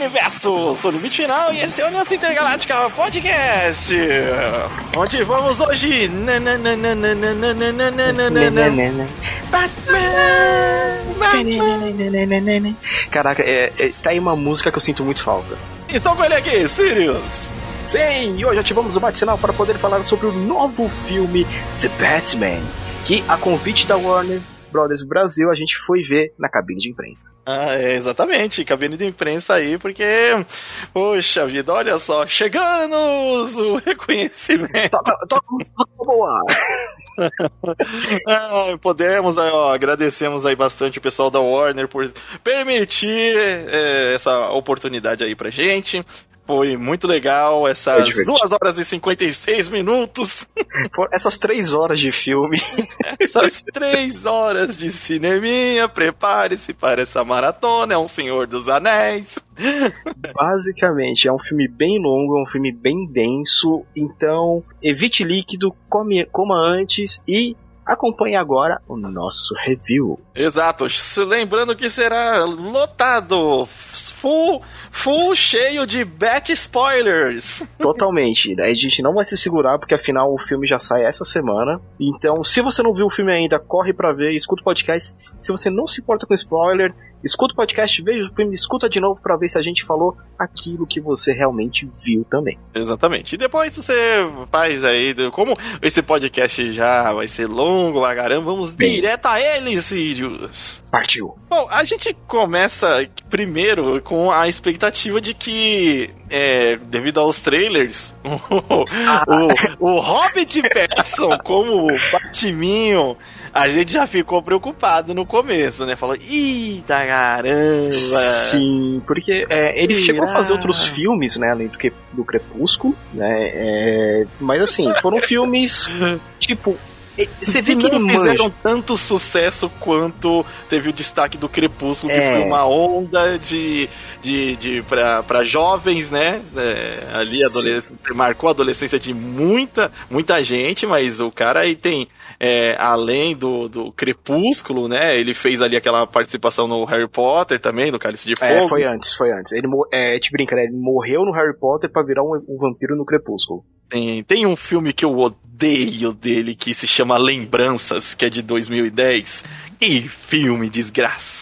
universo! Sou o Limite Final e esse é o Aliança Intergaláctica Podcast! Onde vamos hoje? Batman! Caraca, é, é, tá aí uma música que eu sinto muito falta. Estou com ele aqui, Sirius! Sim, e hoje ativamos o bate-sinal para poder falar sobre o novo filme The Batman, que a convite da Warner Brothers Brasil, a gente foi ver na cabine de imprensa. Ah, é, exatamente, cabine de imprensa aí, porque, poxa vida, olha só, chegando o reconhecimento. Toca, toca, toca boa! ah, podemos, ó, agradecemos aí bastante o pessoal da Warner por permitir é, essa oportunidade aí pra gente. Foi muito legal essas 2 horas e 56 minutos. essas 3 horas de filme. Essas 3 horas de cineminha. Prepare-se para essa maratona. É um Senhor dos Anéis. Basicamente, é um filme bem longo, é um filme bem denso. Então, evite líquido, come, coma antes e Acompanhe agora o nosso review. Exato. Lembrando que será lotado, full, full cheio de bet spoilers. Totalmente. A gente não vai se segurar porque afinal o filme já sai essa semana. Então, se você não viu o filme ainda, corre para ver, escuta o podcast. Se você não se importa com spoiler, escuta o podcast, veja o filme, escuta de novo para ver se a gente falou aquilo que você realmente viu também. Exatamente. E depois você faz aí, como esse podcast já vai ser longo, caramba, vamos Bem. direto a ele, Sirius. Partiu. Bom, a gente começa primeiro com a expectativa de que, é, devido aos trailers, o, ah. o, o Hobbit Patterson como Batiminho a gente já ficou preocupado no começo, né? Falou, eita caramba! Sim, porque é, ele chegou a fazer outros filmes, né? Além do, que, do Crepúsculo, né? É, mas assim, foram filmes tipo você vê que não fizeram manja. tanto sucesso quanto teve o destaque do Crepúsculo, é. que foi uma onda de, de, de para jovens, né? É, ali adolesc... marcou a adolescência de muita, muita gente, mas o cara aí tem, é, além do, do Crepúsculo, né? Ele fez ali aquela participação no Harry Potter também, no Cálice de é, Fogo. É, foi antes, foi antes. Ele, é, te brinca, né? Ele morreu no Harry Potter para virar um, um vampiro no Crepúsculo. Tem, tem um filme que eu odeio dele que se chama Lembranças, que é de 2010. Que filme desgraçado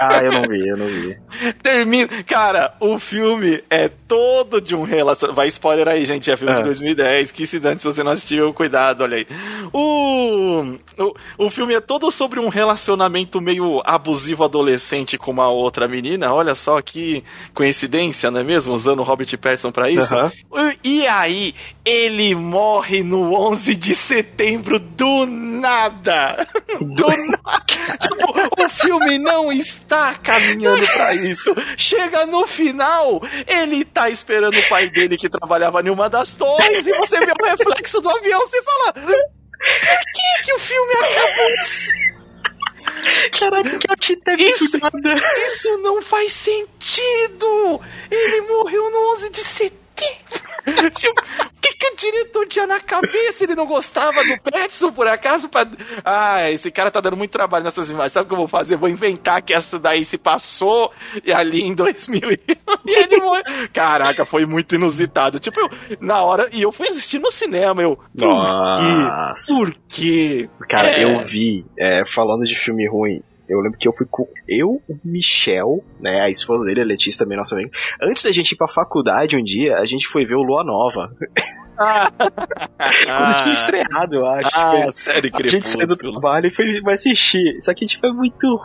Ah, eu não vi, eu não vi. Termina. Cara, o filme é todo de um relacionamento. Vai spoiler aí, gente. É filme é. de 2010. Que se dane se você não assistiu, cuidado, olha aí. O, o, o filme é todo sobre um relacionamento meio abusivo adolescente com uma outra menina. Olha só que coincidência, não é mesmo? Usando o Robert Pattinson pra isso. Uhum. E aí, ele morre no 11 de setembro do nada. Do nada. tipo, o filme filme não está caminhando para isso. Chega no final, ele tá esperando o pai dele que trabalhava em uma das torres e você vê o reflexo do avião e fala: Por que que o filme acabou? Caraca, que eu te teve isso. Isso não faz sentido! Ele morreu no 11 de setembro. Tipo, que, diretor tinha na cabeça? Ele não gostava do Petson, por acaso? Pra... Ah, esse cara tá dando muito trabalho nessas imagens. Sabe o que eu vou fazer? Vou inventar que essa daí se passou e ali em 2000 e ele morreu. Caraca, foi muito inusitado. Tipo, eu, na hora... E eu fui assistir no cinema, eu... Por Nossa. quê? Por quê? Cara, é... eu vi, é, falando de filme ruim, eu lembro que eu fui com eu, o Michel, né, a esposa dele, a Letícia também, nossa amiga. Antes da gente ir pra faculdade um dia, a gente foi ver o Lua Nova. Ah. Quando tinha estreado, eu acho. Ah, série A gente saiu do trabalho e foi assistir. Isso aqui tipo, foi muito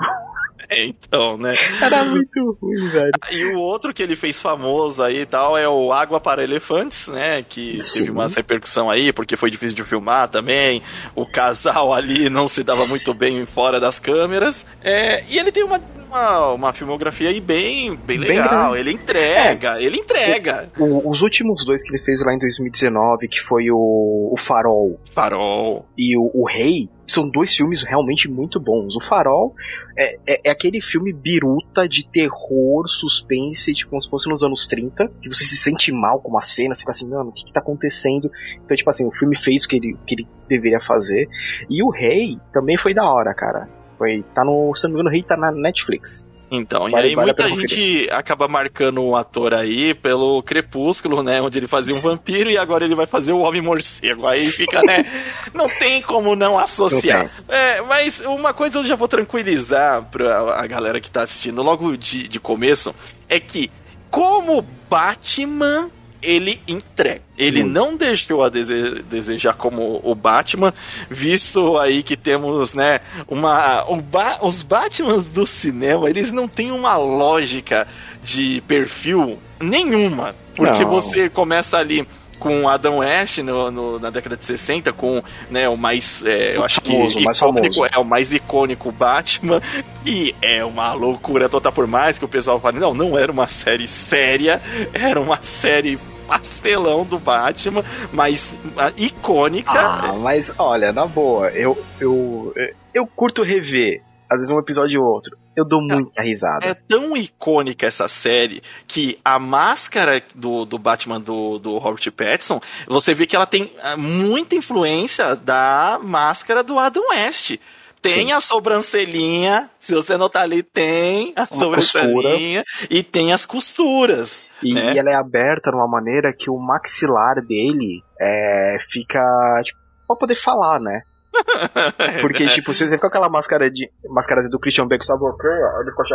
É, então, né? Era muito ruim, velho. E o outro que ele fez famoso aí e tal é o Água para Elefantes, né? Que Sim. teve uma repercussão aí, porque foi difícil de filmar também. O casal ali não se dava muito bem fora das câmeras. É, e ele tem uma, uma, uma filmografia aí bem, bem legal. Bem ele entrega, é. ele entrega. O, os últimos dois que ele fez lá em 2019, que foi o, o Farol. Farol. E o, o Rei, são dois filmes realmente muito bons. O Farol é, é, é, aquele filme biruta de terror, suspense, tipo, como se fosse nos anos 30, que você se sente mal com uma cena, você fica assim, mano, o que, que tá acontecendo? Então, tipo assim, o filme fez o que ele, que ele deveria fazer. E o Rei também foi da hora, cara. Foi, tá no, se não me engano, Rei tá na Netflix. Então, vale, e aí vale muita gente acaba marcando um ator aí pelo Crepúsculo, né? Onde ele fazia um vampiro e agora ele vai fazer o Homem Morcego. Aí fica, né? não tem como não associar. Não é, mas uma coisa eu já vou tranquilizar pra a galera que tá assistindo logo de, de começo, é que como Batman ele entrega. Ele hum. não deixou a dese desejar como o Batman, visto aí que temos, né, uma ba os Batmans do cinema, eles não têm uma lógica de perfil nenhuma, porque não. você começa ali com Adam West no, no, na década de 60, com né, o mais. É, eu acho famoso, que mais icônico, é o mais icônico Batman, e é uma loucura total, por mais que o pessoal fale, não, não era uma série séria, era uma série pastelão do Batman, mas icônica. Ah, mas olha, na boa, eu, eu, eu curto rever, às vezes um episódio ou outro. Eu dou muita risada. É tão icônica essa série que a máscara do, do Batman do, do Robert Pattinson, você vê que ela tem ah, muita influência da máscara do Adam West. Tem Sim. a sobrancelhinha, se você notar ali, tem a Uma sobrancelhinha costura. e tem as costuras. E, né? e, ela é aberta de uma maneira que o maxilar dele é, fica, tipo, pra poder falar, né? Porque, tipo, você com aquela máscara de máscara do Christian Bale que estava ok, ele ficou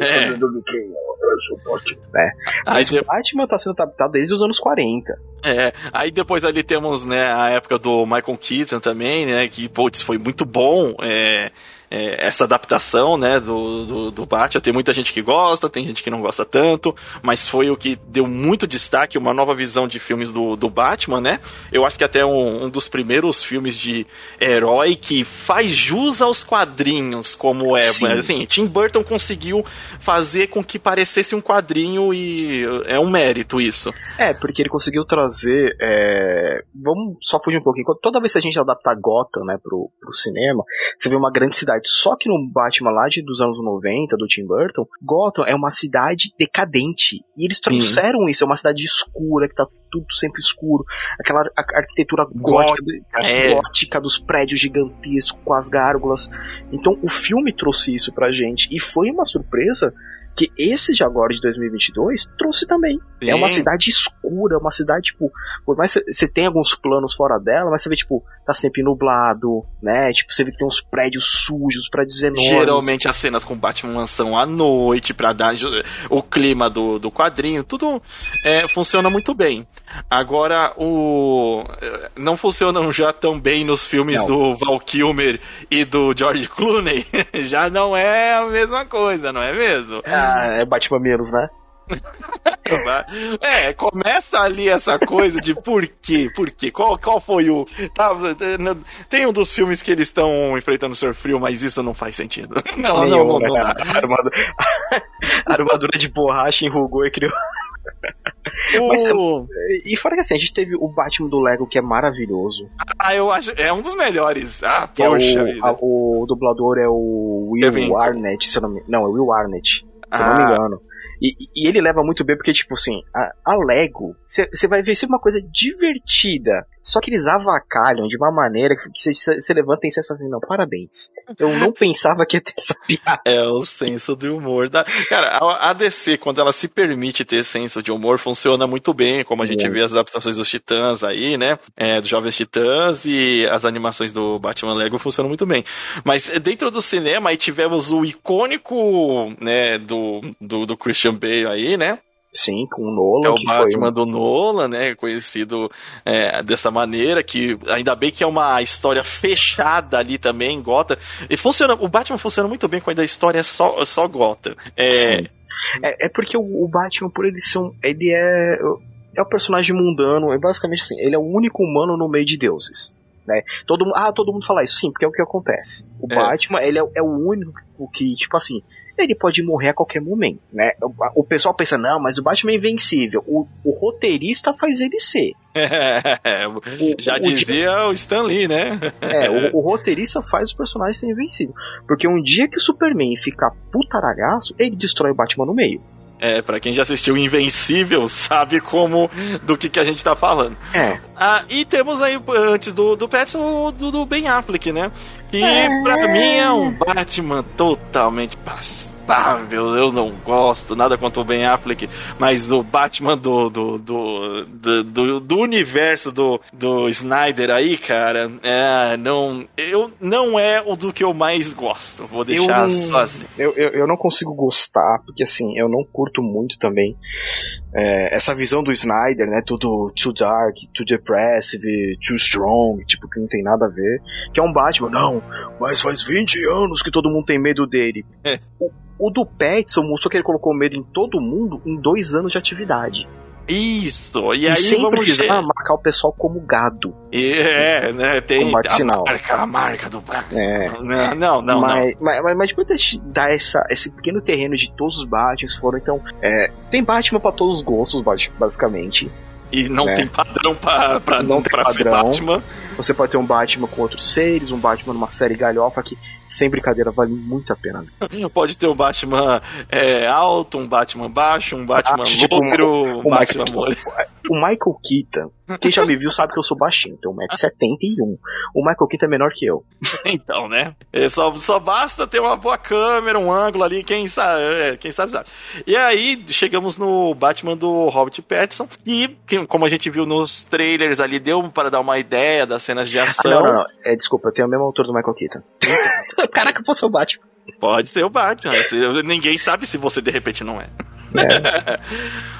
é. do Mickey, eu sou Batman, né? Mas o Batman tá sendo adaptado desde os anos 40. É, aí depois ali temos, né, a época do Michael Keaton também, né, que, putz, foi muito bom, é é, essa adaptação, né, do, do, do Batman. Tem muita gente que gosta, tem gente que não gosta tanto, mas foi o que deu muito destaque, uma nova visão de filmes do, do Batman, né? Eu acho que até um, um dos primeiros filmes de herói que faz jus aos quadrinhos, como é. Sim. Assim, Tim Burton conseguiu fazer com que parecesse um quadrinho e é um mérito isso. É, porque ele conseguiu trazer. É... Vamos só fugir um pouquinho. Toda vez que a gente adaptar Gotham, né, pro, pro cinema, você vê uma grande cidade Só que no Batman lá de, dos anos 90, do Tim Burton, Gotham é uma cidade decadente. E eles trouxeram isso, é uma cidade escura, que tá tudo sempre escuro. Aquela arquitetura gótica, é. gótica dos prédios gigantescos, com as gárgulas. Então o filme trouxe isso pra gente. E foi uma surpresa que esse de agora de 2022 trouxe também. Sim. É uma cidade escura, uma cidade, tipo, por mais que você tenha alguns planos fora dela, mas você vê, tipo, tá sempre nublado, né? Tipo, você vê que tem uns prédios sujos, prédios enormes. Geralmente as cenas com Batman Mansão à noite, pra dar o clima do, do quadrinho, tudo é, funciona muito bem. Agora, o. Não funcionam já tão bem nos filmes não. do Val Kilmer e do George Clooney. já não é a mesma coisa, não é mesmo? É ah, é Batman menos, né? é, começa ali essa coisa de por quê? Por quê? Qual, qual foi o. Tá, tem um dos filmes que eles estão enfrentando o Sr. Frio, mas isso não faz sentido. Não, Nenhum, não, não, não, dá. A armadura, a armadura de borracha enrugou e criou. Mas, e fora que assim, a gente teve o Batman do Lego que é maravilhoso. Ah, eu acho. É um dos melhores. Ah, poxa. É o, a, o dublador é o Will Arnett, se eu não me. Não, é o Will Arnett, se eu não me ah. engano. E, e, ele leva muito bem porque, tipo assim, a, a Lego, você vai ver sempre uma coisa divertida. Só que eles avacalham de uma maneira que você levanta e você fala assim, não, parabéns. Eu não pensava que ia ter essa piada. É o senso de humor da. Cara, a, DC, quando ela se permite ter senso de humor, funciona muito bem, como a gente vê as adaptações dos Titãs aí, né? É, dos Jovens Titãs e as animações do Batman Lego funcionam muito bem. Mas dentro do cinema aí tivemos o icônico, né, do, do, do Christian Bale aí, né? Sim, com o Nolan. É o Batman foi... do Nolan, né? Conhecido é, dessa maneira, que ainda bem que é uma história fechada ali também, Gotham. E funciona, o Batman funciona muito bem quando a história é só, só Gotham. É... é, é porque o, Batman, por ele ser um, ele é é o personagem mundano, é basicamente assim, ele é o único humano no meio de deuses. Né? Todo, ah, todo mundo fala isso, sim, porque é o que acontece. O é. Batman, ele é, é o único que, tipo assim, ele pode morrer a qualquer momento, né? O, o pessoal pensa, não, mas o Batman é invencível. O, o roteirista faz ele ser. É, o, já o, dizia o Stan Lee, né? é, o, o, roteirista faz os personagens serem invencíveis. Porque um dia que o Superman ficar putaragaço, ele destrói o Batman no meio. É, pra quem já assistiu Invencível, sabe como do que, que a gente tá falando. É. Ah, e temos aí, antes do, do Petson, do, do Ben Affleck, né? Que é. pra mim é um Batman totalmente pastel insuportável, eu não gosto, nada quanto o Ben Affleck, mas o Batman do, do, do, do, do, universo do, do Snyder aí, cara, é, não, eu, não é o do que eu mais gosto, vou deixar eu, só assim. Eu, eu, eu não consigo gostar, porque assim, eu não curto muito também é, essa visão do Snyder, né, tudo too dark, too depressive, too strong, tipo, que não tem nada a ver, que é um Batman, não, mas faz 20 anos que todo mundo tem medo dele. É. O, o do Petson mostrou que ele colocou medo em todo mundo em dois anos de atividade. Isso, e, E, aí sem vamos precisar marcar o pessoal como gado. É, né, tem marca a sinal. marca, a marca do. É. Não, não, não. não. mas, Mas, mas, mas depois de dar essa, esse pequeno terreno de todos os Batmans foram, então. é, tem Batman pra todos os gostos, basi- basicamente. E não É. tem padrão pra, pra, Não tem pra padrão. Batman. Você pode ter um Batman com outros seres, um Batman numa série galhofa que, sem brincadeira, vale muito a pena. Pode ter um Batman é, alto, um Batman baixo, um Batman Ah, tipo, loiro, um o Batman Michael- mole. O Michael Keaton, quem já me viu sabe que eu sou baixinho, tenho 1,71m. O Michael Keaton é menor que eu. Então, né? É, só, só basta ter uma boa câmera, um ângulo ali, quem sabe, é, quem sabe sabe. E aí, chegamos no Batman do Robert Pattinson. E, como a gente viu nos trailers ali, deu para dar uma ideia das cenas de Ah, ação. não, não, não. É, desculpa, eu tenho a mesma altura do Michael Keaton. Caraca, eu sou o Batman. Pode ser o Batman. Ninguém sabe se você de repente não é. É.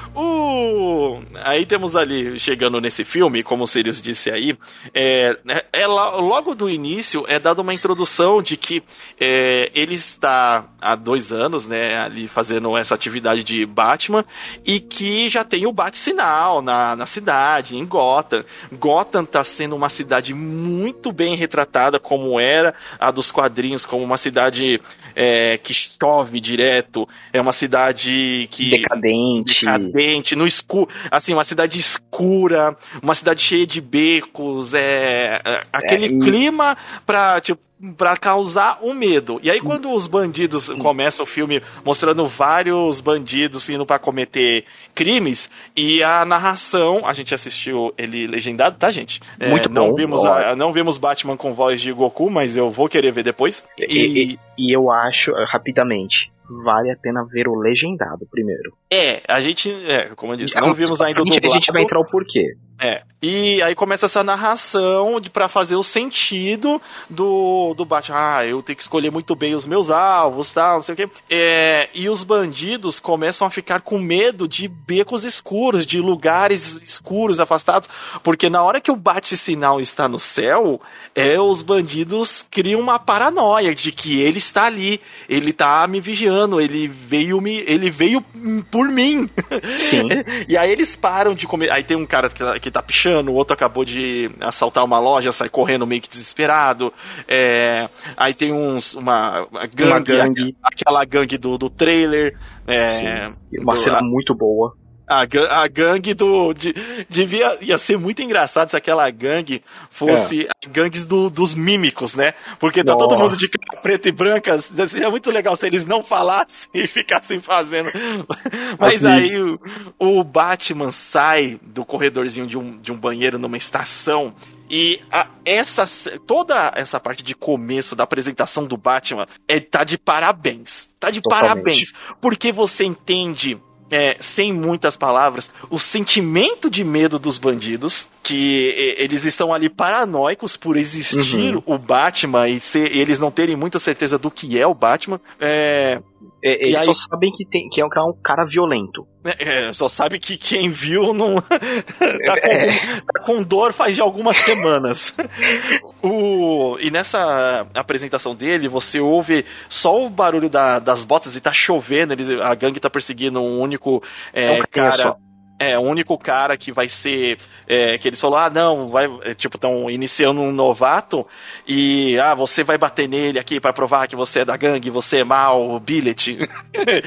O... Aí temos ali, chegando nesse filme, como o Sirius disse aí, é, é lá- logo do início é dada uma introdução de que é, ele está há dois anos, né, ali fazendo essa atividade de Batman e que já tem o Bat-sinal na, na cidade, em Gotham. Gotham está sendo uma cidade muito bem retratada como era a dos quadrinhos, como uma cidade é, que chove direto, é uma cidade que Decadente. decadente, no escuro, assim, uma cidade escura, uma cidade cheia de becos, é, é, aquele É, e- clima pra, tipo, pra causar o medo. E aí quando os bandidos começa o filme mostrando vários bandidos indo pra cometer crimes e a narração, a gente assistiu ele legendado, tá, gente? É, Muito não bom. vimos Ó. a- não vimos Batman com voz de Goku, mas eu vou querer ver depois. E, e- e eu acho, rapidamente, vale a pena ver o legendado primeiro. é, a gente, é, como eu disse, não vimos ainda o a gente, a gente dublado. vai entrar o porquê. É. E aí começa essa narração de para fazer o sentido do, do Batman. Ah, eu tenho que escolher muito bem os meus alvos, tal, não sei o quê. É, e os bandidos começam a ficar com medo de becos escuros, de lugares escuros, afastados, porque na hora que o bate-sinal está no céu, é, os bandidos criam uma paranoia de que ele está ali, ele tá me vigiando, ele veio me, ele veio por mim. Sim. E aí eles param de comer. Aí tem um cara que tá, que tá pichando, o outro acabou de assaltar uma loja, sai correndo meio que desesperado. É, aí tem uns, uma, uma gangue, Uma gangue. a- aquela gangue do, do trailer. É, Sim. Uma do- cena a, muito boa. A, a gangue do. De, devia ia ser muito engraçado se aquela gangue fosse a gangues do, dos mímicos, né? Porque tá todo mundo de cara preta e branca. Seria muito legal se eles não falassem e ficassem fazendo. Mas Assim. aí o, o Batman sai do corredorzinho de um, de um banheiro numa estação. E a- essa, toda essa parte de começo da apresentação do Batman é, tá de parabéns. Tá de Totalmente. parabéns. Porque você entende é, sem muitas palavras, o sentimento de medo dos bandidos, que eles estão ali paranoicos por existir Uhum. o Batman e ser- eles não terem muita certeza do que é o Batman. É, É, E eles aí- só sabem que, tem, que é um cara- cara violento. é, é, só sabe que quem viu não tá, com, É. tá com dor faz de algumas semanas. o, e nessa apresentação dele, você ouve só o barulho da- das botas e tá chovendo. Eles, a gangue tá perseguindo um único é, É um carinha cara. É, o único cara que vai ser. é, que eles falaram, ah, não, vai. é, tipo, estão iniciando um novato e. Ah, você vai bater nele aqui pra provar que você é da gangue, você é mal, billet.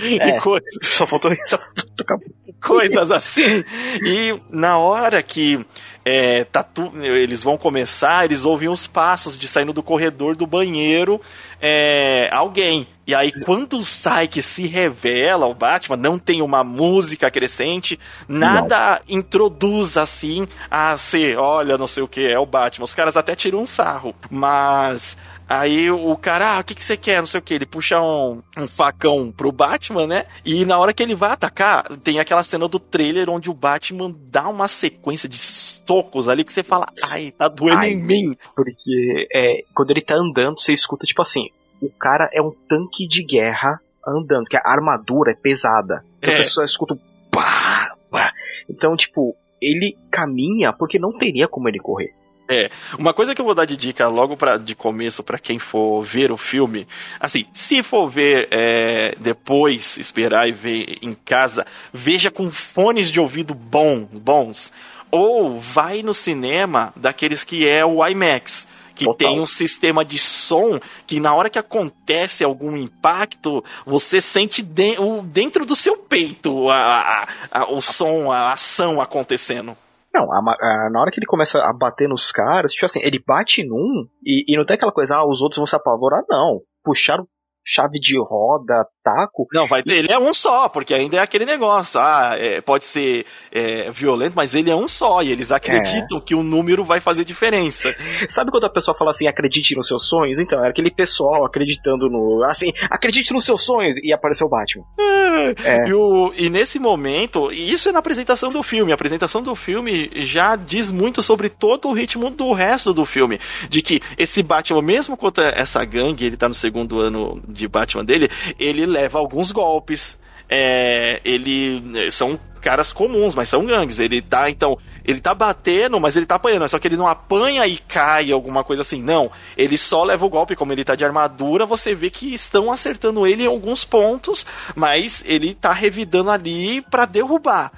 e É. coisa Só faltou só faltou tocar- coisas assim. E na hora que é, tá tu- eles vão começar, eles ouvem os passos de saindo do corredor do banheiro é, alguém. E aí, quando sai que se revela o Batman, não tem uma música crescente, nada não. introduz assim a ser, olha, não sei o que, é o Batman. Os caras até tiram um sarro, mas Aí o cara, ah, o que, que você quer? Não sei o que. Ele puxa um, um facão pro Batman, né? E na hora que ele vai atacar, tem aquela cena do trailer onde o Batman dá uma sequência de socos ali que você fala, ai, tá doendo ai, em mim. Porque é, quando ele tá andando, você escuta tipo assim: o cara é um tanque de guerra andando, que a armadura é pesada. Então é. você só escuta pá, pá. Então, tipo, ele caminha porque não teria como ele correr. É, uma coisa que eu vou dar de dica logo pra, de começo para quem for ver o filme, assim, se for ver é, depois, esperar e ver em casa, veja com fones de ouvido bom, bons, ou vai no cinema daqueles que é o IMAX, que Total. tem um sistema de som que na hora que acontece algum impacto, você sente de, o, dentro do seu peito a, a, a, o som, a ação acontecendo. Não, na hora que ele começa a bater nos caras, tipo assim, ele bate num e, e não tem aquela coisa, ah, os outros vão se apavorar, não. Puxaram chave de roda, taco. Não, vai ter, ele é um só, porque ainda é aquele negócio. Ah, é, pode ser é, violento, mas ele é um só, e eles acreditam é. que o número vai fazer diferença. Sabe quando a pessoa fala assim, acredite nos seus sonhos? Então, era aquele pessoal acreditando no. Assim, acredite nos seus sonhos, e apareceu o Batman. É, é. e, o, e nesse momento, e isso é na apresentação do filme, a apresentação do filme já diz muito sobre todo o ritmo do resto do filme. De que esse Batman, mesmo contra essa gangue, ele tá no segundo ano de Batman dele, ele leva alguns golpes. É, ele são caras comuns, mas são gangues. Ele tá, então, ele tá batendo, mas ele tá apanhando. Só que ele não apanha e cai, alguma coisa assim. Não. Ele só leva o golpe, como ele tá de armadura, você vê que estão acertando ele em alguns pontos, mas ele tá revidando ali para derrubar.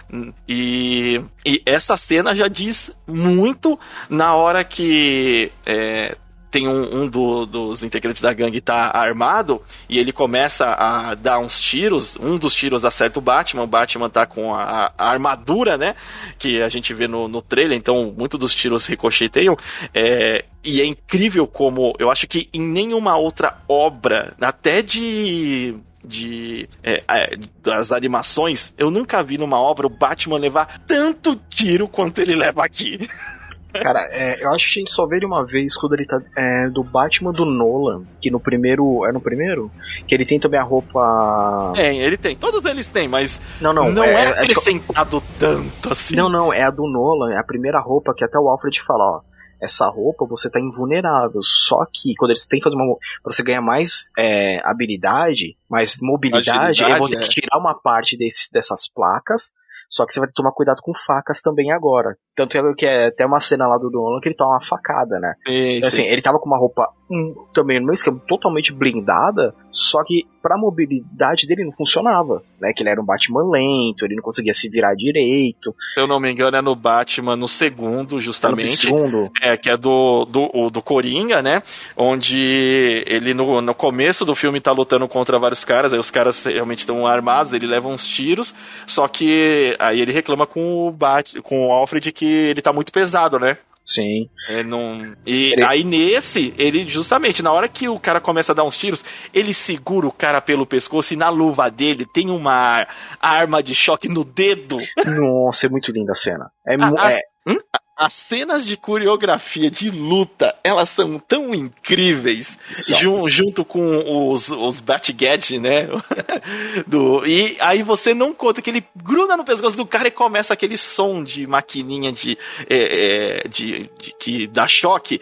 E, e essa cena já diz muito na hora que é, tem um, um do, dos integrantes da gangue tá armado e ele começa a dar uns tiros. Um dos tiros acerta o Batman. O Batman tá com a, a armadura, né? Que a gente vê no, no trailer. Então, muito dos tiros ricocheteiam. É, e é incrível como eu acho que em nenhuma outra obra, até de de é, é, das animações, eu nunca vi numa obra o Batman levar tanto tiro quanto ele leva aqui. Cara, é, eu acho que a gente só vê ele uma vez quando ele tá é, do Batman do Nolan, que no primeiro. É no primeiro? Que ele tem também a roupa. Tem, ele tem. Todos eles têm, mas. Não, não. Não é, é, é acrescentado tanto assim. Não, não. É a do Nolan, é a primeira roupa que até o Alfred fala, ó essa roupa você tá invulnerável. Só que quando eles têm que fazer uma. Pra você ganhar mais é, habilidade, mais mobilidade, eles vão ter é. que tirar uma parte desse, dessas placas. Só que você vai tomar cuidado com facas também agora. Tanto é que é até uma cena lá do Nolan que ele toma uma facada, né? Sim, assim, sim. ele tava com uma roupa um, também no esquema totalmente blindada, só que pra mobilidade dele não funcionava, né? Que ele era um Batman lento, ele não conseguia se virar direito. Se eu não me engano, é no Batman no segundo, justamente. É no segundo. É, que é do, do, do Coringa, né? Onde ele no, no começo do filme tá lutando contra vários caras, aí os caras realmente estão armados, ele leva uns tiros, só que aí ele reclama com o Bat, com o Alfred que ele tá muito pesado, né? Sim. É, não... E ele... aí nesse, ele justamente, na hora que o cara começa a dar uns tiros, ele segura o cara pelo pescoço e na luva dele tem uma arma de choque no dedo. Nossa, é muito linda a cena. É, a, é... Hum? As cenas de coreografia de luta, elas são tão incríveis, jun, junto com os, os Batgadget, né? do, e aí você não conta que ele gruda no pescoço do cara e começa aquele som de maquininha de, é, é, de, de, que dá choque,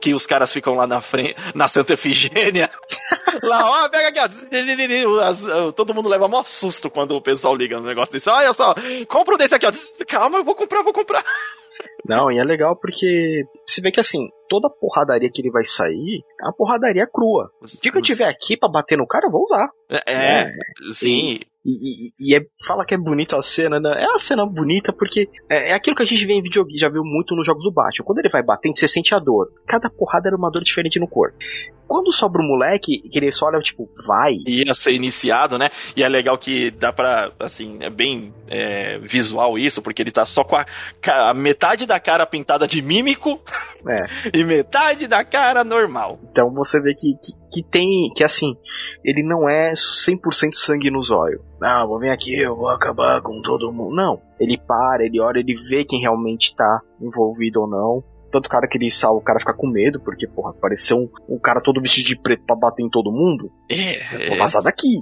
que os caras ficam lá na frente, na Santa Efigênia. lá, ó, pega aqui, ó. todo mundo leva maior susto quando o pessoal liga no negócio desse. Olha só, compra um desse aqui, ó. Calma, eu vou comprar, vou comprar. Não, e é legal porque você vê que assim, toda porradaria que ele vai sair é uma porradaria crua. O dia que eu tiver aqui para bater no cara, eu vou usar. É, é, é sim. E, e, e é, fala que é bonito a cena, né? É uma cena bonita porque é, é aquilo que a gente vê em videogame, já viu muito nos jogos do Batman. Quando ele vai batendo, você sente a dor. Cada porrada era uma dor diferente no corpo. Quando sobra o moleque, que ele só olha, tipo, vai. Ia ser iniciado, né? E é legal que dá pra, assim, é bem é, visual isso, porque ele tá só com a, a metade da cara pintada de mímico é. e metade da cara normal. Então você vê que, que, que tem, que assim, ele não é 100% sangue nos olhos. Não, vou vir aqui, eu vou acabar com todo mundo. Não. Ele para, ele olha, ele vê quem realmente tá envolvido ou não. Tanto o cara que ele salva, o cara fica com medo, porque, porra, apareceu um, um cara todo vestido de preto pra bater em todo mundo. É. Vou vazar daqui.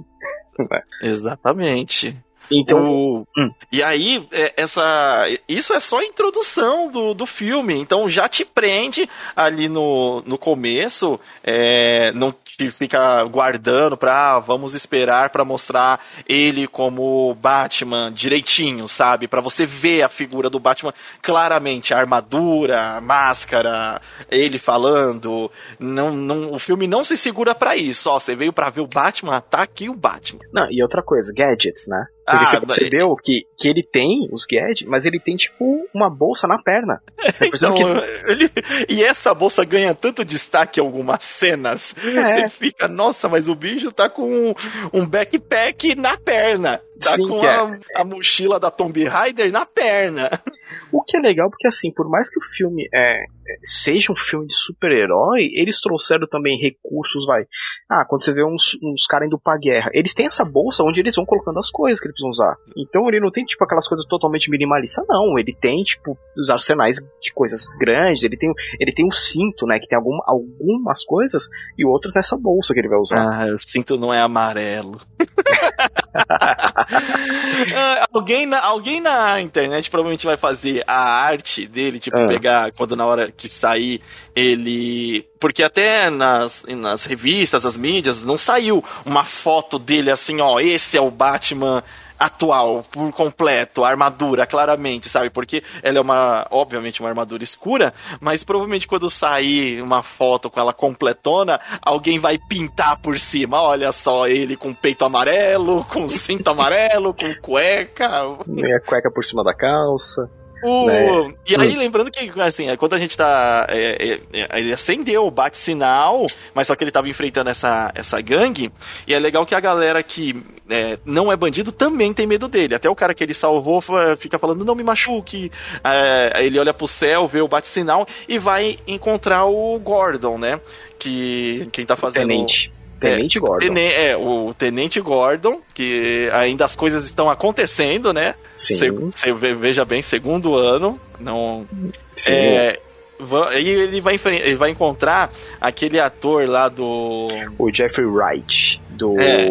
Exatamente. Então, o... hum. e aí é, essa, isso é só a introdução do, do filme. Então já te prende ali no, no começo, é, não te fica guardando pra ah, vamos esperar para mostrar ele como Batman direitinho, sabe? Para você ver a figura do Batman claramente, a armadura, a máscara, ele falando. Não, não, o filme não se segura para isso. Ó, você veio para ver o Batman, tá aqui o Batman. Não, e outra coisa, gadgets, né? Porque ah, você percebeu que, que ele tem os gadgets, mas ele tem, tipo, uma bolsa na perna. Você então, que... ele... E essa bolsa ganha tanto destaque em algumas cenas. É. Você fica, nossa, mas o bicho tá com um backpack na perna. Tá Sim, com a, é. a, mochila da Tomb Raider na perna. O que é legal, porque assim, por mais que o filme é, é seja um filme de super-herói, eles trouxeram também recursos, vai. Ah, quando você vê uns, uns caras indo pra guerra, eles têm essa bolsa onde eles vão colocando as coisas que eles precisam usar. Então ele não tem, tipo, aquelas coisas totalmente minimalistas, não. Ele tem, tipo, os arsenais de coisas grandes, ele tem, ele tem um cinto, né, que tem algum, algumas coisas e outras nessa bolsa que ele vai usar. Ah, o cinto não é amarelo. Ah, alguém, na, alguém na internet provavelmente vai fazer a arte dele, tipo, é. pegar quando na hora que sair ele. Porque até nas, nas revistas, as mídias, não saiu uma foto dele assim, ó, esse é o Batman atual, por completo, a armadura, claramente, sabe? Porque ela é uma, obviamente, uma armadura escura, mas provavelmente quando sair uma foto com ela completona, alguém vai pintar por cima. Olha só, ele com peito amarelo, com cinto amarelo, com cueca. Meia cueca por cima da calça. O... Né? E aí, hum. lembrando que, assim, é, quando a gente tá. É, é, é, ele acendeu o bate-sinal, mas só que ele tava enfrentando essa, essa gangue. E é legal que a galera que é, não é bandido também tem medo dele. Até o cara que ele salvou fica falando, não me machuque. É, ele olha pro céu, vê o bate-sinal e vai encontrar o Gordon, né? Que quem tá fazendo. Tenente. Tenente é, Gordon. Tene, é, o Tenente Gordon, que ainda as coisas estão acontecendo, né? Sim. Você veja bem, segundo ano. Não. Sim. É, e ele vai, ele vai encontrar aquele ator lá do. O Jeffrey Wright, do é,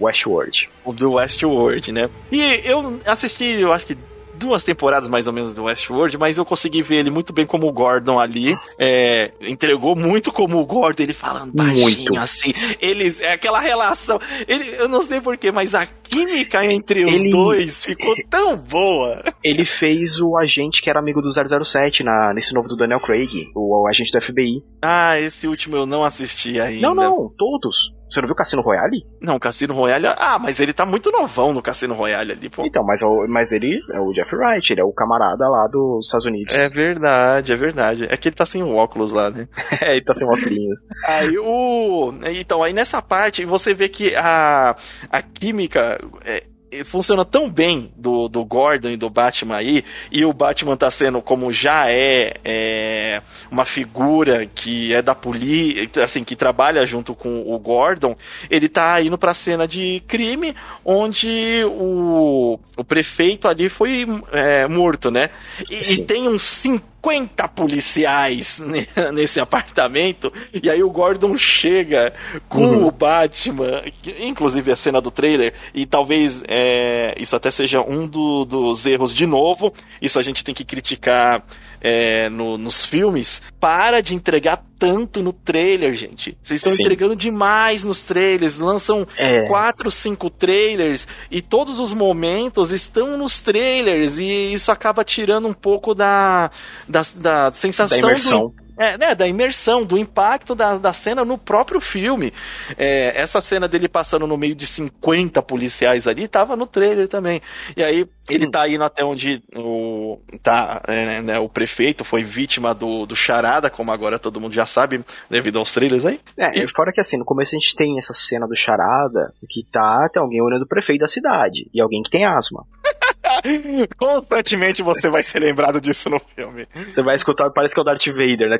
Westworld. O do Westworld, né? E eu assisti, eu acho que duas temporadas mais ou menos do Westworld, mas eu consegui ver ele muito bem como o Gordon ali. É, entregou muito como o Gordon, ele falando baixinho muito. assim. Eles, é aquela relação. Ele, eu não sei porquê, mas a química entre os ele, dois ficou tão boa. Ele fez o agente que era amigo do 007 na, nesse novo do Daniel Craig, o, o agente do FBI. Ah, esse último eu não assisti ainda. Não, não, todos. Você não viu Cassino Royale? Não, Cassino Royale. Ah, mas ele tá muito novão no Cassino Royale ali, pô. Então, mas, mas ele é o Jeff Wright, ele é o camarada lá dos Estados Unidos. É verdade, é verdade. É que ele tá sem óculos lá, né? é, ele tá sem óculos. aí o. Então, aí nessa parte você vê que a, a química. É, funciona tão bem do, do Gordon e do Batman aí, e o Batman tá sendo como já é, é uma figura que é da polícia, assim, que trabalha junto com o Gordon, ele tá indo pra cena de crime, onde o, o prefeito ali foi é, morto, né? E, e tem uns 50 policiais nesse apartamento, e aí o Gordon chega com uhum. o Batman, inclusive a cena do trailer, e talvez é, isso até seja um do, dos erros de novo, isso a gente tem que criticar é, no, nos filmes, para de entregar tanto no trailer, gente. Vocês estão entregando demais nos trailers, lançam é. quatro, cinco trailers e todos os momentos estão nos trailers e isso acaba tirando um pouco da, da, da sensação da imersão. Do, É, né, da imersão, do impacto da, da cena no próprio filme. É, essa cena dele passando no meio de 50 policiais ali tava no trailer também. E aí ele hum. tá indo até onde o, tá, é, né, o prefeito foi vítima do, do charada, como agora todo mundo já sabe, devido aos trailers aí. É, e... fora que assim, no começo a gente tem essa cena do charada, que tá, tem alguém olhando o prefeito da cidade, e alguém que tem asma. Constantemente você vai ser lembrado disso no filme. Você vai escutar, parece que é o Darth Vader, né?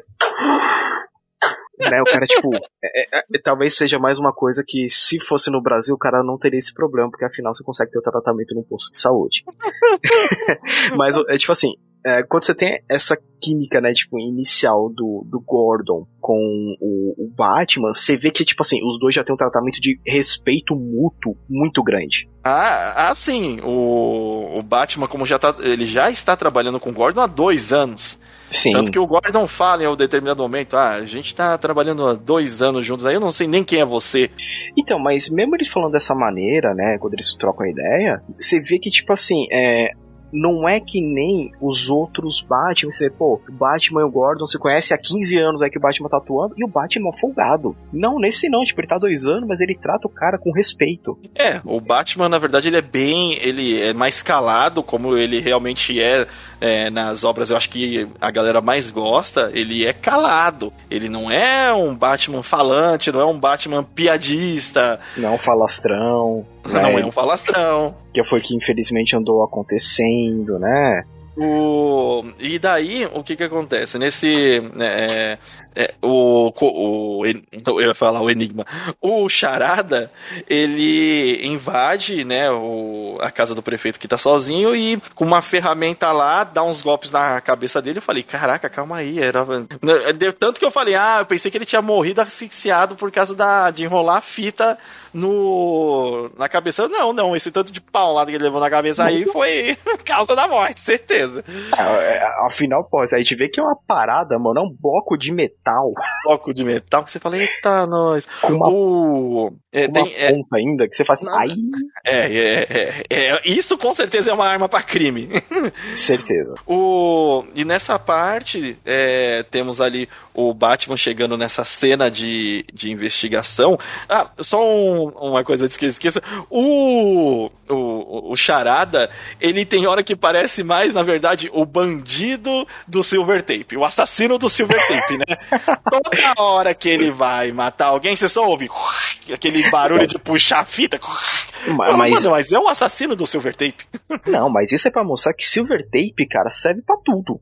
né, o cara, tipo, é, é, é, talvez seja mais uma coisa que, se fosse no Brasil, o cara não teria esse problema, porque afinal você consegue ter o tratamento num posto de saúde. Mas, é tipo assim, é, quando você tem essa química, né, tipo, inicial do, do Gordon com o, o, Batman, você vê que, tipo assim, os dois já têm um tratamento de respeito mútuo muito grande. Ah, ah sim. O, o Batman, como já tá, ele já está trabalhando com o Gordon há dois anos. Sim. Tanto que o Gordon fala em um determinado momento, ah, a gente tá trabalhando há dois anos juntos aí, eu não sei nem quem é você. Então, mas mesmo eles falando dessa maneira, né, quando eles trocam ideia, você vê que, tipo assim, é, não é que nem os outros Batman. Você vê, pô, o Batman e o Gordon se conhece há 15 anos aí que o Batman tá atuando e o Batman é folgado. Não, nesse não, tipo, ele tá dois anos, mas ele trata o cara com respeito. É, o Batman, na verdade, ele é bem. Ele é mais calado, como ele realmente é, é nas obras, eu acho que a galera mais gosta. Ele é calado. Ele não é um Batman falante, não é um Batman piadista. Não é um falastrão. Não é um falastrão. Que foi que infelizmente andou acontecendo, né? O... E daí, o que que acontece? Nesse. Né, é, é, o, o, eu ia falar o Enigma. O Charada, ele invade, né, o, a casa do prefeito que tá sozinho e com uma ferramenta lá, dá uns golpes na cabeça dele. Eu falei, caraca, calma aí. Era... Tanto que eu falei, ah, eu pensei que ele tinha morrido asfixiado por causa da, de enrolar a fita no na cabeça. Não, não, esse tanto de paulada que ele levou na cabeça aí foi causa da morte, certeza. É, afinal, pô, a gente vê que é uma parada, mano, é um bloco de metal. Bloco de metal que você fala, eita, nós. Com uma, o... é, tem, é ponta é... ainda, que você faz assim, ai. É, é, é, é, isso com certeza é uma arma para crime. Certeza. o... E nessa parte, é, temos ali o Batman chegando nessa cena de, de investigação. Ah, só um, uma coisa que esqueça. O, o, o Charada, ele tem hora que parece mais, na verdade, o bandido do Silver Tape, o assassino do Silver Tape, né? Toda hora que ele vai matar alguém, você só ouve aquele barulho de puxar a fita. Mas, mas, mas é um assassino do Silver Tape. Não, mas isso é pra mostrar que Silver Tape, cara, serve para tudo.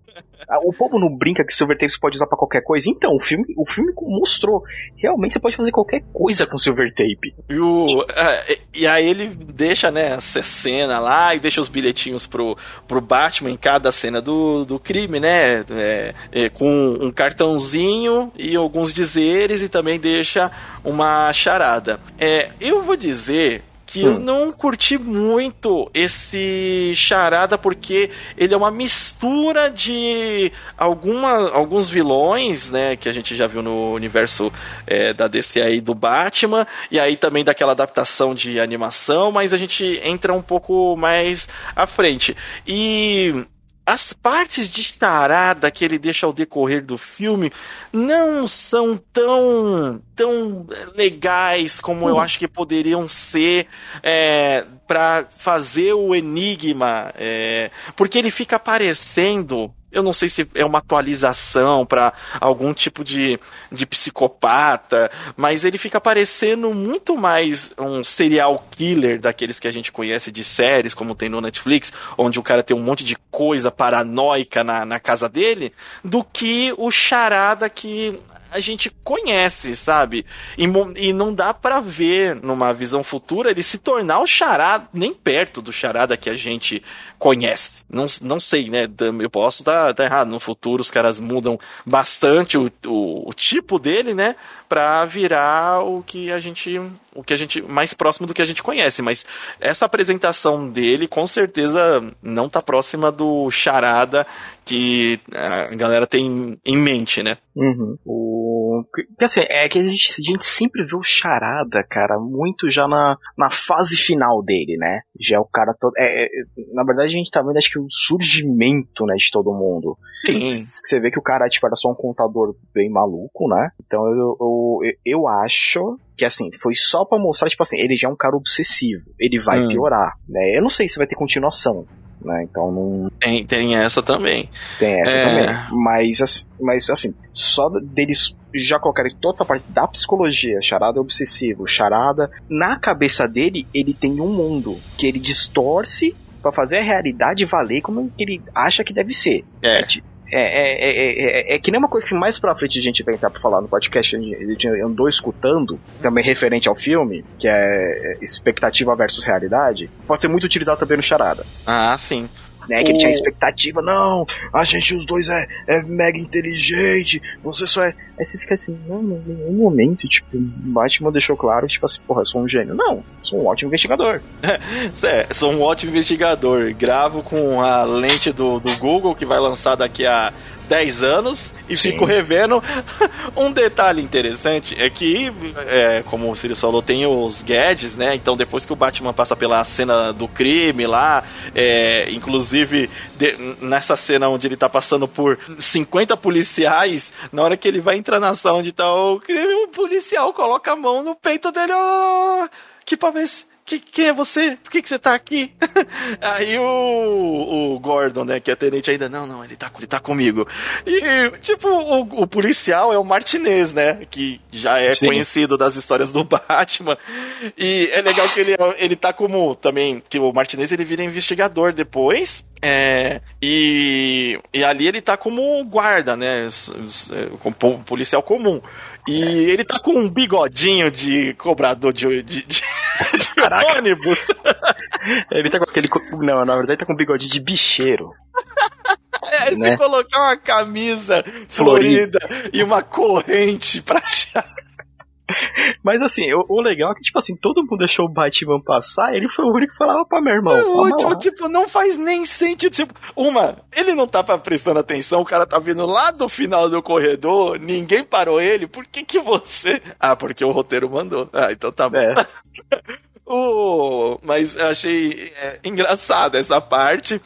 Ah, o povo não brinca que Silver Tape você pode usar para qualquer coisa. Então, o filme, o filme mostrou. Realmente você pode fazer qualquer coisa com Silver Tape. E, o, é, e aí ele deixa, né, essa cena lá e deixa os bilhetinhos pro, pro Batman em cada cena do, do crime, né? É, é, com um cartãozinho e alguns dizeres e também deixa uma charada. É, eu vou dizer que hum. eu não curti muito esse charada porque ele é uma mistura de alguma, alguns vilões, né, que a gente já viu no universo é, da DC aí do Batman, e aí também daquela adaptação de animação, mas a gente entra um pouco mais à frente. E as partes de charada que ele deixa ao decorrer do filme não são tão tão legais como eu hum. acho que poderiam ser é, para fazer o enigma, é, porque ele fica aparecendo eu não sei se é uma atualização para algum tipo de, de psicopata, mas ele fica parecendo muito mais um serial killer daqueles que a gente conhece de séries, como tem no Netflix, onde o cara tem um monte de coisa paranoica na, na casa dele, do que o charada que a gente conhece, sabe? E, e não dá para ver numa visão futura ele se tornar o charada, nem perto do charada que a gente conhece. Não, não sei, né? Eu posso estar tá, tá errado. No futuro os caras mudam bastante o, o, o tipo dele, né? Para virar o que a gente o que a gente mais próximo do que a gente conhece, mas essa apresentação dele com certeza não tá próxima do Charada que a galera tem em mente, né? Uhum. O... Assim, é que a gente, a gente sempre vê o Charada, cara, muito já na, na fase final dele, né? Já é o cara todo. É, é, na verdade, a gente tá vendo, acho que o surgimento, né, de todo mundo. Sim. Você vê que o cara, tipo, era só um contador bem maluco, né? Então eu, eu, eu acho que assim, foi só para mostrar, tipo assim, ele já é um cara obsessivo, ele vai hum. piorar, né? Eu não sei se vai ter continuação, né? Então não. Tem, tem essa também. Tem essa é... também. Mas, mas assim, só deles já colocarem toda essa parte da psicologia, charada obsessivo, charada, na cabeça dele, ele tem um mundo que ele distorce para fazer a realidade valer como ele acha que deve ser. É. É, é, é, é, que nem uma coisa que mais pra frente a gente vai entrar pra falar no podcast, a gente andou escutando, também referente ao filme, que é expectativa versus realidade, pode ser muito utilizado também no Charada. Ah, sim né? Que o... ele tinha expectativa, não, a gente, os dois é, é mega inteligente, você só é. Aí você fica assim, não, em nenhum momento, tipo, Batman deixou claro, tipo assim, porra, eu sou um gênio. Não, sou um ótimo investigador. é, sou um ótimo investigador. Gravo com a lente do, do Google que vai lançar daqui a 10 anos e Sim. fico revendo. um detalhe interessante é que, é, como o Sirius falou, tem os gadgets, né? Então depois que o Batman passa pela cena do crime lá, é, inclusive de, nessa cena onde ele tá passando por 50 policiais, na hora que ele vai entrar na sala onde tá o crime, o policial coloca a mão no peito dele. Oh, que pra ver se que, quem é você? Por que, que você tá aqui? Aí o, o Gordon, né, que é tenente ainda, não, não, ele tá, ele tá comigo. E, tipo, o, o policial é o Martinez, né, que já é Sim. conhecido das histórias do Batman. E é legal que ele, ele tá como, também, que o Martinez ele vira investigador depois, é, e, e ali ele tá como guarda, né? Como policial comum. E ele tá com um bigodinho de cobrador de, de, de, de ônibus. ele tá com aquele. Não, na verdade tá com um bigodinho de bicheiro. É, né? se colocar uma camisa florida, florida e uma corrente prateada. Mas assim, o, o, legal é que, tipo assim, todo mundo deixou o Batman passar, ele foi o único que falava pra meu irmão. É último, tipo, não faz nem sentido. Tipo, uma, ele não tá prestando atenção, o cara tá vindo lá do final do corredor, ninguém parou ele, por que que você. Ah, porque o roteiro mandou. Ah, então tá bom. É. o, mas eu achei é, engraçada essa parte.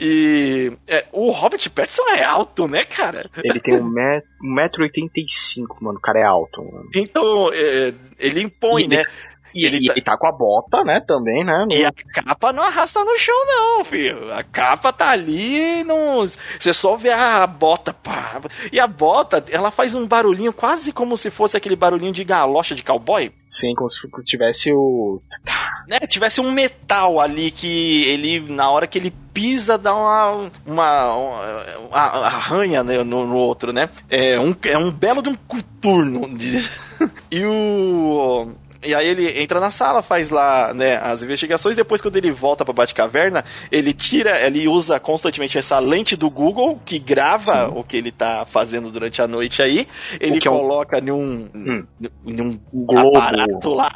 E é, o Robert Pattinson é alto, né, cara? Ele tem 1,85m, mano. O cara é alto, mano. Então, é, ele impõe, e né? Ele, e ele, tá... ele tá com a bota, né, também, né? No... E a capa não arrasta no chão, não, filho. A capa tá ali não. Você só vê a bota, pá. E a bota, ela faz um barulhinho quase como se fosse aquele barulhinho de galocha de cowboy. Sim, como se tivesse o. Né, tivesse um metal ali que ele, na hora que ele pisa, dá uma. uma, uma, uma arranha né, no, no, outro, né? É um, é um belo de um coturno. De... e o e aí ele entra na sala, faz lá, né, as investigações, depois quando ele volta pra Batcaverna, ele tira, ele usa constantemente essa lente do Google, que grava Sim. o que ele tá fazendo durante a noite aí, ele coloca é um... num, hum. num globo. aparato lá.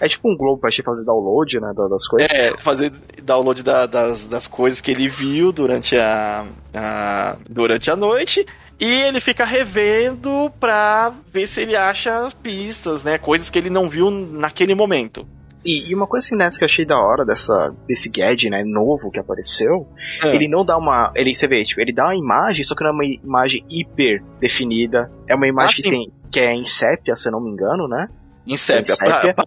É, é, tipo um globo pra fazer download, né, das coisas. É, fazer download da, das, das coisas que ele viu durante a, a durante a noite, e ele fica revendo pra ver se ele acha pistas, né? Coisas que ele não viu naquele momento. E, e, uma coisa assim nessa que eu achei da hora dessa, desse gadget, né, novo que apareceu, é. ele não dá uma. Ele, você vê, tipo, ele dá uma imagem, só que não é uma imagem hiper definida. É uma imagem ah, que, tem, que é em sépia, se eu não me engano, né? Em sépia.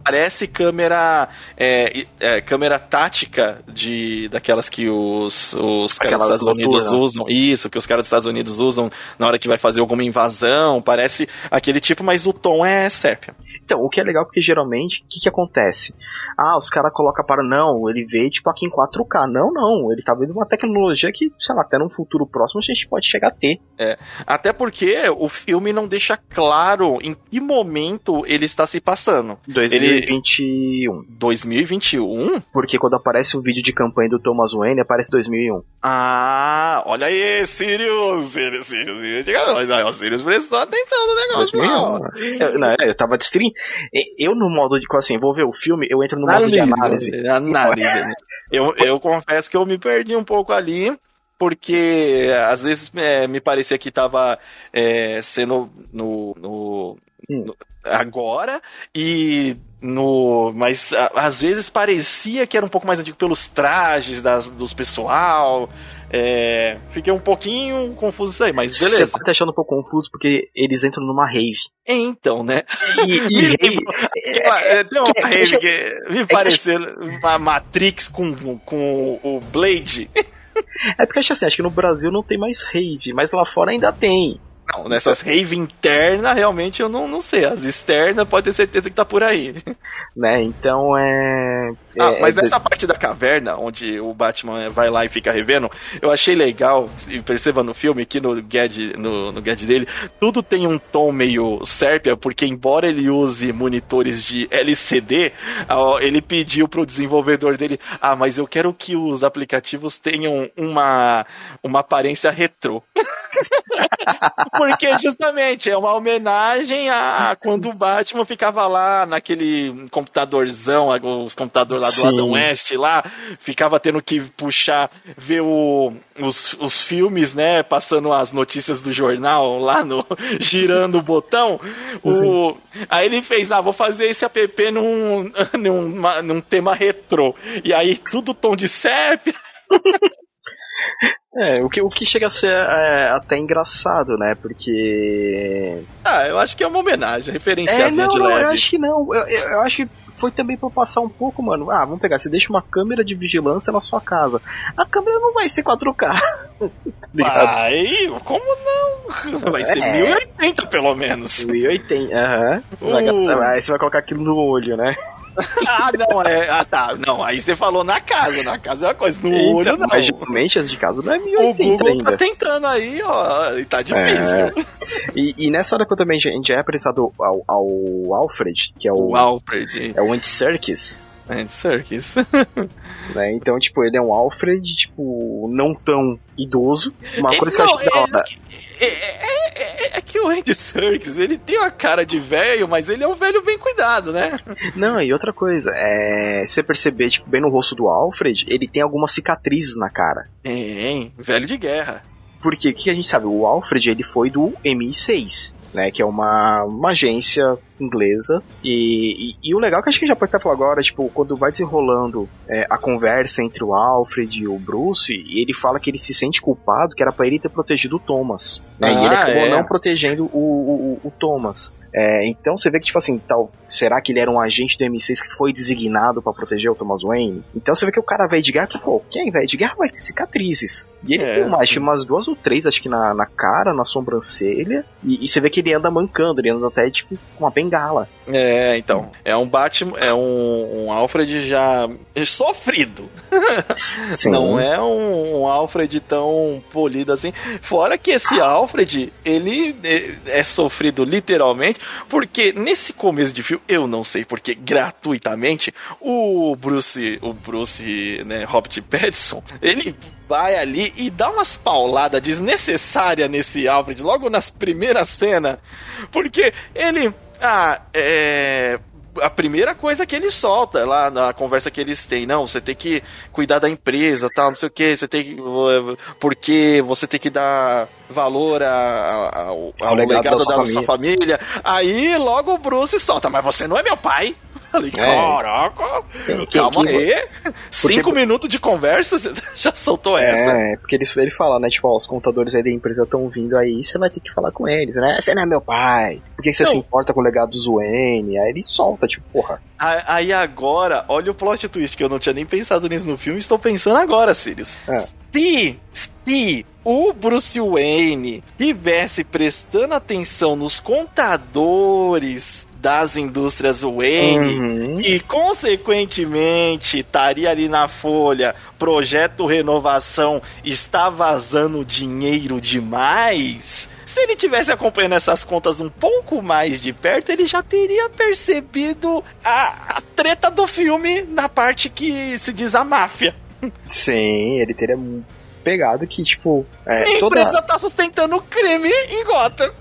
Parece câmera é, é, câmera tática de daquelas que os, os caras dos Estados Unidos usam. Isso, que os caras dos Estados Unidos usam na hora que vai fazer alguma invasão. Parece aquele tipo, mas o tom é sépia. Então, o que é legal porque geralmente, o que, que acontece? Ah, os caras colocam para. Não, ele vê tipo aqui em 4K. Não, não. Ele tá vendo uma tecnologia que, sei lá, até num futuro próximo a gente pode chegar a ter. É. Até porque o filme não deixa claro em que momento ele está se passando. 2021. Ele... 2021? Porque quando aparece o vídeo de campanha do Thomas Wayne, aparece 2001. Ah, olha aí, Sirius! Sirius, Sirius, Sirius. O Sirius prestou atenção no negócio. 2001. Eu, não, eu tava de stream. Eu, no modo de, assim, vou ver o filme, eu entro no modo de análise. Análise. Né? eu, eu confesso que eu me perdi um pouco ali porque às vezes é, me parecia que estava é, sendo no, no, hum. no, agora e no mas a, às vezes parecia que era um pouco mais antigo pelos trajes das, dos pessoal é, fiquei um pouquinho confuso isso aí, mas beleza. Você tá achando um pouco confuso porque eles entram numa rave. Então, né? E, e rave. É, tem uma que, rave que, me é pareceu uma Matrix com, com o Blade. É porque acho assim, acho que no Brasil não tem mais rave, mas lá fora ainda tem. Não, nessas rave internas, realmente eu não, não sei. As externas, pode ter certeza que tá por aí. Né, então é. Ah, é, mas é... nessa parte da caverna, onde o Batman vai lá e fica revendo, eu achei legal, e perceba no filme que no GAD, no, no GAD dele, tudo tem um tom meio sérpia, porque embora ele use monitores de LCD, ele pediu pro desenvolvedor dele, ah, mas eu quero que os aplicativos tenham uma, uma aparência retrô. Porque justamente é uma homenagem a quando o Batman ficava lá naquele computadorzão, os computadores lá do Sim. Adam West lá, ficava tendo que puxar, ver o, os, os filmes, né, passando as notícias do jornal lá no girando o botão. O, aí ele fez, ah, vou fazer esse app num, num, num tema retrô. E aí tudo tom de sépia. É, o que, o que chega a ser é, até engraçado, né? Porque. Ah, eu acho que é uma homenagem, referenciazinha é, não, de não, leve. Eu acho que não. Eu, eu, eu, acho que foi também pra passar um pouco, mano. Ah, vamos pegar, você deixa uma câmera de vigilância na sua casa. A câmera não vai ser 4K. Tá vai? Como não? Vai ser é. 1080 pelo menos. 1080, aham. Uh. Vai gastar, aí você vai colocar aquilo no olho, né? ah, não, é. Ah, tá. Não, aí você falou na casa. Na casa é uma coisa. No então, olho, não. Mas geralmente as de casa não é 1080 O Google tá ainda. tá tentando aí, ó. E tá difícil. É. E, e, nessa hora que eu também a gente é apresentado ao, ao Alfred, que é o. O Alfred. É o Serkis. né? Então, tipo, ele é um Alfred, tipo, não tão idoso. Uma coisa não, que eu acho é, da hora. É, é, é, é, que o Andy Serkis, ele tem uma cara de velho, mas ele é um velho bem cuidado, né? Não, e outra coisa, é, você perceber, tipo, bem no rosto do Alfred, ele tem algumas cicatrizes na cara. Tem, velho de guerra. Porque o que a gente sabe? O Alfred, ele foi do MI6, né? Que é uma, uma agência inglesa. E, e, e, o legal é que acho que já pode estar falando agora, tipo, quando vai desenrolando é, a conversa entre o Alfred e o Bruce, ele fala que ele se sente culpado, que era para ele ter protegido o Thomas. Né? Ah, e ele acabou é. não protegendo o, o, o Thomas. É, então você vê que, tipo assim, tal, será que ele era um agente do M6 que foi designado para proteger o Thomas Wayne? Então você vê que o cara velho de guerra, que, pô, quem velho de guerra vai ter cicatrizes. E ele é, tem mais, umas duas ou três, acho que na, na cara, na sobrancelha, e, e, você vê que ele anda mancando, ele anda até, tipo, com uma bengala. É, então, é um Batman, é um, um Alfred já sofrido. Sim. Não é um, um Alfred tão polido assim. Fora que esse Alfred, ele é, é sofrido literalmente, porque nesse começo de filme, eu não sei porque, gratuitamente, o Bruce, o Bruce, né, Robert Pattinson, ele vai ali e dá umas pauladas desnecessárias nesse Alfred logo nas primeiras cenas, porque ele ah, é a primeira coisa que ele solta lá na conversa que eles têm, não, você tem que cuidar da empresa, tal, não sei o que, você tem que. Porque você tem que dar valor a, a, ao, ao legado, legado, da, sua, da família. sua família. Aí logo o Bruce solta, mas você não é meu pai. Falei, é. caraca, calma aí. Cinco porque... minutos de conversa, você já soltou é, essa. É, porque ele, ele fala, né? Tipo, ó, os contadores aí da empresa estão vindo aí, você vai ter que falar com eles, né? Você não é meu pai. Por que você não. se importa com o legado do Zuene? Aí ele solta, tipo, porra. Aí agora, olha o plot twist, que eu não tinha nem pensado nisso no filme, estou pensando agora, Sirius. É. Se, se o Bruce Wayne tivesse prestando atenção nos contadores das indústrias Wayne Uhum. e, consequentemente, estaria ali na folha projeto renovação está vazando dinheiro demais. Se ele tivesse acompanhando essas contas um pouco mais de perto, ele já teria percebido a, a treta do filme na parte que se diz a máfia. Sim, ele teria pegado que, tipo. É, a toda- empresa tá sustentando o crime em Gotham.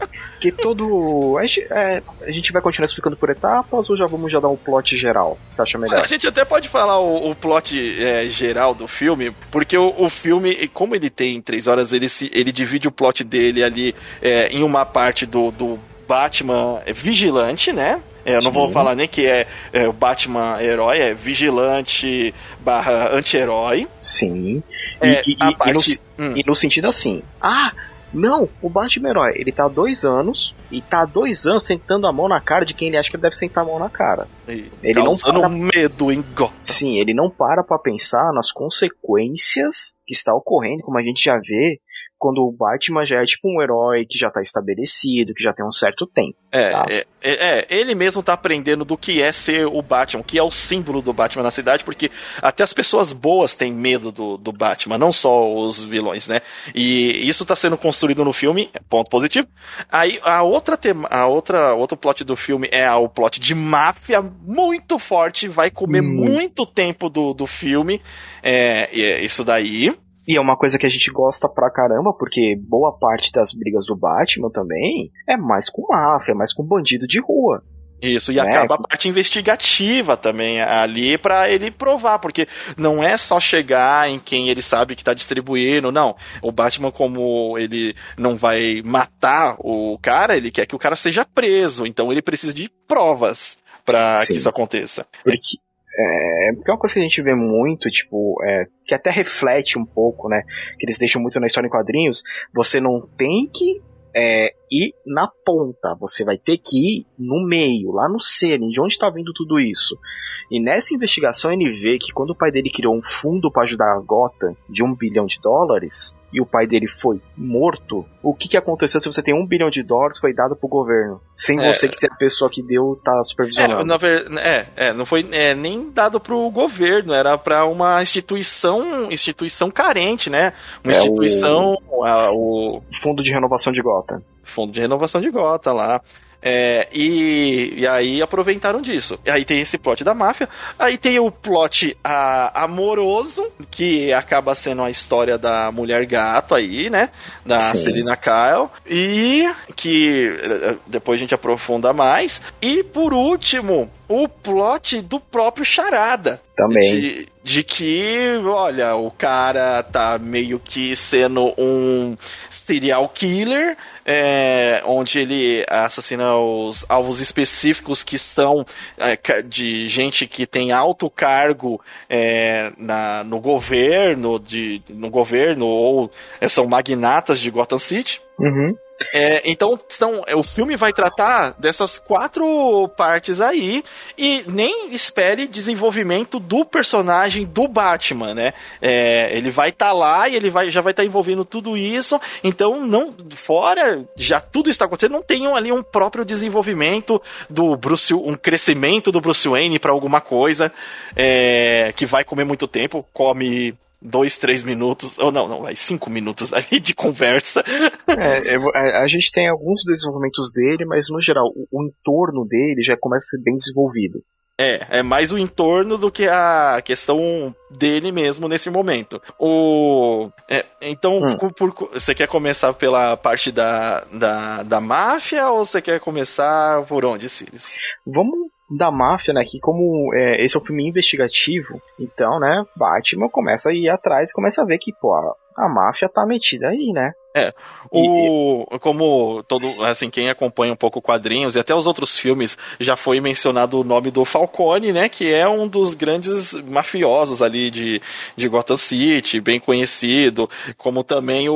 Que todo. A gente, é, a gente vai continuar explicando por etapas ou já vamos já dar um plot geral? Você acha A melhor? gente até pode falar o, o plot é, geral do filme, porque o, o filme, como ele tem três horas, ele, se, ele divide o plot dele ali é, em uma parte do, do Batman vigilante, né? É, eu não vou falar nem que é, é o Batman herói, é vigilante barra anti-herói. Sim. É, e, e- a e parte... no, Hum. e no sentido assim. Ah! Não, o Batman herói, ele tá há dois anos e tá há dois anos sentando a mão na cara de quem ele acha que ele deve sentar a mão na cara. Ele não para- medo em Gotham. Sim, ele não para pra pensar nas consequências que está ocorrendo, como a gente já vê quando o Batman já é tipo um herói que já tá estabelecido, que já tem um certo tempo. É, Tá. é, é, é, ele mesmo tá aprendendo do que é ser o Batman, o que é o símbolo do Batman na cidade, porque até as pessoas boas têm medo do, do Batman, não só os vilões, né? E isso tá sendo construído no filme, ponto positivo. Aí a outra tema, a outra outro plot do filme é o plot de máfia muito forte, vai comer Muito. muito tempo do, do filme. É, é isso daí. E é uma coisa que a gente gosta pra caramba, porque boa parte das brigas do Batman também é mais com máfia, é mais com bandido de rua. Isso, e É. acaba a parte investigativa também ali pra ele provar, porque não é só chegar em quem ele sabe que tá distribuindo, não. O Batman, como ele não vai matar o cara, ele quer que o cara seja preso, então ele precisa de provas pra Sim. que isso aconteça. Porque é, porque é uma coisa que a gente vê muito, tipo, é, que até reflete um pouco, né? Que eles deixam muito na história em quadrinhos. Você não tem que é, ir na ponta, você vai ter que ir no meio, lá no cerne, de onde está vindo tudo isso. E nessa investigação ele vê que quando o pai dele criou um fundo para ajudar a Gotham de um bilhão de dólares e o pai dele foi morto, o que, que aconteceu se você tem um bilhão de dólares foi dado pro governo? Sem É. você que ser a pessoa que deu tá É, supervisionando. na ver- é, é, não foi é, nem dado pro governo, era pra uma instituição, instituição carente, né? Uma É, o- instituição, a- o Fundo de renovação de Gotham. fundo de renovação de Gota lá. É, e, e aí aproveitaram disso. E aí tem esse plot da máfia. Aí tem o plot ah, amoroso, que acaba sendo a história da mulher gato aí, né? Da Sim. Selina Kyle. E que eh, depois a gente aprofunda mais. E por último, o plot do próprio Charada. Também. De, de que, olha, o cara tá meio que sendo um serial killer, é, onde ele assassina os alvos específicos que são é, de gente que tem alto cargo é, na, no governo, de, no governo, ou é, são magnatas de Gotham City. Uhum. É, então, é, o filme vai tratar dessas quatro partes aí e nem espere desenvolvimento do personagem do Batman, né? É, ele vai estar lá e ele vai, já vai estar envolvendo tudo isso. Então, não fora já tudo está acontecendo, não tem ali um próprio desenvolvimento do Bruce, um crescimento do Bruce Wayne para alguma coisa é, que vai comer muito tempo, come dois, três minutos, ou não, não, vai cinco minutos ali de conversa. É, a, a gente tem alguns desenvolvimentos dele, mas no geral, o, o entorno dele já começa a ser bem desenvolvido. É, é mais o entorno do que a questão dele mesmo nesse momento. O, é, então, Hum. por- por- você quer começar pela parte da, da, da máfia ou você quer começar por onde, Sirius? Vamos da máfia, né? Que como é, esse é um filme investigativo, então, né, Batman começa a ir atrás e começa a ver que, pô, a, a máfia tá metida aí, né? O, como todo, assim, quem acompanha um pouco quadrinhos e até os outros filmes já foi mencionado o nome do Falcone, né? Que é um dos grandes mafiosos ali de, de Gotham City, bem conhecido, como também o,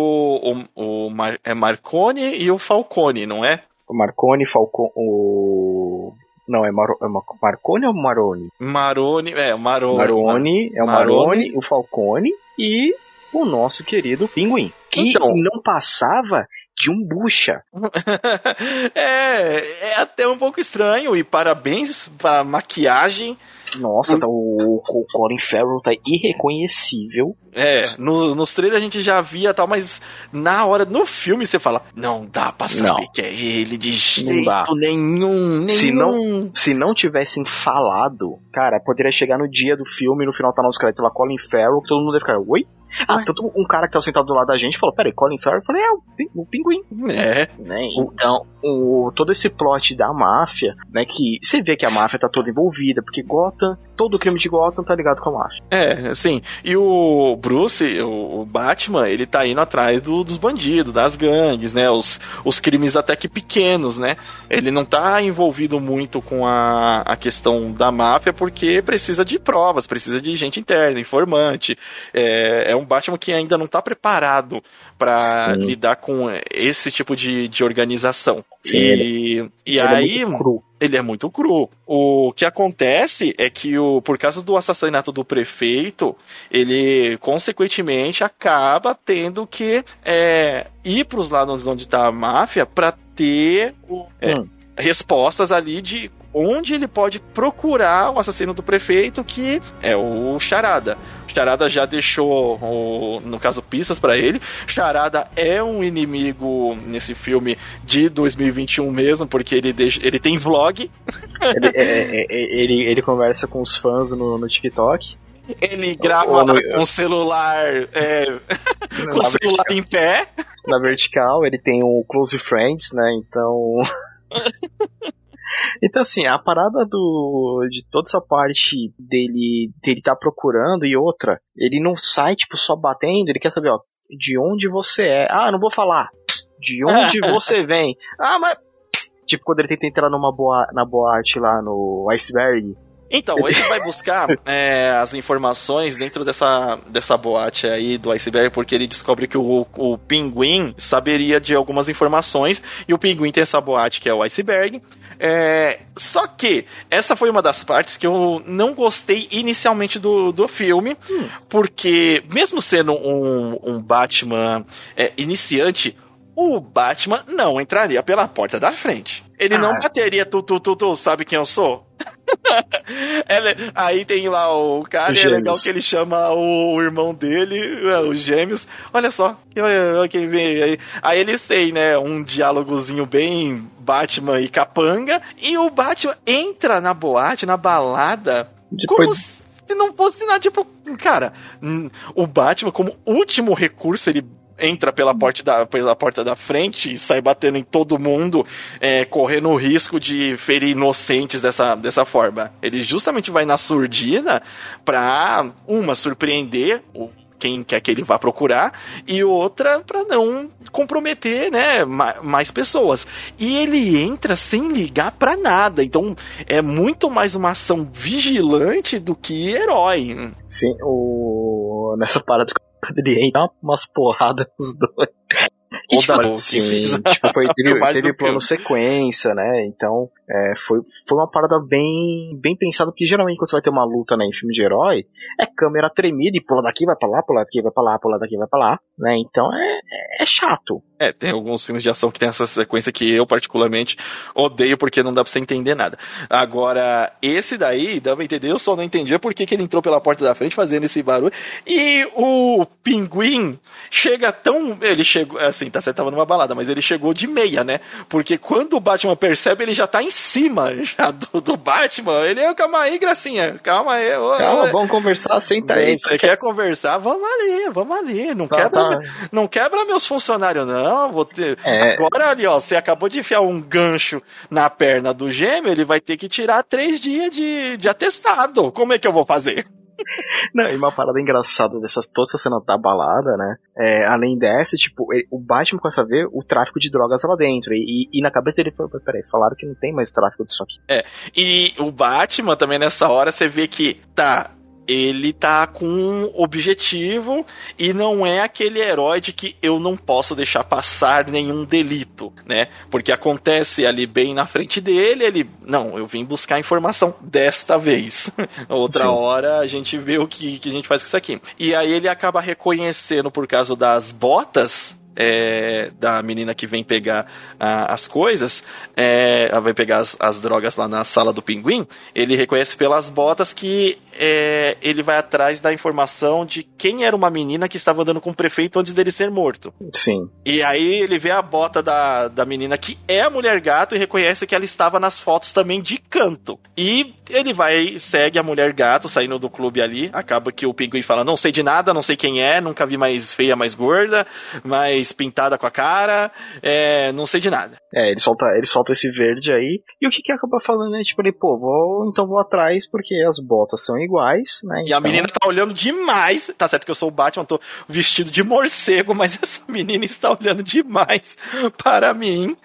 o, o Mar, é Marcone e o Falcone, não é? O Marconi, Falcone, o... Não, é, Maro, é Ma- Marconi ou Maroni? Marone, é, Marone. Maroni, é o Maroni. Maroni, o Falcone e o nosso querido Pinguim. Que Então. não passava de um bucha. é, é até um pouco estranho e parabéns pra maquiagem nossa, tá, o, o Colin Farrell tá irreconhecível. É, no, nos trailers a gente já via tal, mas na hora, no filme você fala, não dá pra saber não. que é ele de jeito nenhum, nenhum. Se não, se não tivessem falado, cara, poderia chegar no dia do filme no final tá nosso crédito lá, Colin Farrell, que todo mundo ia ficar, oi? Ah, tanto um cara que tava sentado do lado da gente falou, peraí, Colin Farrell? Eu falei, é, o, o pinguim. É. Né? Então, o, todo esse plot da máfia, né, que você vê que a máfia tá toda envolvida, porque Gotham, todo crime de Gotham tá ligado com a máfia. É, sim. E o Bruce, o, o Batman, ele tá indo atrás do, dos bandidos, das gangues, né, os, os crimes até que pequenos, né. Ele não tá envolvido muito com a, a questão da máfia porque precisa de provas, precisa de gente interna, informante, é, é um Batman que ainda não tá preparado para lidar com esse tipo de, de organização. Sim, e, ele, e ele é aí. É ele é muito cru. O que acontece é que, o, por causa do assassinato do prefeito, ele, consequentemente, acaba tendo que é, ir para os lados onde está a máfia para ter o, é, hum. respostas ali de onde ele pode procurar o assassino do prefeito, que é o Charada. O Charada já deixou, o, no caso, pistas para ele. Charada é um inimigo nesse filme de 2021 mesmo, porque ele, deixa, ele tem vlog. Ele, é, é, é, ele, ele, conversa com os fãs no, no TikTok. Ele grava no... com o celular, é, com o celular vertical. em pé. Na vertical, ele tem o Close Friends, né? Então. Então, assim, a parada do de toda essa parte dele dele tá procurando e outra, ele não sai, tipo, só batendo, ele quer saber, ó, de onde você é. Ah, não vou falar. De onde você vem. Ah, mas. Tipo, quando ele tenta entrar numa boa, na boate lá no Iceberg, então, ele vai buscar é, as informações dentro dessa, dessa boate aí do iceberg, porque ele descobre que o, o pinguim saberia de algumas informações, e o pinguim tem essa boate que é o iceberg. É, só que essa foi uma das partes que eu não gostei inicialmente do, do filme, hum. porque mesmo sendo um, um Batman é, iniciante, o Batman não entraria pela porta da frente. Ele ah. não bateria tu, tu, tu, tu, sabe quem eu sou? aí tem lá o cara, os é legal que ele chama o, irmão dele, é, os gêmeos. Olha só, olha quem vem aí. Aí eles têm, né, um diálogozinho bem Batman e capanga. E o Batman entra na boate, na balada, Depois... como se não fosse nada. Tipo, cara, o Batman, como último recurso, ele entra pela porta da, pela porta da frente e sai batendo em todo mundo, é, correndo o risco de ferir inocentes dessa, dessa forma. Ele justamente vai na surdina pra, uma, surpreender o quem quer que ele vá procurar, e outra para não comprometer, né, mais pessoas. E ele entra sem ligar para nada. Então é muito mais uma ação vigilante do que herói. Sim, o nessa parada quando ele entra, umas porradas nos dois. E, tipo, assim, tipo, foi, teve, teve plano sequência, né? Então, é, foi, foi uma parada bem, bem pensada, porque geralmente quando você vai ter uma luta né, em filme de herói, é câmera tremida e pula daqui, vai pra lá, pula daqui, vai pra lá, pula daqui, vai pra lá, né? Então é, é chato. É, tem alguns filmes de ação que tem essa sequência que eu particularmente odeio porque não dá pra você entender nada. Agora, esse daí, dá pra entender, eu só não entendia por que, que ele entrou pela porta da frente fazendo esse barulho. E o pinguim chega tão. Ele chegou, assim, tá certo, tava numa balada, mas ele chegou de meia, né? Porque quando o Batman percebe, ele já tá em cima já do, do Batman. Ele é, calma aí, gracinha, calma aí. Ô, calma, vamos conversar, senta aí. Você quer conversar? Vamos ali, vamos ali. Não, tá, quebra, tá. não quebra meus funcionários, não. Vou ter... É. Agora ali, ó, você acabou de enfiar um gancho na perna do gêmeo, ele vai ter que tirar três dias de, de atestado. Como é que eu vou fazer? Não, e uma parada engraçada dessas todas essa cena da balada, né? É, além dessa, tipo, ele, o Batman começa a ver o tráfico de drogas lá dentro. E, e, e na cabeça dele, peraí, falaram que não tem mais tráfico disso aqui. É, e o Batman também nessa hora você vê que tá, ele tá com um objetivo e não é aquele herói de que eu não posso deixar passar nenhum delito, né? Porque acontece ali bem na frente dele, ele, não, eu vim buscar informação desta vez. Outra Sim. hora a gente vê o que, que a gente faz com isso aqui. E aí ele acaba reconhecendo por causa das botas é, da menina que vem pegar ah, as coisas, é, ela vai pegar as, as, drogas lá na sala do pinguim, ele reconhece pelas botas que é, ele vai atrás da informação de quem era uma menina que estava andando com o prefeito antes dele ser morto. Sim. E aí ele vê a bota da, da menina que é a mulher gato e reconhece que ela estava nas fotos também de canto. E ele vai, segue a mulher gato saindo do clube ali, acaba que o pinguim fala, não sei de nada, não sei quem é, nunca vi mais feia, mais gorda, mais pintada com a cara, é, não sei de nada. É, ele solta, ele solta esse verde aí, e o que que acaba falando, né? Tipo, ele, pô, vou, então vou atrás porque as botas são iguais, né? E a menina tá olhando demais, tá certo que eu sou o Batman, tô vestido de morcego, mas essa menina está olhando demais para mim.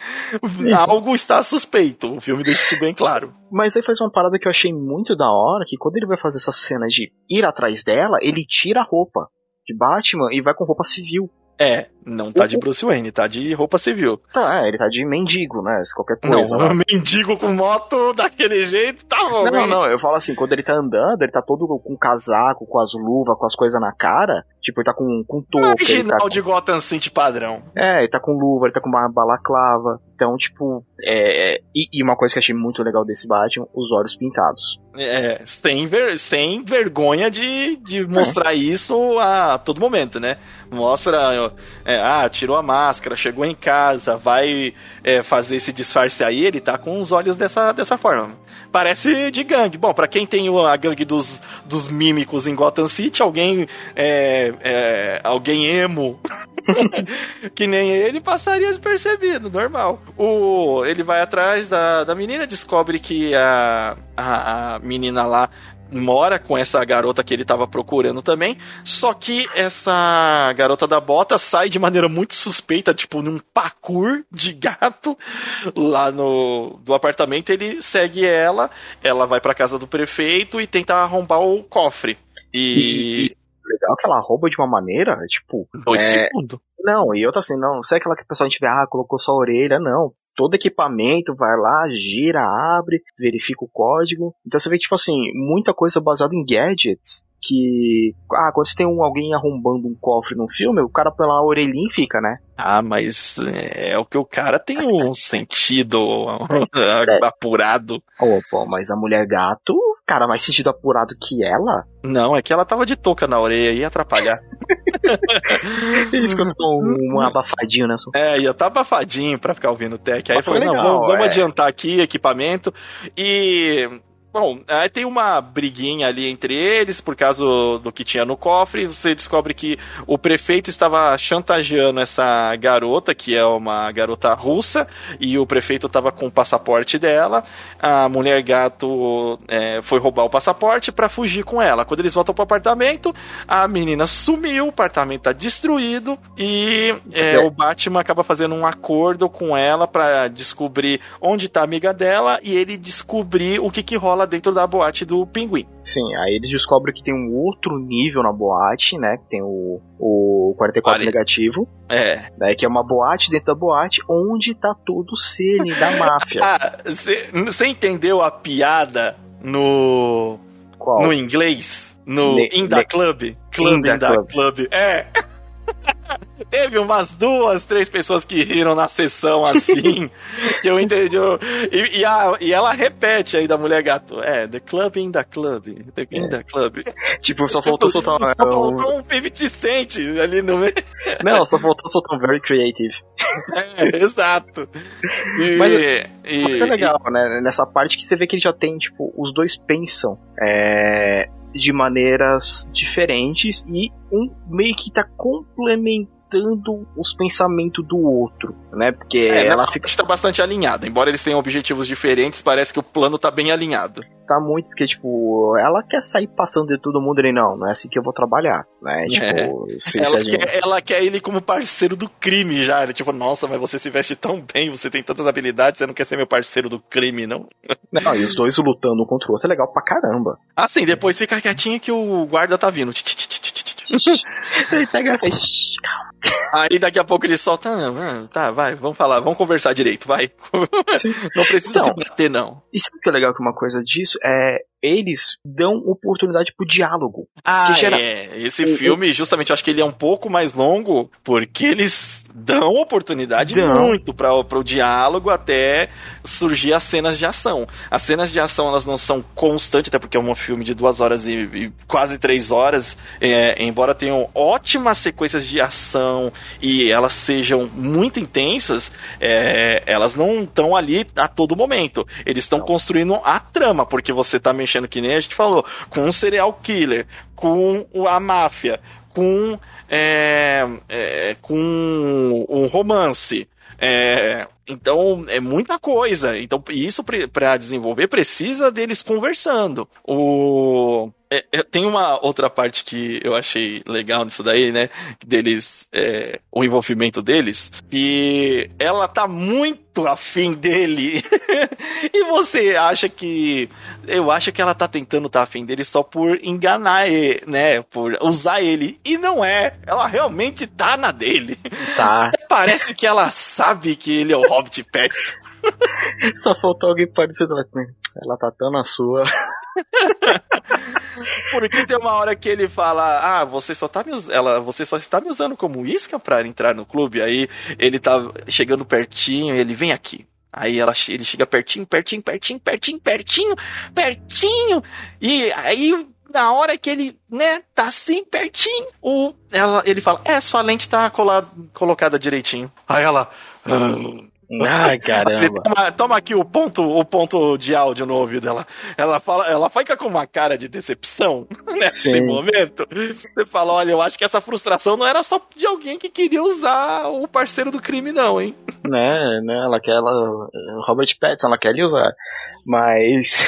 Algo está suspeito, o filme deixa isso bem claro. Mas aí faz uma parada que eu achei muito da hora, que quando ele vai fazer essa cena de ir atrás dela, ele tira a roupa de Batman e vai com roupa civil. É, não tá de Bruce Wayne, tá de roupa civil. Tá, ele tá de mendigo, né? Qualquer coisa. Não, né? mendigo com moto daquele jeito, tá bom. Não, não, não, eu falo assim, quando ele tá andando, ele tá todo com casaco, com as luvas, com as coisas na cara. Tipo, ele tá com, com touca. Original tá com... de Gotham City padrão. É, ele tá com luva, ele tá com uma balaclava. Então, tipo, é. E, e uma coisa que eu achei muito legal desse Batman, os olhos pintados. É, sem, ver, sem vergonha de, de mostrar é. isso a todo momento, né? Mostra, é, ah, tirou a máscara, chegou em casa, vai é, fazer esse disfarce aí, ele tá com os olhos dessa, dessa forma. Parece de gangue. Bom, para quem tem a gangue dos, dos mímicos em Gotham City, alguém é, é alguém emo que nem ele passaria despercebido, normal. O, ele vai atrás da, da menina, descobre que a, a, a menina lá mora com essa garota que ele estava procurando também. Só que essa garota da bota sai de maneira muito suspeita, tipo num parkour de gato lá no do apartamento. Ele segue ela, ela vai para casa do prefeito e tenta arrombar o cofre. E, e legal que ela rouba de uma maneira, tipo. Dois é... segundos. Não, e outra assim, não, sei aquela que o pessoal a gente vê, ah, colocou só a orelha, não todo equipamento, vai lá, gira, abre, verifica o código. Então você vê que, tipo assim, muita coisa baseada em gadgets que. Ah, quando você tem um, alguém arrombando um cofre num filme, o cara pela orelhinha fica, né? Ah, mas é, é o que o cara tem um sentido apurado. Oh, pô, mas a mulher gato, cara, mais sentido apurado que ela? Não, é que ela tava de touca na orelha e ia atrapalhar. Isso quando um, um abafadinho, né? É, ia tá abafadinho pra ficar ouvindo o tech. Aí eu falei, não, vamos, vamos é. adiantar aqui equipamento. E Bom, aí tem uma briguinha ali entre eles por causa do que tinha no cofre. Você descobre que o prefeito estava chantageando essa garota, que é uma garota russa, e o prefeito estava com o passaporte dela. A mulher gato é, foi roubar o passaporte para fugir com ela. Quando eles voltam pro apartamento, a menina sumiu, o apartamento está destruído e é, o Batman acaba fazendo um acordo com ela para descobrir onde está a amiga dela e ele descobrir o que que rola lá dentro da boate do Pinguim. Sim, aí eles descobrem que tem um outro nível na boate, né? Que tem o, o 44 Ali. negativo. É. Né, que é uma boate dentro da boate onde tá todo o cerne da máfia. Ah, você entendeu a piada no. Qual? No inglês? No Le, In the Club? Club In the, Club. Club. É. Teve umas duas, três pessoas que riram na sessão assim, que eu entendi. E, e, a, e ela repete aí da mulher gato: É, The Club in the Club. The, in the Club. tipo, só faltou soltar um. Só faltou um 50 Cent ali no meio. Não, só faltou soltar um Very Creative. É, exato. E, mas, e, mas é legal, né? Nessa parte que você vê que ele já tem, tipo, os dois pensam. É de maneiras diferentes e um meio que tá complementando os pensamentos do outro, né? Porque é, ela fica está bastante alinhada, embora eles tenham objetivos diferentes, parece que o plano tá bem alinhado tá muito, porque, tipo, ela quer sair passando de todo mundo e não, não é assim que eu vou trabalhar, né? Tipo, é. se, ela, se gente... quer, ela, quer, ele como parceiro do crime já. Ele, tipo, nossa, mas você se veste tão bem, você tem tantas habilidades, você não quer ser meu parceiro do crime, não? Não, e os dois lutando um contra o outro é legal pra caramba. Ah, sim, depois fica quietinho que o guarda tá vindo. ele pega e faz. Aí daqui a pouco ele solta, ah, tá, vai, vamos falar, vamos conversar direito, vai. não precisa então, se bater, não. E sabe o que é legal que uma coisa disso é eles dão oportunidade pro diálogo. Ah, gera... é. Esse filme, justamente, eu acho que ele é um pouco mais longo, porque eles dão oportunidade dão. muito para o diálogo até surgir as cenas de ação. As cenas de ação elas não são constantes, até porque é um filme de duas horas e, e quase três horas, é, embora tenham ótimas sequências de ação e elas sejam muito intensas, é, elas não estão ali a todo momento. Eles estão construindo a trama, porque você está mexendo, que nem a gente falou, com um serial killer, com a máfia, com é, é, com um romance. É, então é muita coisa. Então isso para desenvolver precisa deles conversando. O é, é, tem uma outra parte que eu achei legal nisso daí, né? Deles, é, o envolvimento deles, que ela tá muito afim dele. e você acha que. Eu acho que ela tá tentando tá afim dele só por enganar ele, né? Por usar ele. E não é. Ela realmente tá na dele. Tá. Parece que ela sabe que ele é o Hobbit Pets. Só faltou alguém parecido. Ela tá tão na sua. Porque tem uma hora que ele fala: Ah, você só tá me ela, você só está me usando como isca para entrar no clube. Aí ele tá chegando pertinho e ele vem aqui. Aí ela, ele chega pertinho, pertinho, pertinho, pertinho, pertinho, pertinho. E aí, na hora que ele, né, tá assim, pertinho, o, ela, ele fala, é, sua lente tá colada, colocada direitinho. Aí ela, ah, Ai, caramba. Toma, toma, aqui o ponto, o ponto de áudio no ouvido dela. Ela fala, ela fica com uma cara de decepção nesse Sim. momento. Você fala, olha, eu acho que essa frustração não era só de alguém que queria usar o parceiro do crime, não, hein? Né, né, ela quer, ela, Robert Pattinson, ela quer usar. Mas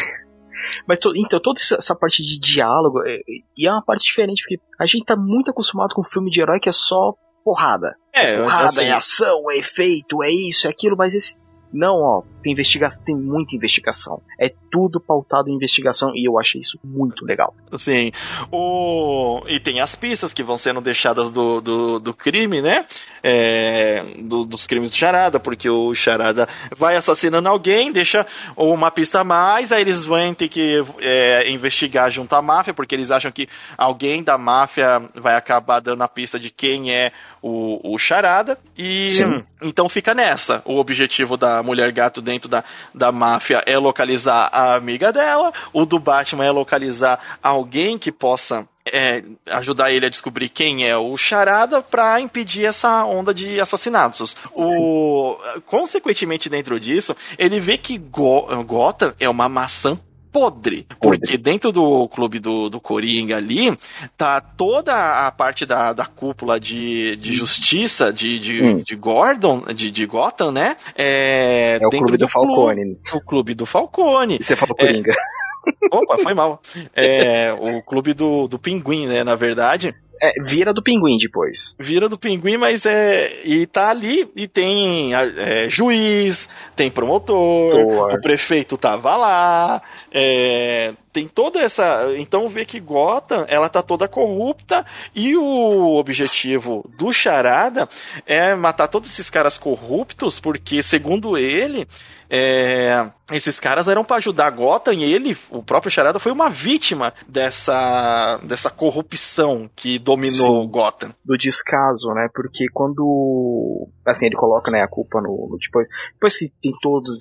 mas então, toda essa parte de diálogo, é, e é uma parte diferente, porque a gente tá muito acostumado com filme de herói que é só porrada. É, porrada, assim... é ação, é efeito, é isso, é aquilo, mas esse. Não, ó, tem investigação, tem muita investigação. É tudo pautado em investigação e eu achei isso muito legal. Sim. O... E tem as pistas que vão sendo deixadas do, do, do crime, né? É... Do, dos crimes do Charada, porque o Charada vai assassinando alguém, deixa uma pista a mais, aí eles vão ter que é, investigar junto à máfia, porque eles acham que alguém da máfia vai acabar dando a pista de quem é o, o Charada. E Sim. então fica nessa. O objetivo da mulher gato dentro dentro da, da máfia é localizar a amiga dela, o do Batman é localizar alguém que possa é, ajudar ele a descobrir quem é o Charada para impedir essa onda de assassinatos. O, consequentemente, dentro disso, ele vê que Go Gotham é uma maçã podre. Porque dentro do clube do, do Coringa ali, tá toda a parte da, da cúpula de, de justiça de, de, hum. de Gordon, de, de Gotham, né? É, é o clube do, do Falcone. Clube, o clube do Falcone. E você falou Coringa. É, opa, foi mal. É, o clube do, do Pinguim, né? Na verdade. É, vira do pinguim depois. Vira do pinguim, mas é. E tá ali e tem é, juiz, tem promotor, Boa. o prefeito tava lá, é, tem toda essa. Então vê que Gotham ela tá toda corrupta e o objetivo do Charada é matar todos esses caras corruptos, porque segundo ele é, esses caras eram para ajudar Gotham e ele, o próprio Charada, foi uma vítima dessa, dessa corrupção que dominou Sim, Gotham. Do descaso, né? Porque quando. Assim, ele coloca né, a culpa no. no depois, depois que tem todos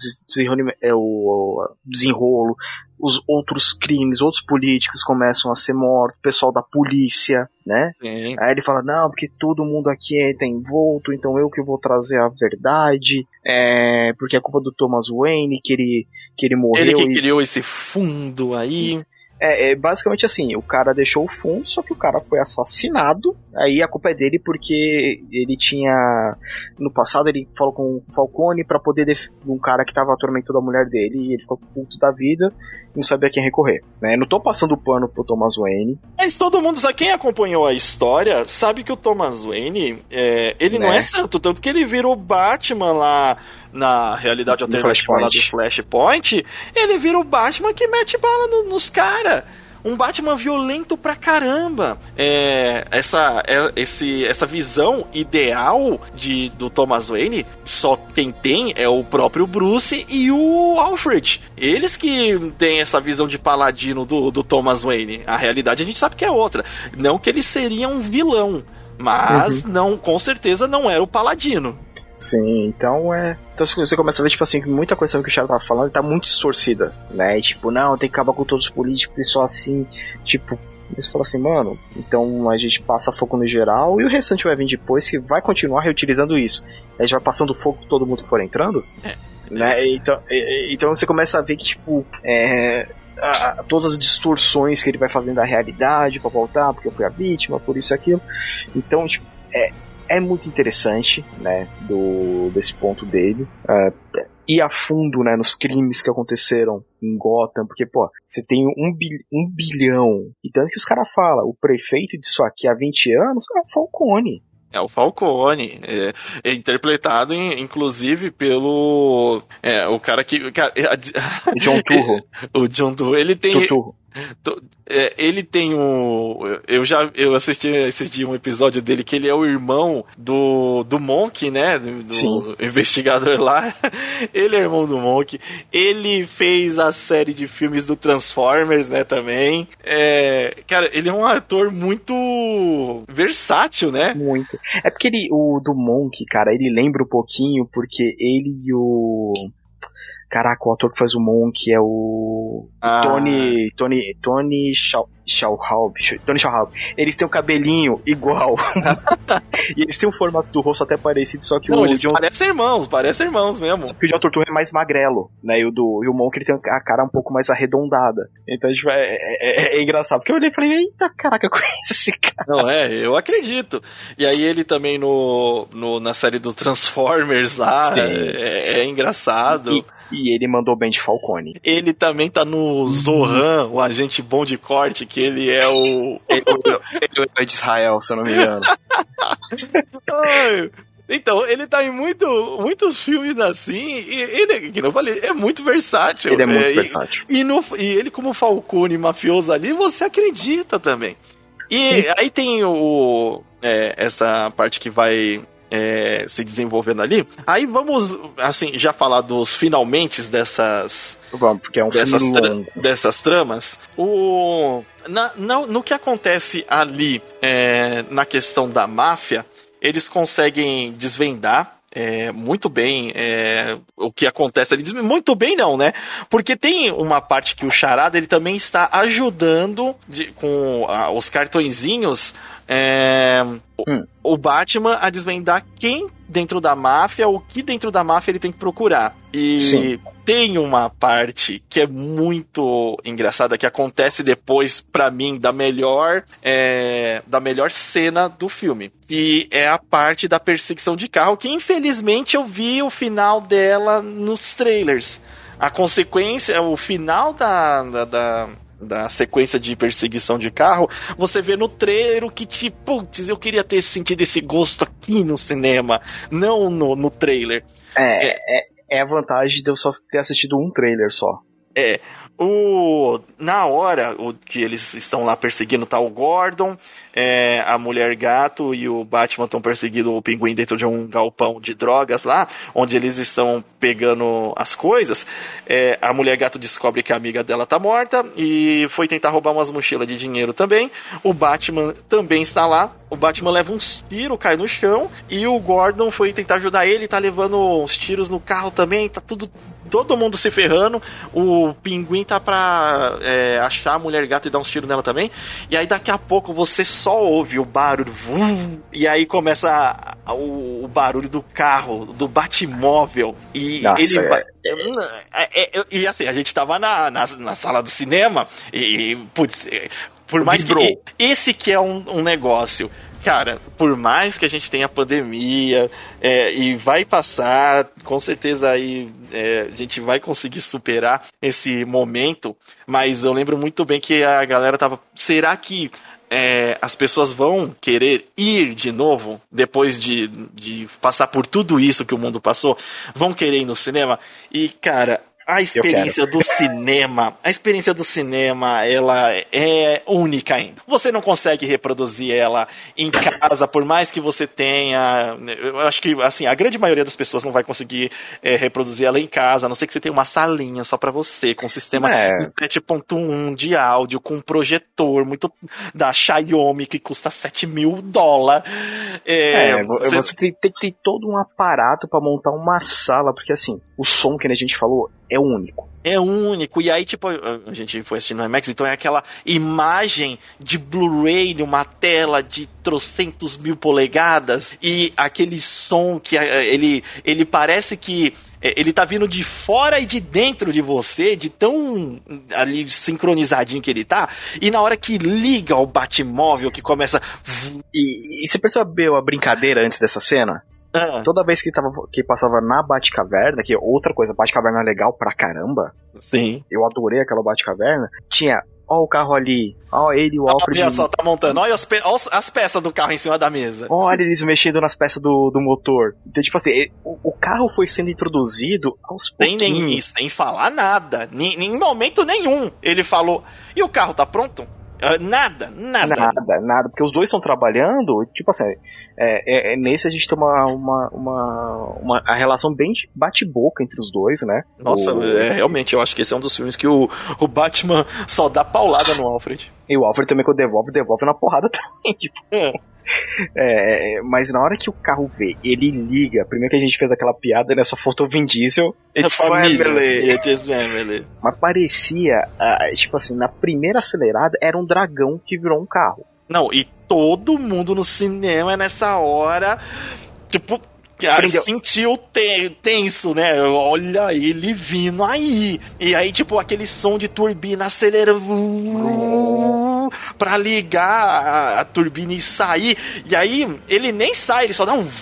é, o desenrolo, os outros crimes, outros políticos começam a ser mortos, o pessoal da polícia, né? Sim. Aí ele fala, não, porque todo mundo aqui tá envolto, então eu que vou trazer a verdade, é, porque é culpa do Thomas Wayne, que ele, que ele morreu. Ele que e... criou esse fundo aí. É, é, basicamente assim, o cara deixou o fundo, só que o cara foi assassinado. Aí a culpa é dele porque ele tinha. No passado ele falou com o Falcone para poder um cara que tava atormentando a mulher dele e ele ficou puto da vida e não sabia quem recorrer. Né? Não tô passando pano pro Thomas Wayne. Mas todo mundo, sabe, quem acompanhou a história, sabe que o Thomas Wayne, é, ele né? não é santo, tanto que ele virou Batman lá na realidade alternativa lá do Flashpoint, ele vira o Batman que mete bala no, nos caras um Batman violento pra caramba. É, essa, é, esse, essa visão ideal de, do Thomas Wayne, só quem tem é o próprio Bruce e o Alfred. Eles que têm essa visão de paladino do, do Thomas Wayne. A realidade a gente sabe que é outra. Não que ele seria um vilão Mas uhum. não, com certeza não era o Paladino. Sim, então é. Então você começa a ver, tipo assim, que muita coisa que o Thiago tava falando tá muito distorcida, né? E, tipo, não, tem que acabar com todos os políticos e só assim. Tipo, você fala assim, mano, então a gente passa fogo no geral e o restante vai vir depois que vai continuar reutilizando isso. A gente vai passando fogo todo mundo que for entrando. É. Né? Então, então você começa a ver que, tipo, é, a, todas as distorções que ele vai fazendo da realidade para voltar, porque eu fui a vítima, por isso e aquilo. Então, tipo, é, é muito interessante, né, do, desse ponto dele. Uh, ir a fundo, né, nos crimes que aconteceram em Gotham, porque, pô, você tem um, bil, um bilhão, e tanto que os caras falam, o prefeito disso aqui há 20 anos é o Falcone. É o Falcone, é, é interpretado em, inclusive pelo é, o cara que cara, o John Turro. o John Turro, ele tem. É, ele tem um. Eu já eu assisti esses dias um episódio dele que ele é o irmão do, do Monk, né? Do Sim. investigador lá. Ele é irmão do Monk. Ele fez a série de filmes do Transformers, né? Também. É, cara, ele é um ator muito versátil, né? Muito. É porque ele, o do Monk, cara, ele lembra um pouquinho porque ele e o. Caraca, o ator que faz o Monk é o. Ah. Tony. Tony. Tony Shaw. Schauhaub, Tony Schauhaub, eles têm o um cabelinho igual. e eles têm o formato do rosto até parecido, só que Não, o eles John... parecem irmãos, parecem irmãos mesmo. Só que o John Tortura é mais magrelo, né? E o, do, e o Monk ele tem a cara um pouco mais arredondada. Então tipo, é, é, é, é engraçado, porque eu olhei e falei, eita caraca, conheço esse cara. Não, é, eu acredito. E aí ele também no, no na série do Transformers lá, é, é, engraçado. E, e ele mandou bem de Falcone. Ele também tá no Zohan, o agente bom de corte, que ele é o. ele, é de Israel, se eu não me engano. Então, ele tá em muito, muitos filmes assim, e ele, que eu falei, é muito versátil. Ele é muito é, versátil. E, e, no, e ele, como Falcone mafioso ali, você acredita também. E Sim. aí tem o. É, essa parte que vai é, se desenvolvendo ali. Aí vamos, assim, já falar dos finalmente dessas. Vamos, porque é um dessas, tra dessas tramas. O, na, na, no que acontece ali é, na questão da máfia, eles conseguem desvendar é, muito bem é, o que acontece ali. Muito bem não, né? Porque tem uma parte que o Charada ele também está ajudando de, com a, os cartõezinhos é, hum. o Batman a desvendar quem dentro da máfia, o que dentro da máfia ele tem que procurar. E Sim. tem uma parte que é muito engraçada que acontece depois, para mim, da melhor é, da melhor cena do filme. E é a parte da perseguição de carro, que infelizmente eu vi o final dela nos trailers. A consequência, o final da, da, da da sequência de perseguição de carro, você vê no trailer que, tipo, putz, eu queria ter sentido esse gosto aqui no cinema, não no, no trailer. É, é, é a vantagem de eu só ter assistido um trailer só. É, o, na hora o, que eles estão lá perseguindo tal Gordon, é, a mulher gato e o Batman estão perseguindo o pinguim dentro de um galpão de drogas lá, onde eles estão pegando as coisas. É, a mulher gato descobre que a amiga dela tá morta e foi tentar roubar umas mochilas de dinheiro também. O Batman também está lá. O Batman leva uns tiros, cai no chão e o Gordon foi tentar ajudar ele, tá levando uns tiros no carro também, tá tudo todo mundo se ferrando. O pinguim tá pra é, achar a mulher gata e dar uns tiros nela também. E aí daqui a pouco você só ouve o barulho. Vum, e aí começa a, a, o, o, barulho do carro, do Batmóvel. E Nossa, ele vai. É, é, é, e assim, a gente tava na, na, na sala do cinema e, putz, é, por mais Vibrou. que. Esse que é um, um negócio cara, por mais que a gente tenha pandemia é, e vai passar, com certeza aí é, a gente vai conseguir superar esse momento, mas eu lembro muito bem que a galera tava. Será que é, as pessoas vão querer ir de novo depois de, de passar por tudo isso que o mundo passou? Vão querer ir no cinema? E, cara, a experiência do cinema, a experiência do cinema, ela é única ainda. Você não consegue reproduzir ela em casa, por mais que você tenha. Eu acho que, assim, a grande maioria das pessoas não vai conseguir é, reproduzir ela em casa, a não ser que você tenha uma salinha só para você, com sistema é. 7.1 de áudio, com um projetor muito da Xiaomi que custa 7 mil dólares. É, é, você, você tem, tem que ter todo um aparato para montar uma sala, porque assim, o som que a gente falou é único. É único. E aí, tipo, a gente foi assistindo no IMAX, então é aquela imagem de Blu-ray numa tela de trocentos mil polegadas e aquele som que ele, ele parece que é, ele tá vindo de fora e de dentro de você, de tão ali sincronizadinho que ele tá, e na hora que liga o Batmóvel, que começa. E, e você percebeu a brincadeira antes dessa cena? Ah. Toda vez que, tava, que passava na Batcaverna, que é outra coisa, Batcaverna é legal pra caramba. Sim. Eu adorei aquela Batcaverna. Tinha Ó o carro ali. Ó ele o Alfred. Olha só, tá montando. Olha as, pe as, peças do carro em cima da mesa. Olha eles mexendo nas peças do, do motor. Então, tipo assim, ele, o, o, carro foi sendo introduzido aos pouquinhos. Sem, nem, sem falar nada. Em momento nenhum ele falou, e o carro tá pronto? Uh, nada, nada. Nada, nada. Porque os dois estão trabalhando, tipo assim, é, é, é, nesse a gente tem uma, uma, uma, uma a relação bem bate-boca entre os dois, né? Nossa, o... é, realmente, eu acho que esse é um dos filmes que o, o Batman só dá paulada no Alfred. E o Alfred também, quando devolve, devolve na porrada também. Tipo. É. É, mas na hora que o carro vê, ele liga. Primeiro que a gente fez aquela piada, né? Só faltou Vin Diesel. It's family. It's family. Mas parecia, tipo assim, na primeira acelerada era um dragão que virou um carro. Não, e todo mundo no cinema nessa hora, tipo, sentiu tenso, né? Olha ele vindo aí. E aí, tipo, aquele som de turbina acelerando pra ligar a, a turbina e sair. E aí, ele nem sai, ele só dá um.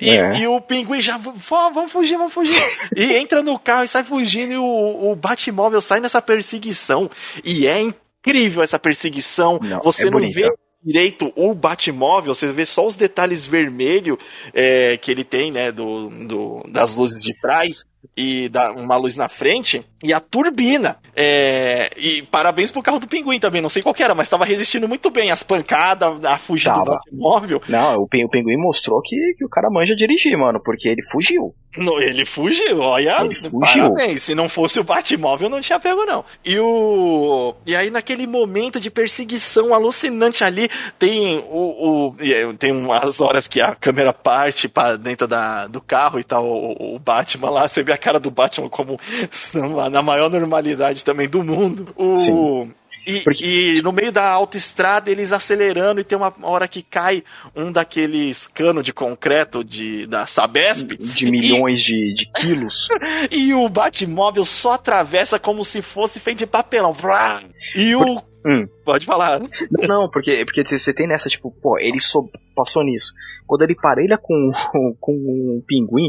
E, é. e, o pinguim já, vamos fugir, vamos fugir. e entra no carro e sai fugindo, e o, o Batmóvel sai nessa perseguição. E é incrível essa perseguição. Não, Você é não bonita. vê direito o Batmóvel, você vê só os detalhes vermelhos é, que ele tem, né, do, do, das luzes de trás e dá uma luz na frente e a turbina. É, e parabéns pro carro do pinguim também, não sei qual era, mas estava resistindo muito bem as pancadas, a fugida do automóvel. Não, o, o pinguim mostrou que, que o cara manja dirigir, mano, porque ele fugiu. No, ele fugiu, olha. Ele fugiu. Parabéns. Se não fosse o Batmóvel, não tinha pego, não. E o. E aí, naquele momento de perseguição alucinante ali, tem o. o tem umas horas que a câmera parte para dentro da, do carro e tal, o, o Batman lá, você vê a cara do Batman como na maior normalidade também do mundo. O. Sim. E, Porque... e, no meio da autoestrada, eles acelerando, e tem uma hora que cai um daqueles canos de concreto de, da Sabesp. De milhões e... de, de quilos. e o Batmóvel só atravessa como se fosse feito de papelão. E o. Hum. Pode falar. Não, porque, porque você tem nessa, tipo, pô, ele só passou nisso. Quando ele parelha com, com um pinguim,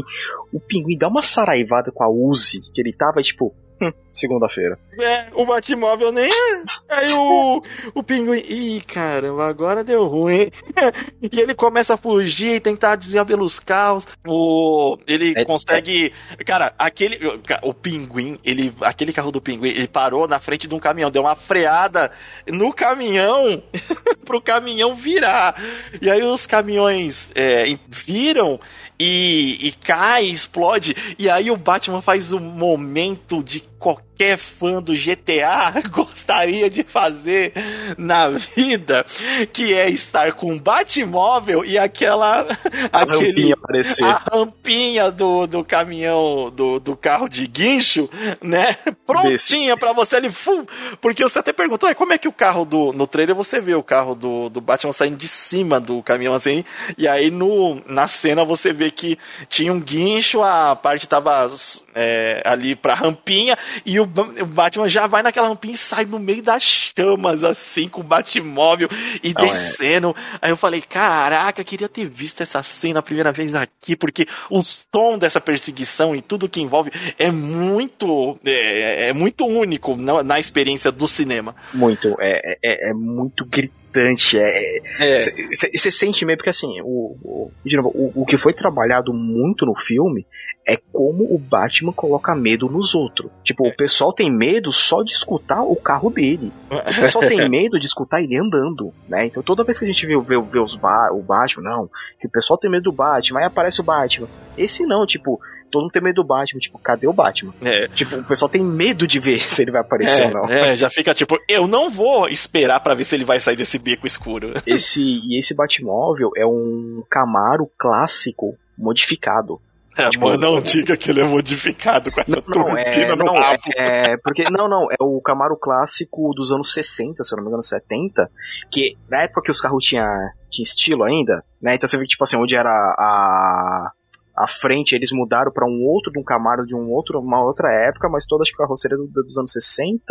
o pinguim dá uma saraivada com a Uzi que ele tava, tipo, hum, segunda-feira. É, o Batmóvel nem. É. Aí o, o pinguim. Ih, caramba, agora deu ruim. e ele começa a fugir e tentar desviar pelos carros. O, ele é, consegue. É. Cara, aquele. O pinguim, ele. Aquele carro do pinguim, ele parou na frente de um caminhão, deu uma freada no caminhão pro caminhão virar. E aí os caminhões é, viram e, e cai, explode. E aí o Batman faz o momento de qualquer fã do GTA gostaria de fazer na vida, que é estar com um Batmóvel e aquela a aquele, rampinha aparecer. a rampinha do, do caminhão do, do carro de guincho, né? Prontinha para você ali, fum, porque você até perguntou, como é que o carro do no trailer você vê o carro do, do Batman saindo de cima do caminhão assim, e aí no na cena você vê que tinha um guincho, a parte tava é, ali pra rampinha e o, Batman já vai naquela rampinha e sai no meio das chamas, assim, com o Batmóvel e Não, é. descendo. É. Aí eu falei, caraca, queria ter visto essa cena a primeira vez aqui, porque o som dessa perseguição e tudo que envolve é muito é, é muito único na, na experiência do cinema. Muito, é, é, é muito gritante irritante. É, Você é. sente meio, porque assim, o, o, o, o que foi trabalhado muito no filme é como o Batman coloca medo nos outros. Tipo, o pessoal tem medo só de escutar o carro dele. O pessoal tem medo de escutar ele andando, né? Então toda vez que a gente vê, vê, vê os ba o Batman, não, que o pessoal tem medo do Batman, aí aparece o Batman. Esse não, tipo, todo mundo tem medo do Batman. Tipo, cadê o Batman? É. Tipo, o pessoal tem medo de ver se ele vai aparecer é, ou não. É, já fica tipo, eu não vou esperar para ver se ele vai sair desse beco escuro. Esse, e esse Batmóvel é um Camaro clássico modificado. É, tipo, mano, não diga que ele é modificado com essa não, não, é, no não, é, é, porque Não, não, é o Camaro clássico dos anos 60, se eu não me engano, 70, que na época que os carros tinham tinha estilo ainda, né? Então você vê, tipo assim, onde era a, a frente, eles mudaram para um outro de um Camaro de um outro, uma outra época, mas toda a carroceria do, dos anos 60,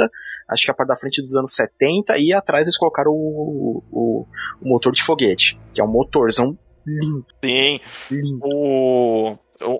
acho que a parte da frente dos anos 70, e atrás eles colocaram o, o, o motor de foguete, que é um motorzão lindo. Sim. Lindo. O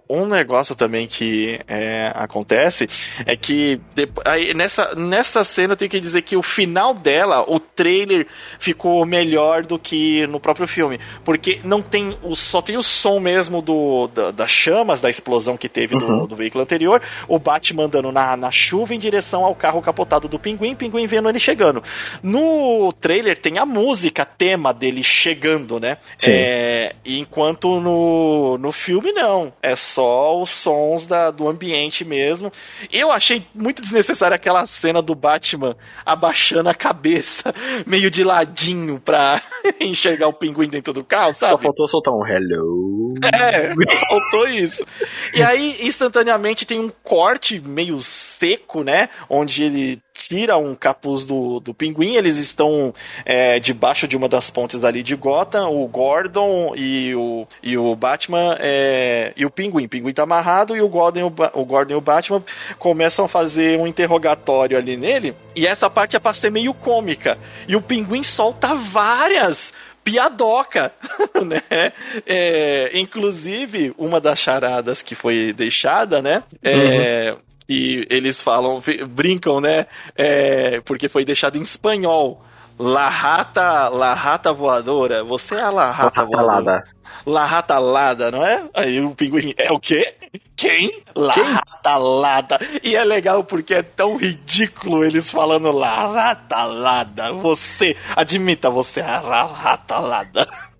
um negócio também que é, acontece é que aí, nessa, nessa cena eu tenho que dizer que o final dela, o trailer ficou melhor do que no próprio filme, porque não tem o, só tem o som mesmo do, da, das chamas da explosão que teve do, uhum. do, veículo anterior, o Batman andando na, na chuva em direção ao carro capotado do Pinguim, Pinguim vendo ele chegando. No trailer tem a música tema dele chegando, né? É, enquanto no, no filme não. É é só os sons da, do ambiente mesmo. Eu achei muito desnecessária aquela cena do Batman abaixando a cabeça, meio de ladinho pra enxergar o pinguim dentro do carro, sabe? Só faltou soltar um hello. É, faltou isso. E aí, instantaneamente, tem um corte meio seco, né? Onde ele tira um capuz do, do pinguim, eles estão é, debaixo de uma das pontes dali de Gotham, o Gordon e o, e o Batman é, e o pinguim. O pinguim tá amarrado e o Gordon, o, o Gordon e o Batman começam a fazer um interrogatório ali nele. E essa parte é pra ser meio cômica. E o pinguim solta várias piadoca, né? É, inclusive, uma das charadas que foi deixada, né? É, uhum e eles falam, brincam, né? É, porque foi deixado em espanhol. La rata, la rata voadora. Você é a la rata voadora. La rata lada, não é? Aí o pinguim é o quê? Quem? La Quem? rata lada. E é legal porque é tão ridículo eles falando la rata lada. Você, admita, você é a rata lada.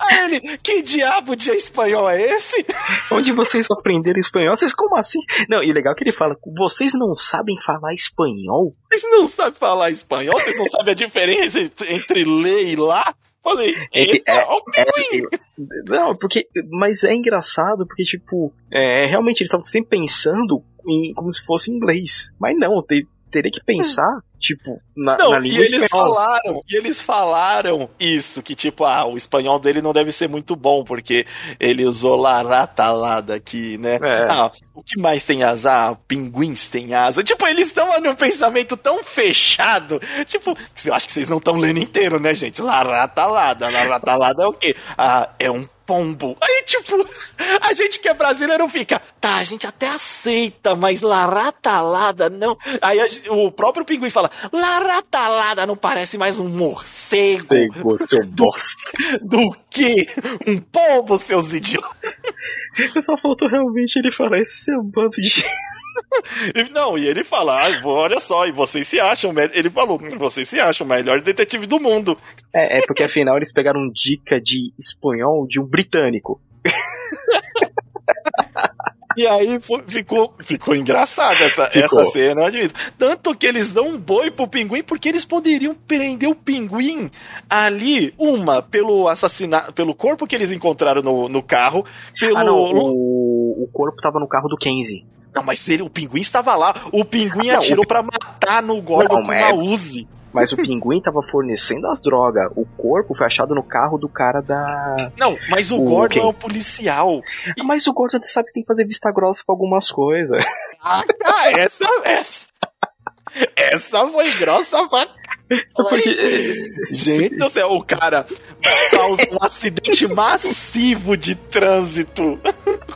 Aí ele, que diabo de espanhol é esse? Onde vocês aprenderam espanhol? Vocês como assim? Não, e legal que ele fala, vocês não sabem falar espanhol? Vocês não sabem falar espanhol? Vocês não sabem a diferença entre ler e lá? Falei, é, é, é, não, porque, mas é engraçado porque, tipo, é, realmente eles estavam sempre pensando em, como se fosse inglês. Mas não, tem, teria que pensar, tipo, na, não, na língua e eles falaram, e eles falaram isso, que tipo, ah, o espanhol dele não deve ser muito bom, porque ele usou laratalada aqui, né? É. Ah, o que mais tem asa? Ah, pinguins têm asa. Tipo, eles estão num pensamento tão fechado, tipo, eu acho que vocês não estão lendo inteiro, né, gente? Laratalada, laratalada é o quê? Ah, é um pombo. Aí, tipo, a gente que é brasileiro fica, tá, a gente até aceita, mas laratalada não. Aí a, o próprio pinguim fala, laratalada não parece mais um morcego. Morcego, seu bosta. Do que um pombo, seus idiotas. Só faltou realmente ele falar esse seu bando de. Não, e ele fala, ah, olha só, e vocês se acham, ele falou, vocês se acham o melhor detetive do mundo. É, é porque afinal eles pegaram dica de espanhol de um britânico. E aí ficou, ficou engraçada essa, essa cena, eu admito. Tanto que eles dão um boi pro pinguim, porque eles poderiam prender o pinguim ali, uma, pelo assassinato, pelo corpo que eles encontraram no, no carro, pelo. Ah, não, o, o corpo tava no carro do Kenzie. Não, mas ele, o pinguim estava lá. O pinguim atirou para matar no Gordon não, com uma Uzi. Mas o pinguim tava fornecendo as drogas. O corpo foi achado no carro do cara da. Não, mas o, o Gordon quem? é o policial. Ah, mas o Gordon sabe que tem que fazer vista grossa pra algumas coisas. Ah, essa, essa. Essa foi grossa pra porque, gente do céu, o cara causa um acidente massivo de trânsito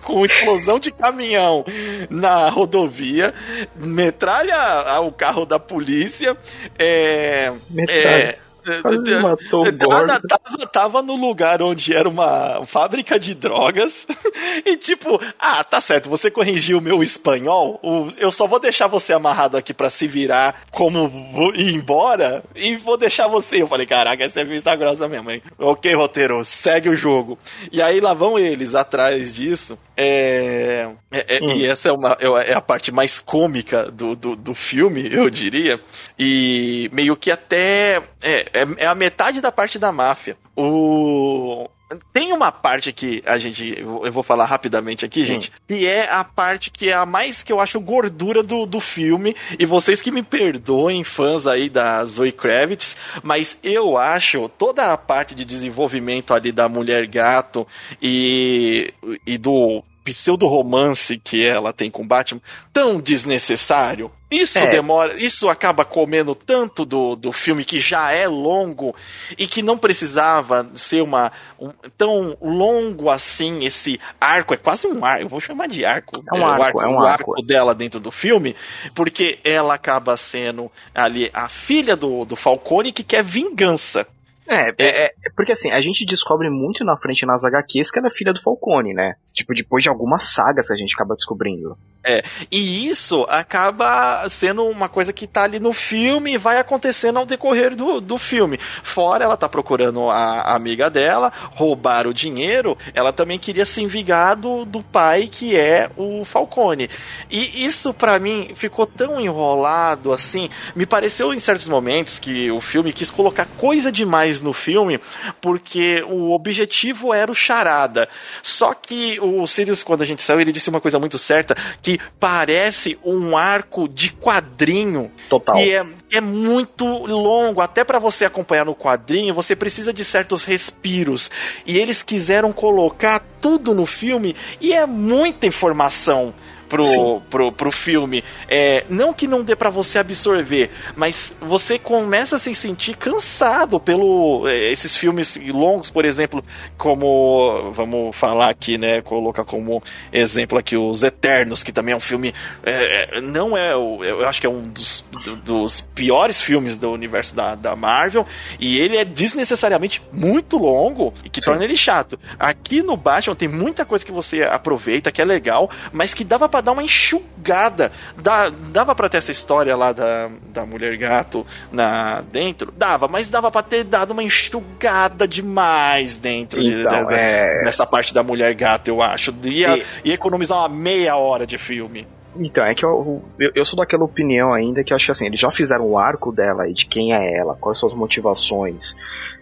com explosão de caminhão na rodovia, metralha o carro da polícia, é, é Quase matou o tava, tava, tava, no lugar onde era uma fábrica de drogas. e tipo, ah, tá certo, você corrigiu o meu espanhol. Eu só vou deixar você amarrado aqui para se virar como ir embora. E vou deixar você. Eu falei, caraca, essa é vista grossa mesmo, hein? Ok, roteiro, segue o jogo. E aí lá vão eles atrás disso. É, é, é hum. E essa é, uma, é, é a parte mais cômica do, do, do, filme, eu diria. E meio que até. É, é, é a metade da parte da máfia. O, tem uma parte que a gente. Eu vou falar rapidamente aqui, gente. Que é a parte que é a mais que eu acho gordura do, do filme. E vocês que me perdoem, fãs aí da Zoe Kravitz. Mas eu acho toda a parte de desenvolvimento ali da mulher gato e, e do pseudo-romance que ela tem com Batman tão desnecessário. Isso é. demora, isso acaba comendo tanto do, do filme que já é longo e que não precisava ser uma um, tão longo assim esse arco, é quase um arco, eu vou chamar de arco, é um arco, é, arco, é um arco. arco dela dentro do filme, porque ela acaba sendo ali a filha do, do Falcone que quer vingança. É, é, é, porque assim, a gente descobre muito na frente nas HQs que ela é filha do Falcone, né? Tipo, depois de algumas sagas que a gente acaba descobrindo. É, e isso acaba sendo uma coisa que tá ali no filme e vai acontecendo ao decorrer do, do filme. Fora ela tá procurando a, a amiga dela, roubar o dinheiro, ela também queria se vingar do, do pai que é o Falcone. E isso para mim ficou tão enrolado assim, me pareceu em certos momentos que o filme quis colocar coisa demais no filme, porque o objetivo era o charada. Só que o Sirius, quando a gente saiu, ele disse uma coisa muito certa, que parece um arco de quadrinho. Total. E é, é muito longo. Até para você acompanhar no quadrinho, você precisa de certos respiros. E eles quiseram colocar tudo no filme e é muita informação pro, pro, pro filme. É, não que não dê para você absorver, mas você começa a se sentir cansado pelo é, esses filmes longos, por exemplo, como vamos falar aqui, né? Colocar como exemplo aqui os Eternos, que também é um filme é, é não é eu acho que é um dos, dos piores filmes do universo da, da Marvel e ele é desnecessariamente muito longo e que Sim. torna ele chato. Aqui no Batman tem muita coisa que você aproveita que é legal, mas que dava para dar uma enxugada. Dá, dava para ter essa história lá da, da mulher gato na dentro? Dava, mas dava para ter dado uma enxugada demais dentro então, de, dessa, é... dessa parte da mulher gato, eu acho. Ia, e... ia economizar uma meia hora de filme. Então, é que eu, eu, eu, sou daquela opinião ainda que eu acho que assim, eles já fizeram o arco dela e de quem é ela, quais são as motivações,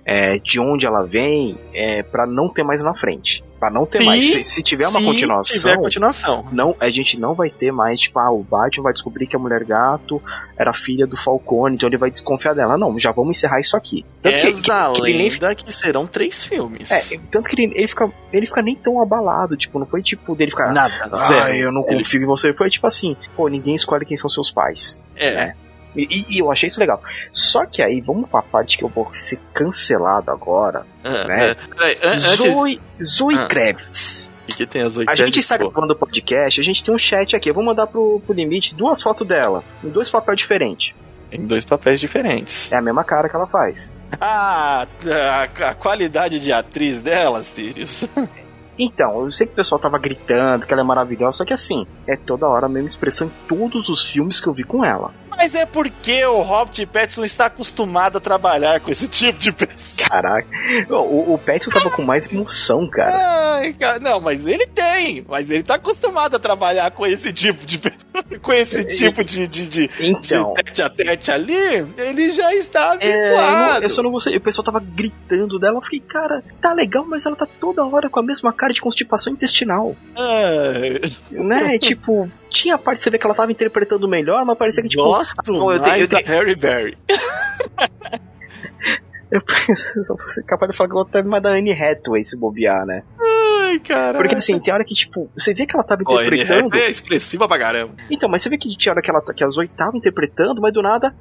é, de onde ela vem, é, para não ter mais na frente. Pra não ter mais. Se, se, tiver uma continuação. tiver continuação. Não, a gente não vai ter mais, tipo, ah, o Batman vai descobrir que a mulher gato era filha do Falcone, então ele vai desconfiar dela. Não, já vamos encerrar isso aqui. Tanto Essa que, que, que, lenda que serão três filmes. É, tanto que ele, ele, fica, ele fica nem tão abalado, tipo, não foi tipo dele ficar. Nada, ah, eu não confio ele... em você. Foi tipo assim, pô, ninguém escolhe quem são seus pais. É. Né? E, e, eu achei isso legal. Só que aí, vamos pra parte que eu vou ser cancelado agora. Ah, né? É. Peraí, Zoe, Zoe ah. Kravitz. E que tem a A gente está gravando o podcast, a gente tem um chat aqui. Eu vou mandar pro, pro limite duas fotos dela, em dois papéis diferentes. Em dois papéis diferentes. É a mesma cara que ela faz. Ah, a, a qualidade de atriz dela, Sirius. Então, eu sei que o pessoal tava gritando que ela é maravilhosa, só que assim, é toda hora a mesma expressão em todos os filmes que eu vi com ela. Mas é porque o Robert Pattinson está acostumado a trabalhar com esse tipo de pessoa. Caraca, o, o Pattinson tava com mais emoção, cara. Ai, cara. Não, mas ele tem. Mas ele tá acostumado a trabalhar com esse tipo de com esse tipo de, de, de, então, de tete a tete ali. Ele já está habituado. É, eu só não vou O pessoal tava gritando dela. Eu fiquei, cara, tá legal, mas ela tá toda hora com a mesma cara de constipação intestinal. É. Né? tipo, tinha a parte você ver que ela tava interpretando melhor, mas parecia que tipo. Gosto ah, eu tenho, eu tenho... Harry Berry. eu só fosse capaz de falar que eu teve mais da Anne Hathaway se bobear, né? Ai, cara. Porque assim, tem hora que, tipo, você vê que ela tava interpretando. Oh, é expressiva pra caramba. Então, mas você vê que tinha hora que, ela, que as oito tava interpretando, mas do nada.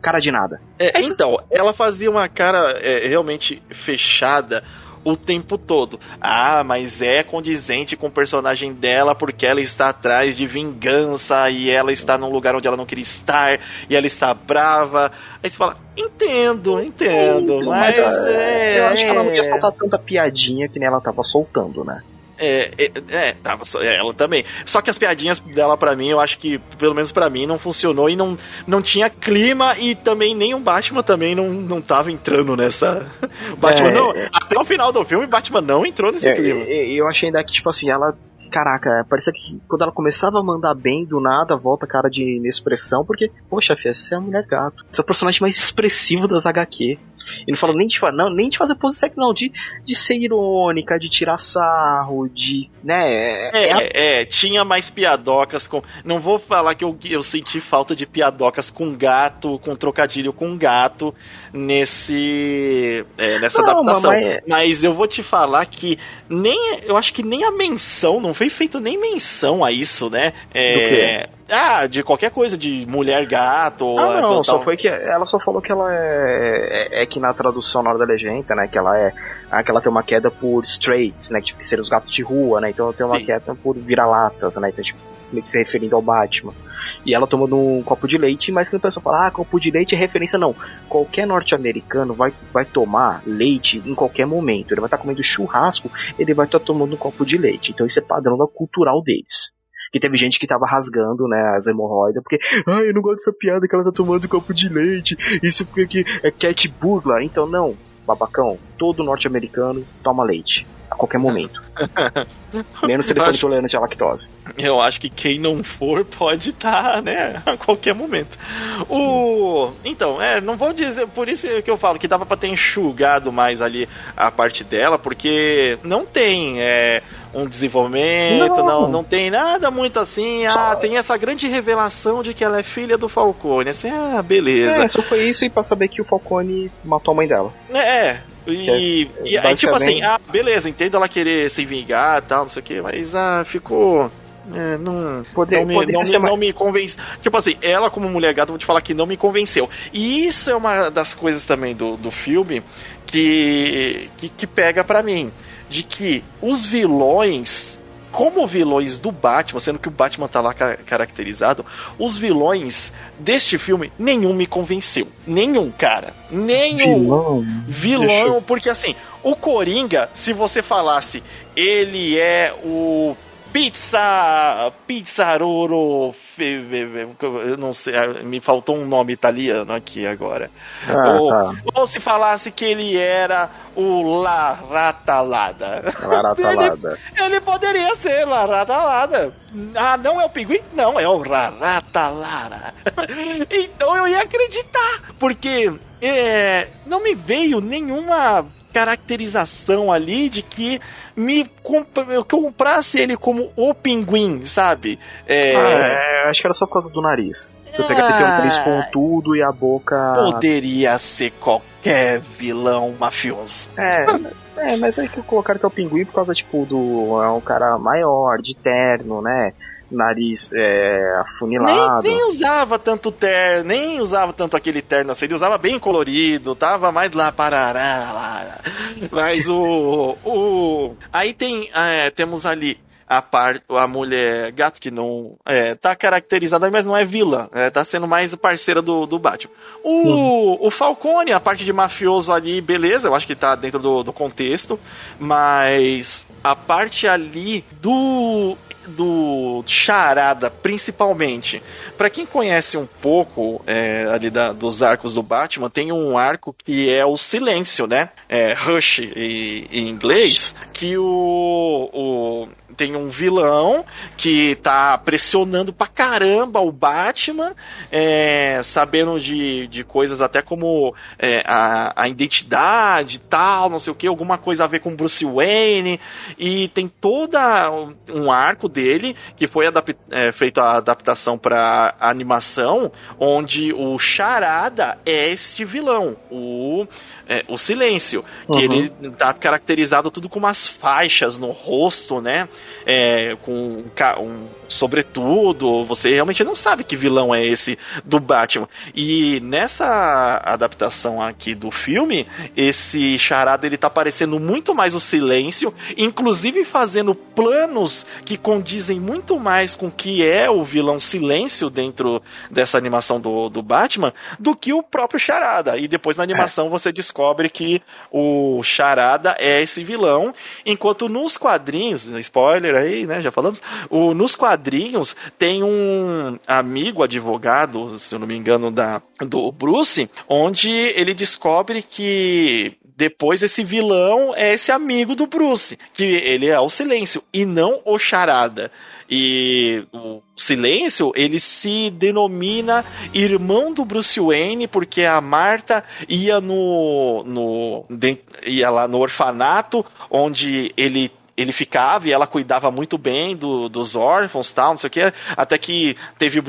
Cara de nada. É, é então, ela fazia uma cara é, realmente fechada o tempo todo. Ah, mas é condizente com o personagem dela porque ela está atrás de vingança e ela está num lugar onde ela não queria estar e ela está brava. Aí você fala, entendo, entendo, mas, mas é, eu acho que ela não ia soltar tanta piadinha que nem ela tava soltando, né? É, é, é, tava, é, ela também. Só que as piadinhas dela para mim, eu acho que, pelo menos para mim, não funcionou e não, não tinha clima e também nem o Batman também não, não tava entrando nessa. Batman é, não. Até o final do filme, Batman não entrou nesse é, clima. Eu achei ainda que, tipo assim, ela caraca, parecia que quando ela começava a mandar bem, do nada volta cara de inexpressão, porque, poxa, filha, você é a mulher gato. Você é o personagem mais expressivo das HQ. E não falou nem de, não, nem de fazer pose sexy, não, de, de ser irônica, de tirar sarro, de. né? É, é, é, é, tinha mais piadocas com. Não vou falar que eu, eu senti falta de piadocas com gato, com trocadilho com gato nesse. É, nessa não, adaptação. Mas... mas eu vou te falar que nem. Eu acho que nem a menção, não foi feito nem menção a isso, né? É, ah, de qualquer coisa, de mulher gato. Ah, não, só foi que ela só falou que ela é, é, é, que na tradução na hora da legenda, né, que ela é, ah, que ela tem uma queda por straights, né, que, tipo, que seriam os gatos de rua, né, então ela tem uma Sim. queda por vira-latas, né, então tipo, meio que se referindo ao Batman. E ela tomando um copo de leite, mas que o pessoal fala, ah, copo de leite é referência, não. Qualquer norte-americano vai, vai tomar leite em qualquer momento. Ele vai estar comendo churrasco, ele vai estar tomando um copo de leite. Então isso é padrão da cultural deles que teve gente que tava rasgando, né, as hemorroidas, porque, ai, eu não gosto dessa piada que ela tá tomando copo de leite, isso porque é cat burglar. Então, não, babacão, todo norte-americano toma leite a qualquer momento. Menos se ele for intolerante à lactose. Eu acho que quem não for pode estar, tá, né, a qualquer momento. O então, é, não vou dizer, por isso que eu falo que dava para ter enxugado mais ali a parte dela, porque não tem é, um desenvolvimento, não. não, não tem nada muito assim. Ah, tem essa grande revelação de que ela é filha do Falcone. Assim, ah, beleza. É, só foi isso e pra saber que o Falcone matou a mãe dela. É, e, é, e aí, tipo assim, ah, beleza, entendo ela querer se vingar e tal, não sei o que, mas ah, ficou. É, não, poder, não, me, não, me, não me convence. Tipo assim, ela como mulher gata, vou te falar que não me convenceu. E isso é uma das coisas também do, do filme que, que, que pega para mim. De que os vilões como vilões do Batman, sendo que o Batman tá lá caracterizado, os vilões deste filme, nenhum me convenceu. Nenhum, cara. Nenhum. Vilão. Vilão, porque assim, o Coringa, se você falasse, ele é o Pizza. Pizzaroro. Eu não sei, me faltou um nome italiano aqui agora. Ah, ou, tá. ou, se falasse que ele era o Laratalada. Laratalada. ele, ele poderia ser Laratalada. Ah, não é o pinguim? Não, é o Raratalara. então eu ia acreditar, porque é, não me veio nenhuma caracterização ali de que me comp eu comprasse ele como o pinguim, sabe? É... Ah, é, acho que era só por causa do nariz. Você ah, pega tem um nariz pontudo e a boca. Poderia ser qualquer vilão mafioso. É. É, mas aí que colocaram que é o pinguim por causa, tipo, do. É um cara maior, de terno, né? Nariz é, afunilado. Nem, nem, usava tanto terno, nem usava tanto aquele terno assim, ele usava bem colorido, tava mais lá parará lá. Mas o. o aí tem. É, temos ali a par, a mulher gato que não é, tá caracterizada, mas não é vilã, é, tá sendo mais parceira do, do Batman. O, uhum. o Falcone, a parte de mafioso ali, beleza, eu acho que tá dentro do, do contexto, mas a parte ali do do Charada, principalmente. Para quem conhece um pouco é, ali da, dos arcos do Batman, tem um arco que é o Silêncio, né? É, Rush em, em inglês, que o, o tem um vilão que tá pressionando pra caramba o Batman, é, sabendo de, de coisas até como é, a, a identidade tal, não sei o que, alguma coisa a ver com Bruce Wayne, e tem toda um arco dele que foi é, feito a adaptação para animação, onde o Charada é este vilão, o, é, o silêncio. Que uhum. ele tá caracterizado tudo com umas faixas no rosto, né? É, com um, um sobretudo, você realmente não sabe que vilão é esse do Batman. E nessa adaptação aqui do filme, esse charada ele tá parecendo muito mais o silêncio, inclusive fazendo planos que condizem muito mais com o que é o vilão silêncio dentro dessa animação do, do Batman, do que o próprio charada. E depois na animação é. você descobre que o charada é esse vilão, enquanto nos quadrinhos, spoiler aí, né, já falamos, o, nos quadrinhos quadrinhos tem um amigo advogado, se eu não me engano, da, do Bruce, onde ele descobre que depois esse vilão é esse amigo do Bruce, que ele é o silêncio e não o charada. E o Silêncio, ele se denomina irmão do Bruce Wayne, porque a Marta ia no, no ia lá no orfanato onde ele ele ficava e ela cuidava muito bem do, dos órfãos tal, não sei o que, até que teve,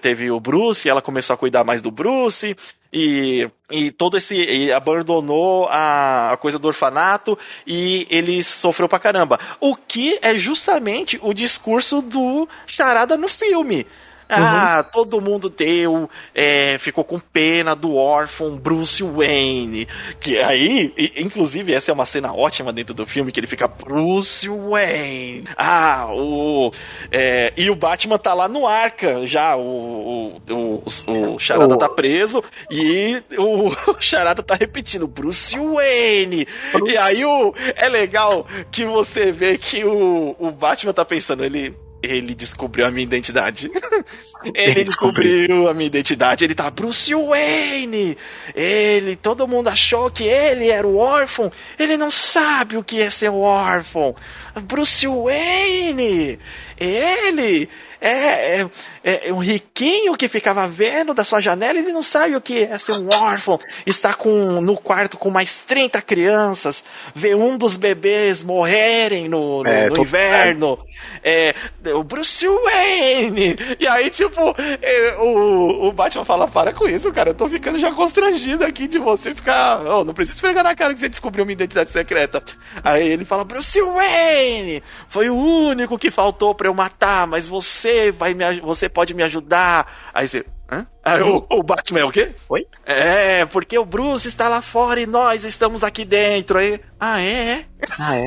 teve o Bruce, e ela começou a cuidar mais do Bruce, e, e todo esse. E abandonou a, a, coisa do orfanato e ele sofreu pra caramba. O que é justamente o discurso do Charada no filme. Ah, uhum. todo mundo deu, é, ficou com pena do órfão Bruce Wayne. Que aí, inclusive, essa é uma cena ótima dentro do filme, que ele fica Bruce Wayne. Ah, o. É, e o Batman tá lá no arca já. O, o, o, o Charada tá preso e o Charada tá repetindo Bruce Wayne. Bruce. E aí o, é legal que você vê que o, o Batman tá pensando, ele ele descobriu a minha identidade. ele descobriu a minha identidade. Ele tá Bruce Wayne. Ele, todo mundo achou que ele era o órfão. Ele não sabe o que é ser órfão. Bruce Wayne. Ele é, é, é, um riquinho que ficava vendo da sua janela e ele não sabe o que é ser um órfão. Está com, no quarto com mais 30 crianças, vê um dos bebês morrerem no, no, é, no inverno. É, o Bruce Wayne! E aí, tipo, é, o, o Batman fala: para com isso, cara, eu tô ficando já constrangido aqui de você ficar. Oh, não precisa esfregar na cara que você descobriu uma identidade secreta. Aí ele fala: Bruce Wayne! Foi o único que faltou eu matar, mas você vai me, você pode me ajudar. Aí você, hã? Aí o, o Batman é o quê? Oi? É, porque o Bruce está lá fora e nós estamos aqui dentro. Aí, ah, é? Ah, é.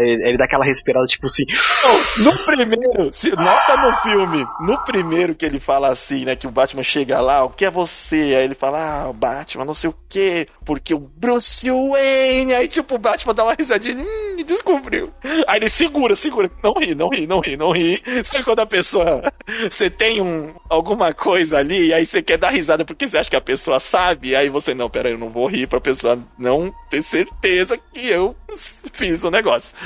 Ele, ele dá aquela respirada, tipo assim. Oh, no primeiro, se nota no filme, no primeiro que ele fala assim, né? Que o Batman chega lá, o que é você? Aí ele fala, ah, o Batman, não sei o quê, porque o Bruce Wayne. Aí, tipo, o Batman dá uma risadinha, hum, descobriu. Aí ele segura, segura. Não ri, não ri, não ri, não ri. Sabe quando a pessoa. Você tem um, alguma coisa ali, e aí você quer dar risada porque você acha que a pessoa sabe, aí você, não, pera, eu não vou rir pra pessoa não ter certeza que eu fiz o negócio.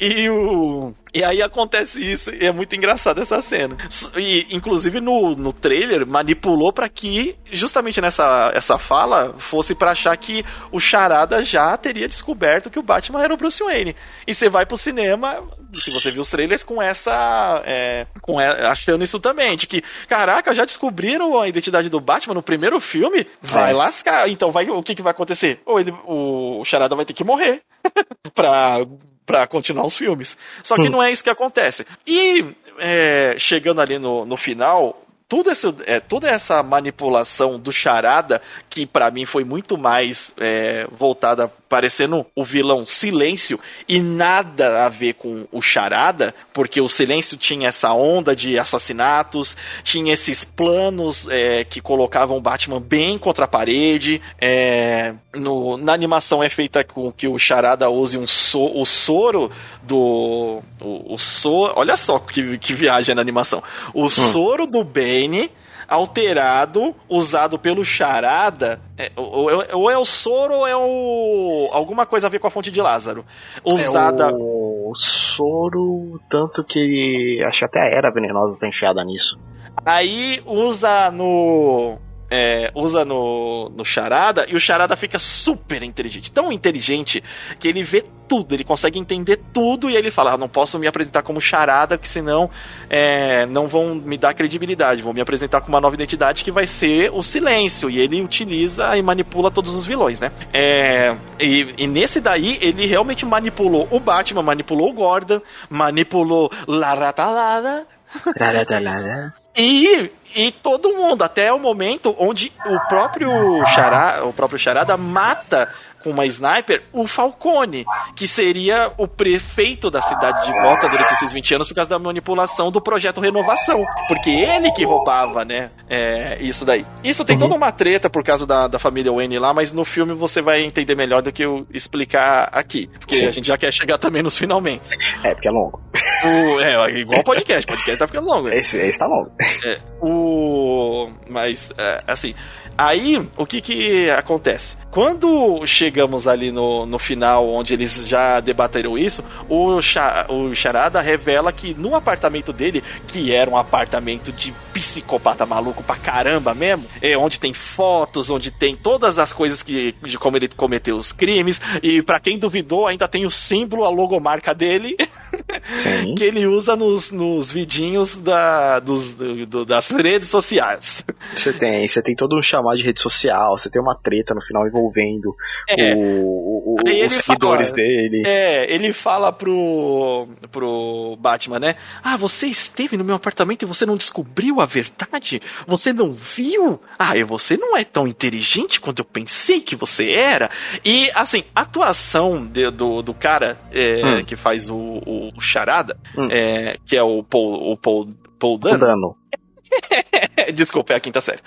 E o. E aí acontece isso, e é muito engraçado essa cena. E, inclusive, no, no trailer, manipulou para que, justamente nessa essa fala, fosse para achar que o Charada já teria descoberto que o Batman era o Bruce Wayne. E você vai pro cinema, se você viu os trailers, com essa. É, com achando isso também, de que, caraca, já descobriram a identidade do Batman no primeiro filme? Vai é. lascar. Então vai, o que, que vai acontecer? Ou ele, o Charada vai ter que morrer pra para continuar os filmes. Só que hum. não é isso que acontece. E é, chegando ali no, no final, tudo esse, é, toda essa manipulação do Charada, que para mim foi muito mais é, voltada parecendo o vilão Silêncio e nada a ver com o Charada, porque o Silêncio tinha essa onda de assassinatos, tinha esses planos é, que colocavam o Batman bem contra a parede. É, no, na animação é feita com que o Charada use um so, o soro do. O, o soro. Olha só que, que viagem na animação. O hum. soro do Alterado, usado pelo Charada. É, ou, é, ou, é o soro ou é o. alguma coisa a ver com a fonte de Lázaro. Usada. É o soro, tanto que acho que até a era venenosa está enfiada nisso. Aí usa no é, usa no, no Charada e o Charada fica super inteligente. Tão inteligente que ele vê tudo, ele consegue entender tudo e ele fala: ah, não posso me apresentar como charada, porque senão é, não vão me dar credibilidade, vão me apresentar com uma nova identidade que vai ser o silêncio. E ele utiliza e manipula todos os vilões, né? É, e, e, nesse daí, ele realmente manipulou o Batman, manipulou o Gordon, manipulou Laratalada. E, e todo mundo, até o momento onde o próprio Charada, o próprio Charada mata com uma sniper o Falcone, que seria o prefeito da cidade de Gotham durante esses 20 anos por causa da manipulação do projeto Renovação. Porque ele que roubava, né? É, isso daí. Isso tem uhum. toda uma treta por causa da, da família Wayne lá, mas no filme você vai entender melhor do que eu explicar aqui. Porque Sim. a gente já quer chegar também nos finalmente. É, porque é longo. O, é, igual podcast. podcast tá ficando longo. Esse, esse tá longo. É, o. Mas, é, assim. Aí, o que que acontece? Quando chegamos ali no, no final, onde eles já debateram isso, o, o Charada revela que no apartamento dele, que era um apartamento de psicopata maluco pra caramba mesmo, é onde tem fotos, onde tem todas as coisas que, de como ele cometeu os crimes, e para quem duvidou, ainda tem o símbolo, a logomarca dele, que ele usa nos, nos vidinhos da, dos, do, das redes sociais. Você tem, você tem todo um chamado de rede social, você tem uma treta no final envolvendo é. O, o, os seguidores fala, dele. É, ele fala pro, pro Batman, né? Ah, você esteve no meu apartamento e você não descobriu a verdade? Você não viu? Ah, e você não é tão inteligente quanto eu pensei que você era. E, assim, a atuação de, do, do cara é, hum. que faz o, o, o Charada, hum. é, que é o Paul, o Paul, Paul Dano. Dano. Desculpa, é a quinta série.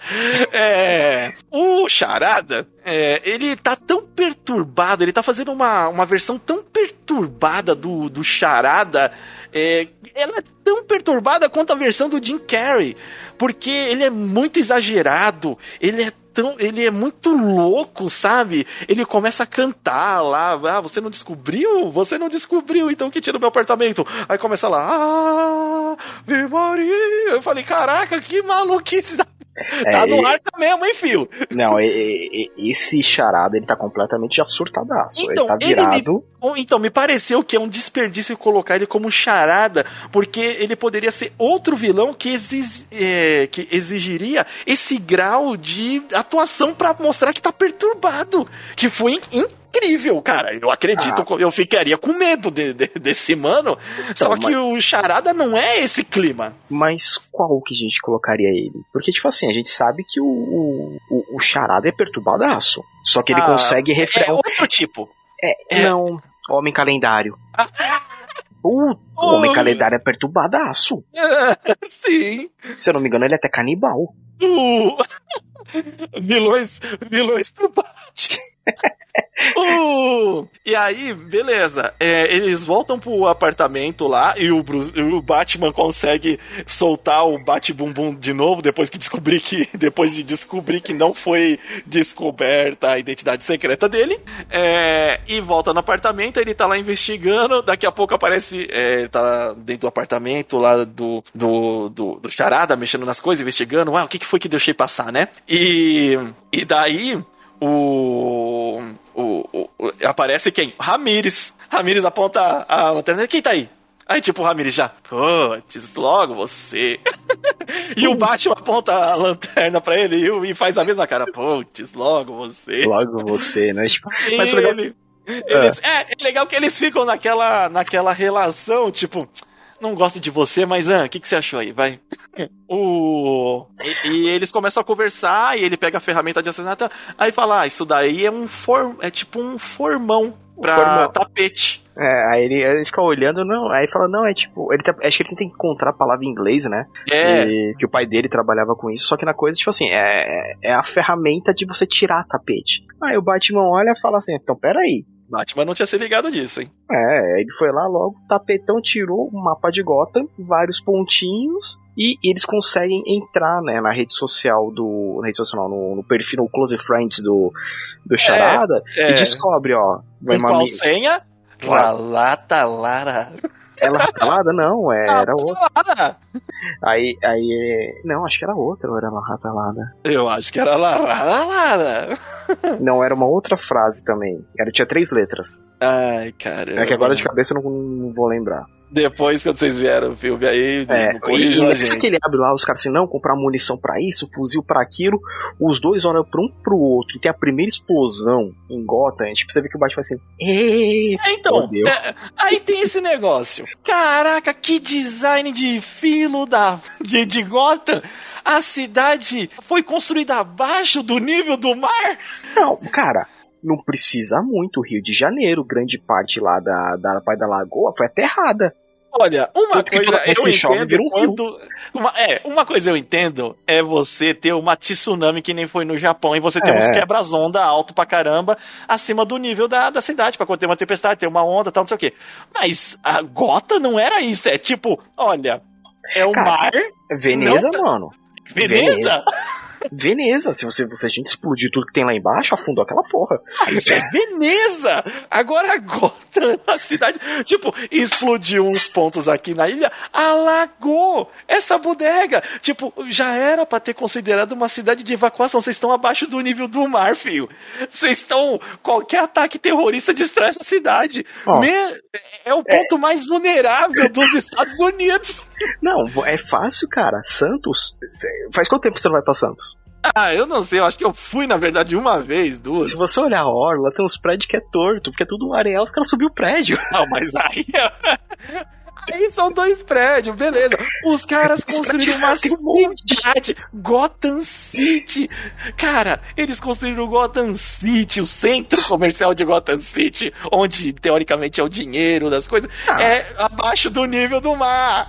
É, o Charada, é, ele tá tão perturbado, ele tá fazendo uma, uma versão tão perturbada do, do Charada. É, ela é tão perturbada quanto a versão do Jim Carrey. Porque ele é muito exagerado, ele é tão. Ele é muito louco, sabe? Ele começa a cantar lá. Ah, você não descobriu? Você não descobriu, então que tira o meu apartamento. Aí começa lá. Ah, Maria. Eu falei, caraca, que maluquice da é, tá no ar tá mesmo, hein, fio? Não, esse charada, ele tá completamente já surtadaço. Então, ele tá virado. Ele me, então, me pareceu que é um desperdício colocar ele como charada, porque ele poderia ser outro vilão que, exig, é, que exigiria esse grau de atuação para mostrar que tá perturbado. Que foi incrível incrível, cara. Eu acredito, ah. eu ficaria com medo de, de, desse mano. Então, só que mas... o Charada não é esse clima. Mas qual que a gente colocaria ele? Porque, tipo assim, a gente sabe que o, o, o Charada é perturbadaço. Só que ele ah, consegue refrear. É outro tipo. É, é... não. Homem calendário. Uh, o Homem Calendário é perturbadaço. Sim. Se eu não me engano, ele é até canibal. Uh, vilões, vilões do Batman. uh, e aí, beleza. É, eles voltam pro apartamento lá e o, Bruce, o Batman consegue soltar o Bat-Bumbum de novo depois que descobri que. Depois de descobrir que não foi descoberta a identidade secreta dele. É, e volta no apartamento, ele tá lá investigando. Daqui a pouco aparece. É, tá dentro do apartamento lá do, do, do, do Charada, mexendo nas coisas, investigando. Ah, o que, que foi que deixei passar, né? E. E daí o, o, o, aparece quem? Ramires. Ramires aponta a lanterna. Quem tá aí? Aí, tipo, o Ramires já, putz, logo você. e o Batman aponta a lanterna pra ele e faz a mesma cara, putz, logo você. Logo você, né? Tipo, mas legal... Ele, eles, é. é, é legal que eles ficam naquela, naquela relação, tipo, não gosto de você, mas o ah, que, que você achou aí? Vai. o... E, e, eles começam a conversar e ele pega a ferramenta de assassinato, aí fala: ah, isso daí é um for... é tipo um formão pra formão. tapete. É, aí ele, ele, fica olhando, não, aí fala, não, é tipo, ele tá, acho que ele tenta encontrar a palavra em inglês, né? É. E, que o pai dele trabalhava com isso, só que na coisa, tipo assim, é, é a ferramenta de você tirar tapete. Aí o Batman olha e fala assim, então peraí, Batman não tinha se ligado disso, hein? É, ele foi lá logo, tapetão, tirou o mapa de Gotham, vários pontinhos, e eles conseguem entrar, né, na rede social do. Na rede social, não, no, no perfil, no Close Friends do, do Charada, é, é. e descobre, ó. Vai qual senha? Lalata Lara. Ela ratalada? Não, era outra. Aí, aí. Não, acho que era outra, ou era ela ratalada? Eu acho que era laralada. Não, era uma outra frase também. Era, tinha três letras. Ai, cara. É que agora de cabeça eu não, não vou lembrar. Depois, quando vocês vieram o filme aí, É, corrijam e, a e gente. que ele abre lá, os caras assim, não, comprar munição pra isso, fuzil pra aquilo, os dois olham pra um pro outro, e tem a primeira explosão em Gotham, a gente precisa ver que o Batman vai assim, "Ê, É, Então, é, aí tem esse negócio. Caraca, que design de filo da, de, de Gotham. A cidade foi construída abaixo do nível do mar. Não, cara, não precisa muito. Rio de Janeiro, grande parte lá da, da parte da lagoa foi aterrada. Olha, uma Tanto coisa eu entendo um rio. quando. Uma, é, uma coisa eu entendo é você ter uma tsunami que nem foi no Japão e você ter É. uns quebras-onda alto pra caramba acima do nível da, da cidade, pra quando ter uma tempestade, ter uma onda tal, não sei o quê. Mas a gota não era isso, é tipo, olha, é o Cara, mar, Veneza, Não, mano. Veneza? Veneza, se você, se a gente explodir tudo que tem lá embaixo, afundou aquela porra. Isso é Veneza! Agora Gotham, a cidade. Tipo, explodiu uns pontos aqui na ilha, alagou essa bodega. Tipo, já era pra ter considerado uma cidade de evacuação. Vocês estão abaixo do nível do mar, filho. Vocês estão. Qualquer ataque terrorista destrói essa cidade. Ó. Me- É o ponto mais vulnerável dos Estados Unidos. Não, é fácil, cara. Santos. Faz quanto tempo você não vai pra Santos? Ah, eu não sei, eu acho que eu fui, na verdade, uma vez, duas. Se você olhar a orla, tem uns prédios que é torto, porque é tudo um areal, os caras subiu o prédio. Não, mas aí. Aí são dois prédios, beleza. Os caras construíram uma um cidade, Gotham City. Cara, eles construíram Gotham City, o centro comercial de Gotham City, onde teoricamente é o dinheiro das coisas, Ah. é abaixo do nível do mar.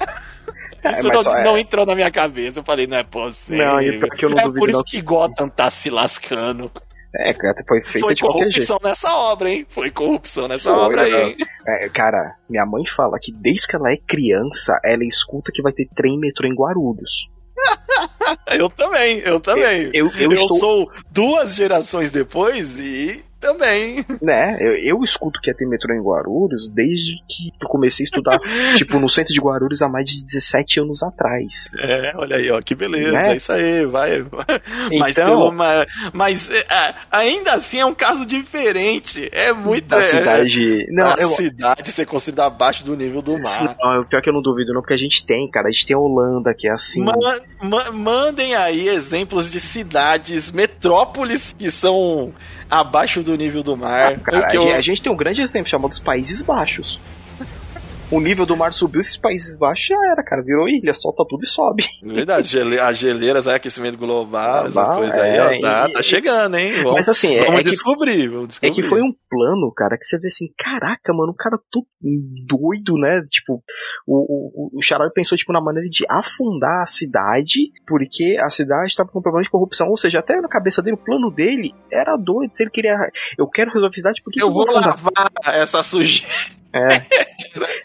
É, Isso mas não, é- não entrou na minha cabeça. Eu falei, não é possível. Não, e que eu não é por isso não que Gotham tá se lascando. É, foi feita Foi de corrupção nessa obra, hein? Foi corrupção nessa Foi, obra aí, hein? É, cara, minha mãe fala que desde que ela é criança, ela escuta que vai ter trem metrô em Guarulhos. Eu também, eu também. Eu, eu, Eu, estou. sou duas gerações depois e também. Né, eu, eu escuto que ia ter metrô em Guarulhos desde que eu comecei a estudar, tipo, no centro de Guarulhos há mais de 17 anos atrás. É, olha aí, ó, que beleza, Né? é isso aí, vai. mas, Então- pelo, ma- mas é, é, ainda assim é um caso diferente. É muito. Da é, cidade. Não, a eu, cidade ser construída abaixo do nível do mar. não, pior que eu não duvido, não, porque a gente tem, cara. A gente tem a Holanda, que é assim. Ma- mandem aí exemplos de cidades, metrópoles que são abaixo do nível do mar. Ah, cara, que a, eu- gente- a gente tem um grande exemplo chamado os Países Baixos. O nível do mar subiu, esses Países Baixos já era, cara. Virou ilha, solta tudo e sobe. Verdade, gele, as geleiras, aí, aquecimento global, essas Global, coisas aí, ó, é, tá, e- tá chegando, hein? Vamos, Mas assim, é, vamos é que descobrir, vamos É descobrir. que foi um plano, cara, que você vê assim, caraca, mano, o cara todo doido, né? Tipo, o, o, o Charada pensou, tipo, na maneira de afundar a cidade, porque a cidade tava com problema de corrupção. Ou seja, até na cabeça dele, o plano dele era doido. Se ele queria. Eu quero resolver a cidade porque Eu vou afundar? lavar essa sujeira. É.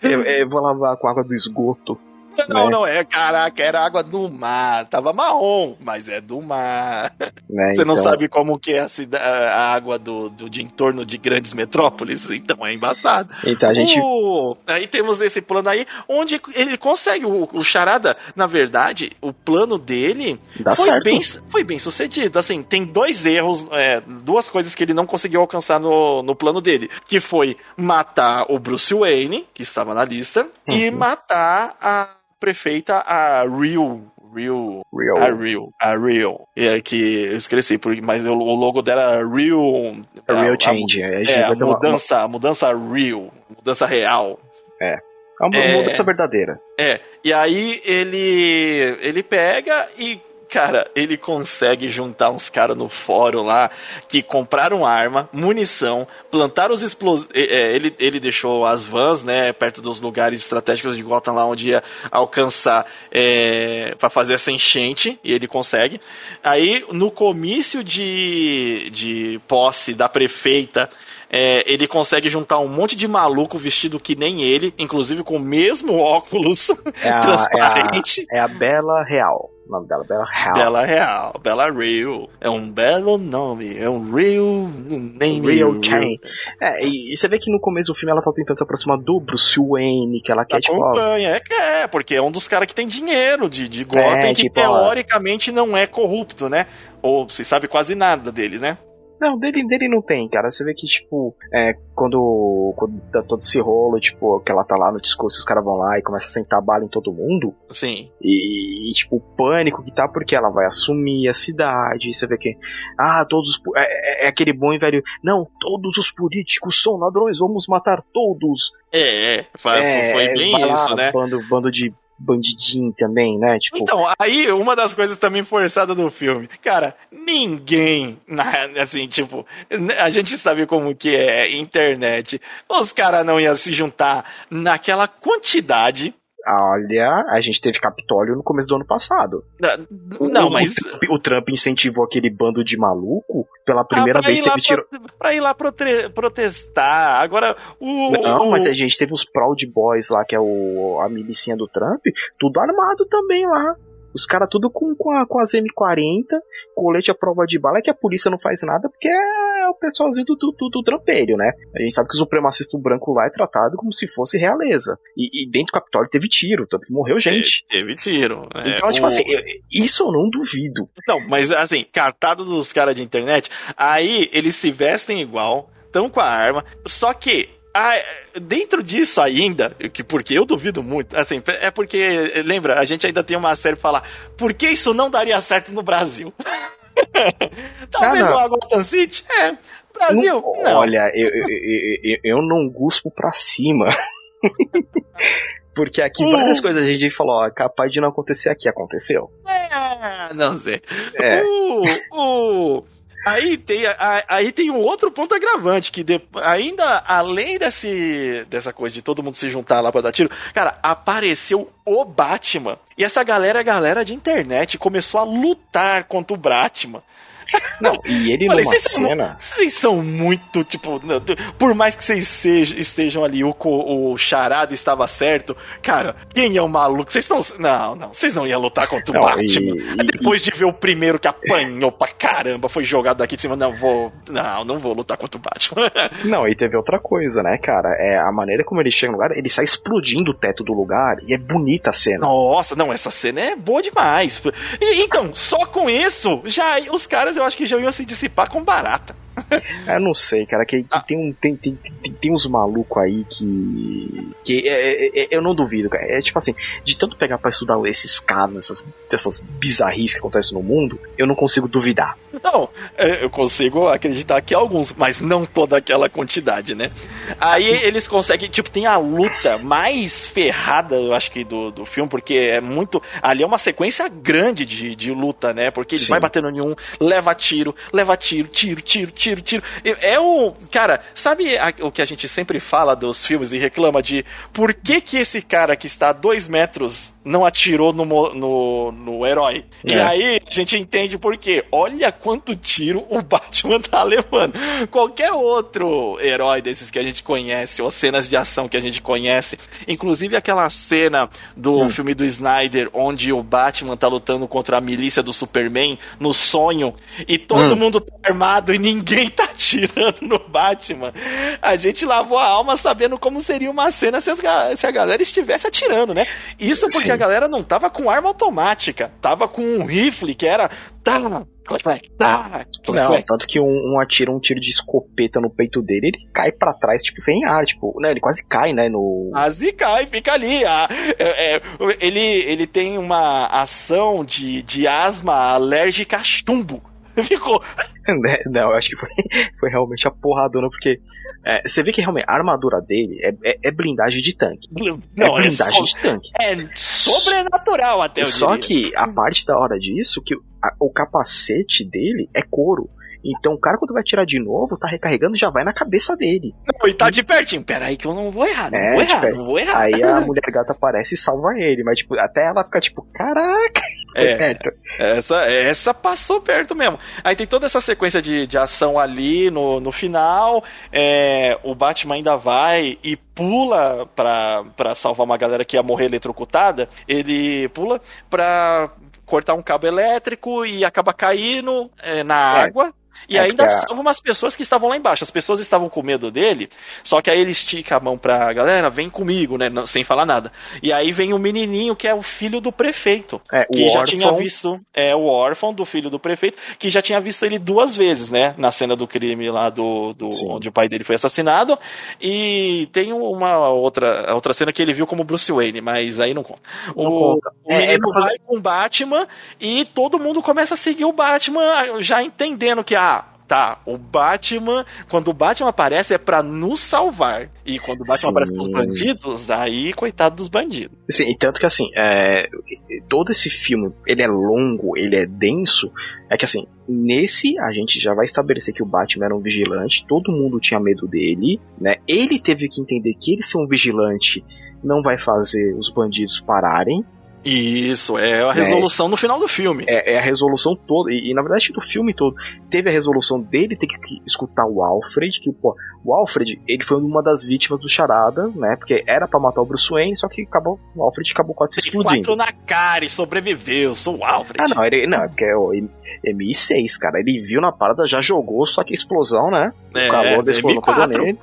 eu, eu vou lavar com água do esgoto. Não, né? não é, caraca, era água do mar. Tava marrom, mas é do mar. Né? Você não Então, sabe como que é a, cida- a água do, do, de entorno de grandes metrópoles, então é embaçado. Então a gente. O- Aí temos esse plano aí, onde ele consegue, o, o Charada, na verdade, o plano dele Dá foi, certo. bem, foi bem sucedido. Assim, tem dois erros, é, duas coisas que ele não conseguiu alcançar no, no plano dele. Que foi matar o Bruce Wayne, que estava na lista, e Uhum. matar a prefeita, a Real. Real. Real. A Real. A Real. É, que eu esqueci, mas o, logo dela era Real. A real a- change. A, É, a vai ter uma, mudança, a mudança real. Mudança real. uma, uma é- mudança verdadeira. É, e aí ele ele pega e cara, ele consegue juntar uns caras no fórum lá que compraram arma, munição, plantaram os explosivos. ele, ele deixou as vans, né, perto dos lugares estratégicos de Gotham lá onde ia alcançar é, para fazer essa enchente e ele consegue. Aí no comício de, de posse da prefeita é, ele consegue juntar um monte de maluco vestido que nem ele, inclusive com o mesmo óculos É a, é, a, transparente. é a Bela Real. O nome dela, Bela Real. Bela Real, Bela Real. É um belo nome, é um real name. Real Chain. É, e, e, você vê que no começo do filme ela tá tentando se aproximar do Bruce Wayne, que ela quer, tipo... Acompanha, é, é, porque é um dos caras que tem dinheiro de, de Gotham, é, que tipo, teoricamente não é corrupto, né? Ou se sabe quase nada dele, né? Não, dele, dele não tem, cara. Você vê que, tipo, é, quando, quando dá todo esse rolo, tipo, que ela tá lá no discurso, os caras vão lá e começam a sentar bala em todo mundo. Sim. E, e, tipo, o pânico que tá, porque ela vai assumir a cidade. Você vê que, ah, todos os. É, é, é aquele bom e velho. Não, todos os políticos são ladrões, vamos matar todos. É, é, foi, é, foi bem lá, isso, né? Bando, bando de bandidinho também, né? Tipo... Então, aí uma das coisas também forçadas do filme. Cara, ninguém, assim, tipo, a gente sabe como que é internet. Os caras não iam se juntar naquela quantidade Olha, a gente teve Capitólio no começo do ano passado. Não, o, mas. O Trump, o Trump, incentivou aquele bando de maluco. Pela primeira ah, vez teve tiro. Pra, pra ir lá prote... protestar. Agora, o. Não, o... mas a gente teve os Proud Boys lá, que é o, a milicinha do Trump, tudo armado também lá. Os caras tudo com, com, a, com as M40, colete à prova de bala, é que a polícia não faz nada porque é o pessoalzinho do, do, do, do trampeiro, né? A gente sabe que o supremacista branco lá é tratado como se fosse realeza. E, e dentro do Capitólio teve tiro, tanto que morreu gente. Teve, tiro. É, então, tipo o... assim, isso eu não duvido. Não, mas assim, cartado dos caras de internet, aí eles se vestem igual, estão com a arma, só que ah, dentro disso ainda, que porque eu duvido muito, assim, é porque, lembra, a gente ainda tem uma série pra falar, por que isso não daria certo no Brasil? Talvez ah, no Gotham City? É. Brasil? Não, não. Olha, eu, eu, eu, eu não guspo pra cima. Porque aqui várias coisas a gente falou, ó, é capaz de não acontecer aqui, aconteceu. É, não sei. É. O, o, Aí tem, aí tem um outro ponto agravante, que ainda além desse, dessa coisa de todo mundo se juntar lá pra dar tiro, cara, apareceu o Batman. E essa galera é galera de internet, começou a lutar contra o Batman. Não, e ele Falei, numa vocês cena. São, vocês são muito, tipo, por mais que vocês sejam, estejam ali, o, o charada estava certo, cara, quem é o maluco? Vocês estão. Não, não, vocês não iam lutar contra o não, Batman. E, Depois e, de ver o primeiro que apanhou pra caramba, foi jogado daqui de cima, não vou. Não, não vou lutar contra o Batman. Não, e teve outra coisa, né, cara? É a maneira como ele chega no lugar, ele sai explodindo o teto do lugar e é bonita a cena. Nossa, não, essa cena é boa demais. E, então, só com isso, já os caras eu acho que já iam se dissipar com barata. Eu não sei, cara, que, que ah. tem, um, tem, tem, tem, tem uns malucos aí que. que é, é, é, eu não duvido, cara. É tipo assim, de tanto pegar pra estudar esses casos, essas, essas bizarrices que acontecem no mundo, eu não consigo duvidar. Não, eu consigo acreditar que alguns, mas não toda aquela quantidade, né? Aí eles conseguem, tipo, tem a luta mais ferrada, eu acho que, do, do filme, porque é muito. Ali é uma sequência grande de, de luta, né? Porque ele Sim. vai batendo em um, leva tiro, leva tiro, tiro, tiro, tiro, tiro. É o. Cara, sabe a, o que a gente sempre fala dos filmes e reclama de por que que esse cara que está a dois metros não atirou no, no, no herói. É. E aí a gente entende por quê. Olha quanto tiro o Batman tá levando. Qualquer outro herói desses que a gente conhece, ou cenas de ação que a gente conhece, inclusive aquela cena do hum. filme do Snyder, onde o Batman tá lutando contra a milícia do Superman no sonho, e todo hum. mundo tá armado e ninguém tá atirando no Batman. A gente lavou a alma sabendo como seria uma cena se, as, se a galera estivesse atirando, né? Isso porque Sim a galera não tava com arma automática, tava com um rifle que era. Tá, tá, não, tanto que um, um, atira um tiro de escopeta no peito dele, ele cai para trás, tipo, sem ar, tipo, né, ele quase cai, né, no... Quase cai, fica ali, ah, é, é, ele, ele tem uma ação de, de asma alérgica a chumbo, ficou... Né, não, eu acho que foi, foi realmente a porradona, porque é, você vê que realmente a armadura dele é, é, é blindagem de tanque. Não, é, é blindagem de tanque. É sobrenatural até, eu Só diria. que a parte da hora disso, que a, o capacete dele é couro. Então o cara, quando vai tirar de novo, tá recarregando já vai na cabeça dele. Não, e tá de pertinho. Pera aí que eu não vou errar, não é, vou errar, tipo, não vou errar. Aí a mulher gata aparece e salva ele. Mas, tipo, até ela fica tipo, caraca, é, perto. Essa, essa passou perto mesmo. Aí tem toda essa sequência de, de ação ali no, no final. É, o Batman ainda vai e pula pra, pra salvar uma galera que ia morrer eletrocutada. Ele pula pra cortar um cabo elétrico e acaba caindo é, na é. água. E é ainda a... salva umas pessoas que estavam lá embaixo. As pessoas estavam com medo dele, só que aí ele estica a mão pra galera, vem comigo, né? Sem falar nada. E aí vem o um menininho que é o filho do prefeito. É, que já órfão. tinha visto. É o órfão do filho do prefeito, que já tinha visto ele duas vezes, né? Na cena do crime lá do. do onde o pai dele foi assassinado. E tem uma outra, outra cena que ele viu como Bruce Wayne, mas aí não conta. Não o, conta. o é, menino é, fazer... vai com o Batman e todo mundo começa a seguir o Batman, já entendendo que, ah, tá, o Batman, quando o Batman aparece é para nos salvar. E quando o Batman Sim. aparece com os bandidos, aí coitado dos bandidos. Sim, e tanto que assim, é, todo esse filme, ele é longo, ele é denso, é que assim, nesse a gente já vai estabelecer que o Batman era um vigilante, todo mundo tinha medo dele, né? Ele teve que entender que ele ser um vigilante não vai fazer os bandidos pararem, isso, é a resolução é, no final do filme. É, é a resolução toda, e, e, na verdade do filme todo. Teve a resolução dele ter que, que escutar o Alfred, que, pô, o Alfred, ele foi uma das vítimas do Charada, né? Porque era para matar o Bruce Wayne, só que acabou, o Alfred acabou quase se explodindo. quatro na cara e sobreviveu, sou o Alfred. Ah, não, ele, não, é porque ele, é 1006, cara. Ele viu na parada, já jogou, só que explosão, né? É, o calor da explosão pegou nele.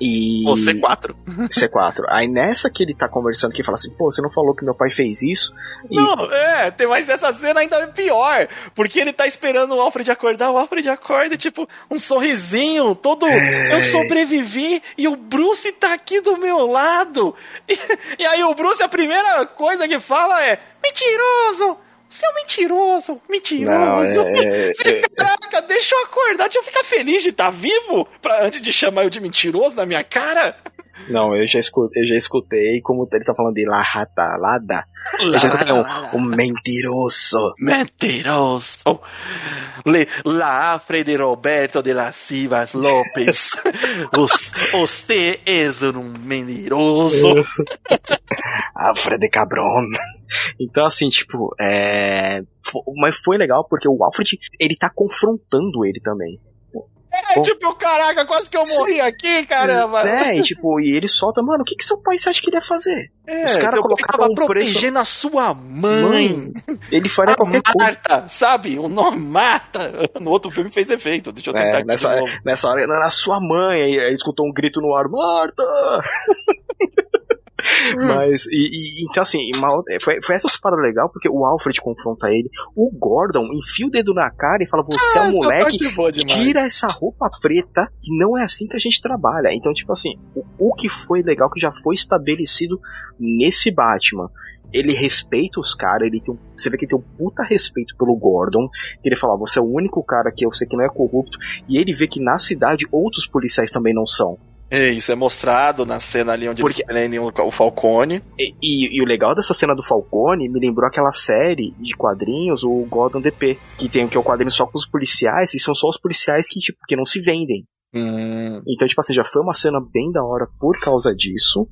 E... Pô, C4. C4. Aí nessa que ele tá conversando, que fala assim, pô, você não falou que meu pai fez isso? E... Não, é, tem mais essa cena ainda é pior. Porque ele tá esperando o Alfred acordar, o Alfred acorda, tipo, um sorrisinho, todo. É... Eu sobrevivi e o Bruce tá aqui do meu lado. E, e aí o Bruce, a primeira coisa que fala é: mentiroso! Você é um mentiroso, mentiroso. Não, é, é, é, Caraca, deixa eu acordar, deixa eu ficar feliz de estar tá vivo pra, antes de chamar eu de mentiroso na minha cara. Não, eu já escutei, eu já escutei como ele está falando de la rata, lada. Eu já um, um mentiroso. Mentiroso. Le, la Freddy Roberto de las Sivas Lopes. Você é um mentiroso. Alfred Cabron. Então, assim, tipo, é. Mas foi legal porque o Alfred, ele tá confrontando ele também. É, tipo, caraca, quase que eu morri aqui, caramba. É, e tipo, e ele solta, mano, o que que seu pai você acha que ele ia fazer? É, Os caras colocaram um protegendo a sua mãe. mãe. Ele faria a qualquer Marta, coisa. sabe? O nome Marta. No outro filme fez efeito. Deixa eu é, tentar é, nessa, nessa hora, na sua mãe, aí, aí escutou um grito no ar, Marta! Hum. Mas, e, e, então assim, uma, foi, foi essa parada legal, porque o Alfred confronta ele, o Gordon enfia o dedo na cara e fala: Você é ah, é um moleque, tira essa roupa preta, que não é assim que a gente trabalha. Então, tipo assim, o, o que foi legal que já foi estabelecido nesse Batman ele respeita os caras, ele tem um, você vê que ele tem um puta respeito pelo Gordon, que ele fala, você é o único cara que eu sei que não é corrupto, e ele vê que na cidade outros policiais também não são. É, isso é mostrado na cena ali onde Porque... eles prendem o Falcone. E, e, e, o legal dessa cena do Falcone me lembrou aquela série de quadrinhos, o Gordon DP, que tem que é o quadrinho só com os policiais, e são só os policiais que, tipo, que não se vendem. Hum. Então, tipo assim, já foi uma cena bem da hora por causa disso.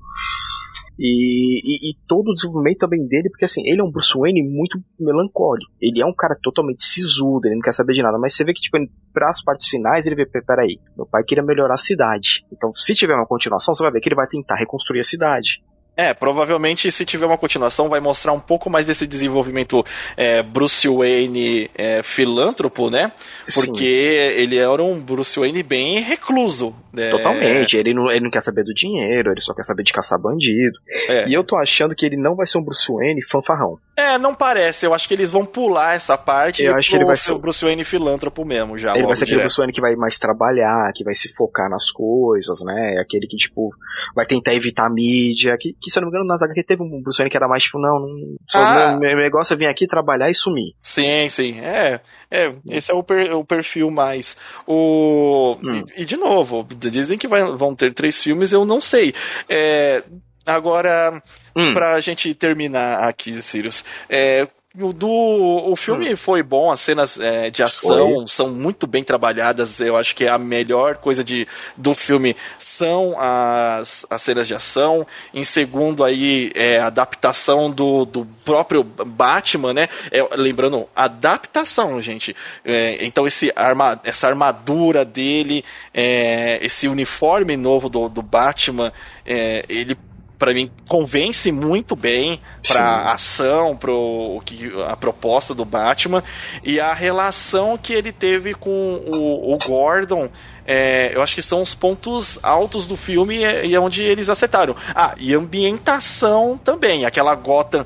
E, e, e, todo o desenvolvimento também dele, porque assim, ele é um Bruce Wayne muito melancólico. Ele é um cara totalmente sisudo, ele não quer saber de nada. Mas você vê que, tipo, para as partes finais, ele vê, peraí, meu pai queria melhorar a cidade. Então, se tiver uma continuação, você vai ver que ele vai tentar reconstruir a cidade. É, provavelmente se tiver uma continuação vai mostrar um pouco mais desse desenvolvimento é, Bruce Wayne é, filântropo, né? Porque Sim. ele era um Bruce Wayne bem recluso. É... Totalmente, ele não, ele não quer saber do dinheiro, ele só quer saber de caçar bandido. É. E eu tô achando que ele não vai ser um Bruce Wayne fanfarrão. É, não parece. Eu acho que eles vão pular essa parte eu acho que ele vai ser o Bruce Wayne filântropo mesmo, já. Ele vai ser aquele Bruce Wayne que vai mais trabalhar, que vai se focar nas coisas, né? Aquele que, tipo, vai tentar evitar a mídia. Que, que se eu não me engano, na HQ teve um Bruce Wayne que era mais, tipo, não, não ah. meu, meu negócio é vir aqui trabalhar e sumir. Sim, sim. É, é esse é o, per, o perfil mais. O, hum. e, e, de novo, dizem que vai, vão ter três filmes, eu não sei. É, Agora, hum. pra gente terminar aqui, Sirius, é, do, o filme hum. foi bom, as cenas é, de ação foi. são muito bem trabalhadas. Eu acho que a melhor coisa de, do filme são as, as cenas de ação. Em segundo, aí, é a adaptação do, do próprio Batman, né? É, lembrando, adaptação, gente. É, então, esse arma, essa armadura dele, é, esse uniforme novo do, do Batman, é, ele para mim convence muito bem para ação, pro que a proposta do Batman. E a relação que ele teve com o, o Gordon é, eu acho que são os pontos altos do filme e é onde eles acertaram. Ah, e ambientação também. Aquela Gotham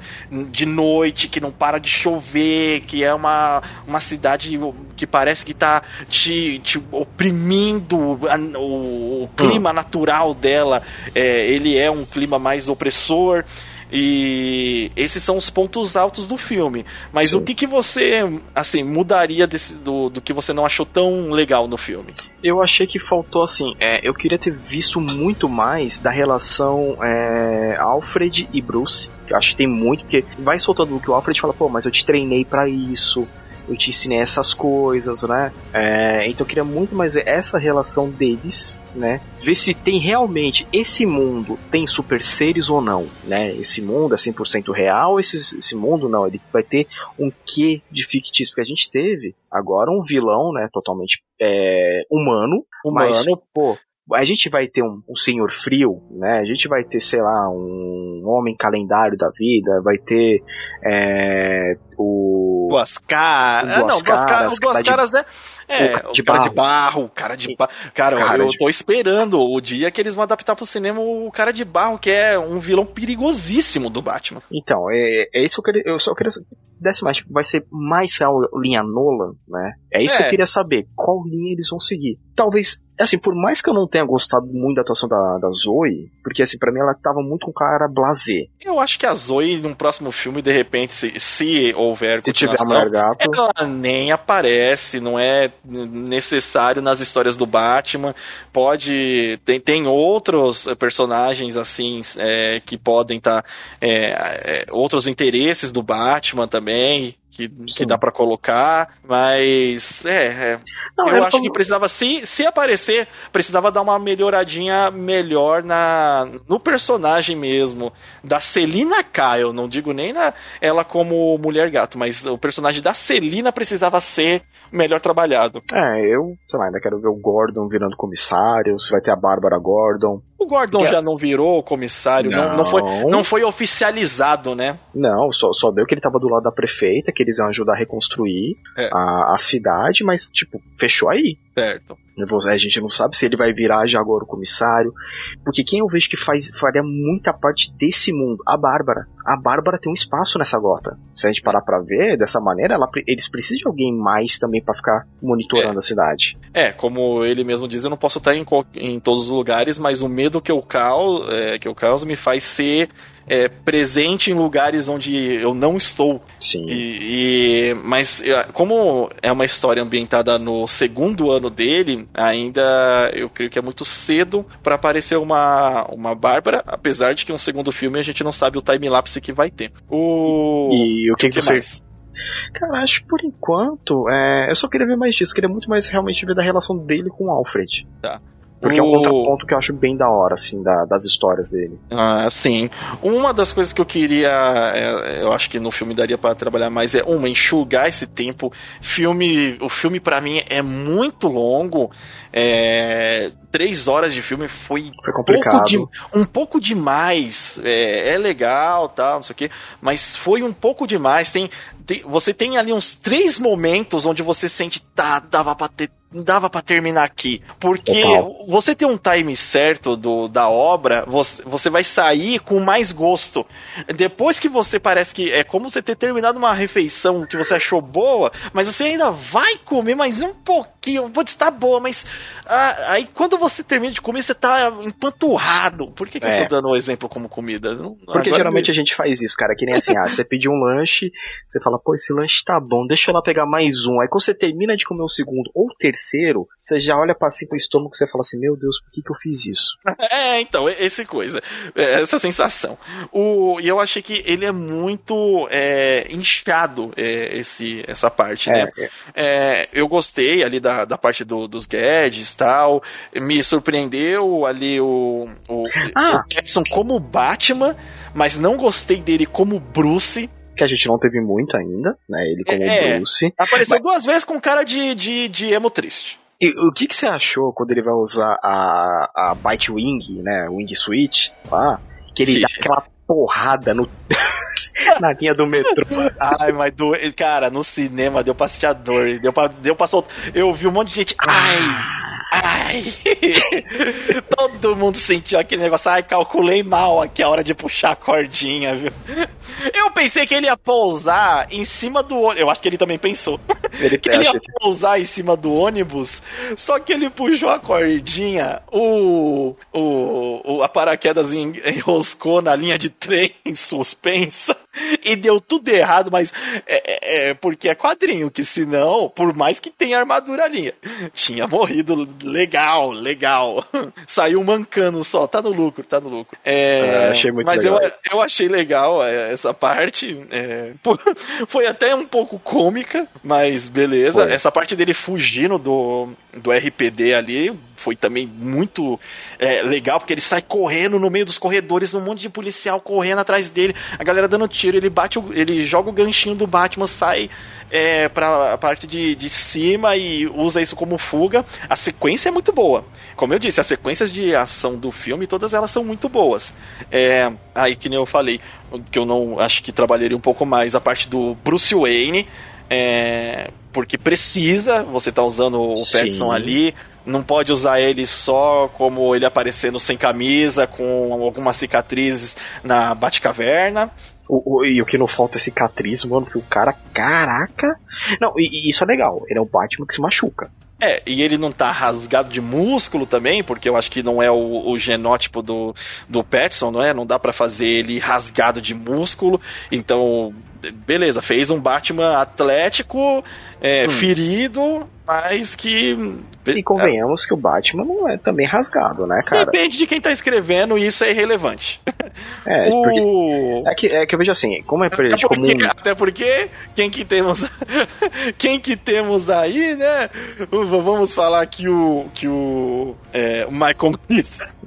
de noite que não para de chover, que é uma, uma cidade que parece que tá te, te oprimindo. O, o clima hum. natural dela, é, ele é um clima mais opressor. E esses são os pontos altos do filme. Mas Sim. o que, que você, assim, mudaria desse, do, do que você não achou tão legal no filme? Eu achei que faltou, assim, é, eu queria ter visto muito mais da relação é, Alfred e Bruce. Eu acho que tem muito, porque vai soltando o que o Alfred fala, pô, mas eu te treinei para isso eu te ensinei essas coisas, né? É, então eu queria muito mais ver essa relação deles, né? Ver se tem realmente esse mundo tem super seres ou não, né? Esse mundo é 100% real, esse, esse mundo não, ele vai ter um quê de fictício, porque a gente teve agora um vilão, né, totalmente é, humano, humano, mas, pô, a gente vai ter um, um, senhor frio, né? A gente vai ter, sei lá, um homem calendário da vida, vai ter é, o. Duas caras. Ah, não, duas caras. Duas caras é. É, o, de cara barro. de barro, cara de barro. Cara, cara eu de... tô esperando o dia que eles vão adaptar pro cinema o cara de barro, que é um vilão perigosíssimo do Batman. Então, é, é isso que eu, eu só queria desse mais, tipo, vai ser mais real linha Nolan, né? É isso é. que eu é. queria saber, qual linha eles vão seguir. Talvez, assim, por mais que eu não tenha gostado muito da atuação da, da Zoe, porque assim, para mim ela tava muito com cara blazer. Eu acho que a Zoe, num próximo filme, de repente, se, se houver se tiver a gato, ela nem aparece, não é necessário nas histórias do Batman. Pode. Tem, tem outros personagens assim é, que podem estar. Tá, é, é, outros interesses do Batman também também que, que dá para colocar, mas é, é Não, eu acho como... que precisava se se aparecer, precisava dar uma melhoradinha melhor na no personagem mesmo da Celina Kyle, não digo nem na ela como mulher gato, mas o personagem da Celina precisava ser melhor trabalhado. É, eu, sei lá, ainda quero ver o Gordon virando comissário, se vai ter a Bárbara Gordon. O Gordon já não virou comissário, não. não, não, foi, não foi oficializado, né? Não, só, só deu que ele tava do lado da prefeita, que eles iam ajudar a reconstruir é. a, a cidade, mas, tipo, fechou aí. Certo. A gente não sabe se ele vai virar já agora o comissário. Porque quem eu vejo que faz, faria muita parte desse mundo? A Bárbara. A Bárbara tem um espaço nessa gota. Se a gente parar pra ver, dessa maneira, ela, eles precisam de alguém mais também para ficar monitorando é. a cidade. É, como ele mesmo diz, eu não posso estar em, em todos os lugares, mas o medo que eu causo, é, que eu causo me faz ser é, presente em lugares onde eu não estou. Sim. E, e, mas como é uma história ambientada no segundo ano dele, ainda eu creio que é muito cedo para aparecer uma, uma Bárbara, apesar de que um segundo filme a gente não sabe o time-lapse que vai ter. O... E, e o que, que, que você... Cara, acho que por enquanto, é, eu só queria ver mais disso, queria muito mais realmente ver da relação dele com o Alfred. Tá. Porque o... é um contraponto que eu acho bem da hora, assim, da, das histórias dele. Ah, sim. Uma das coisas que eu queria, é, eu acho que no filme daria para trabalhar mais é, uma, enxugar esse tempo. Filme, o filme para mim é muito longo. É, três horas de filme foi, foi complicado. Pouco de, um pouco demais. É, é legal, tal, não sei o quê, mas foi um pouco demais. Tem, tem, você tem ali uns três momentos onde você sente, tá, dava pra ter dava para terminar aqui. Porque Total. você tem um time certo do, da obra, você, você vai sair com mais gosto. Depois que você parece que é como você ter terminado uma refeição que você achou boa, mas você ainda vai comer mais um pouquinho. Pode estar boa, mas ah, aí quando você termina de comer, você tá empanturrado. Por que, que é. eu tô dando o um exemplo como comida? Porque Agora geralmente a gente faz isso, cara. Que nem assim, ah, você pediu um lanche, você fala, pô, esse lanche tá bom, deixa eu lá pegar mais um. Aí quando você termina de comer o segundo ou o terceiro, você já olha para assim com o estômago e você fala assim, meu Deus, por que, que eu fiz isso? É, então, essa coisa. É, essa sensação. O, e eu achei que ele é muito é, inchado, é, esse, essa parte, né? É, é. eu gostei ali da, da parte do, dos gadgets tal. Me surpreendeu ali o, o, ah. o Jackson como Batman, mas não gostei dele como Bruce que a gente não teve muito ainda, né? Ele como é, Bruce. Apareceu mas... duas vezes com cara de, de, de emo triste. E o que, que você achou quando ele vai usar a, a Bite Wing, né? Wing Switch lá? que ele dá aquela porrada no. na linha do metrô. Ai, mas do, cara, no cinema deu pra assistir a dor, deu pra, deu pra soltar. Eu vi um monte de gente. Ai! Ai! Todo mundo sentiu aquele negócio. Ai, calculei mal aqui a hora de puxar a cordinha, viu? Eu pensei que ele ia pousar em cima do ônibus. Eu acho que ele também pensou. Ele, que ele ia pousar em cima do ônibus. Só que ele puxou a cordinha, o, o, o a paraquedas enroscou na linha de trem suspensa e deu tudo errado, mas é, é, é, porque é quadrinho, que senão, por mais que tenha armadura ali, tinha morrido legal, legal. Saiu mancando só, tá no lucro, tá no lucro. É, ah, achei muito mas legal. Eu, eu achei legal é, essa parte. É, foi até um pouco cômica, mas beleza. Foi. Essa parte dele fugindo do, do RPD ali foi também muito é, legal, porque ele sai correndo no meio dos corredores, um monte de policial correndo atrás dele, a galera dando tiro, ele bate, o, ele joga o ganchinho do Batman, sai é, pra parte de, de cima e usa isso como fuga. A sequência é muito boa. Como eu disse, as sequências de ação do filme, todas elas são muito boas. É, aí que nem eu falei, que eu não acho que trabalharia um pouco mais a parte do Bruce Wayne. É, porque precisa, você tá usando o Petson ali, não pode usar ele só como ele aparecendo sem camisa, com algumas cicatrizes na Batcaverna. O, o, e o que não falta é cicatriz, mano, que o cara, caraca. Não, e, e, isso é legal, ele é um Batman que se machuca. É, e ele não tá rasgado de músculo também, porque eu acho que não é o, o genótipo do, do Petson, não é? Não dá para fazer ele rasgado de músculo. Então, beleza, fez um Batman atlético, é, hum. ferido, mas que. E convenhamos é, que o Batman não é também rasgado, né, cara? Depende de quem tá escrevendo e isso é irrelevante. É, o... porque, é, que, é que eu vejo assim, como é até porque, comum... Até porque quem que temos. quem que temos aí, né? Vamos falar que o. que o. É, o Michael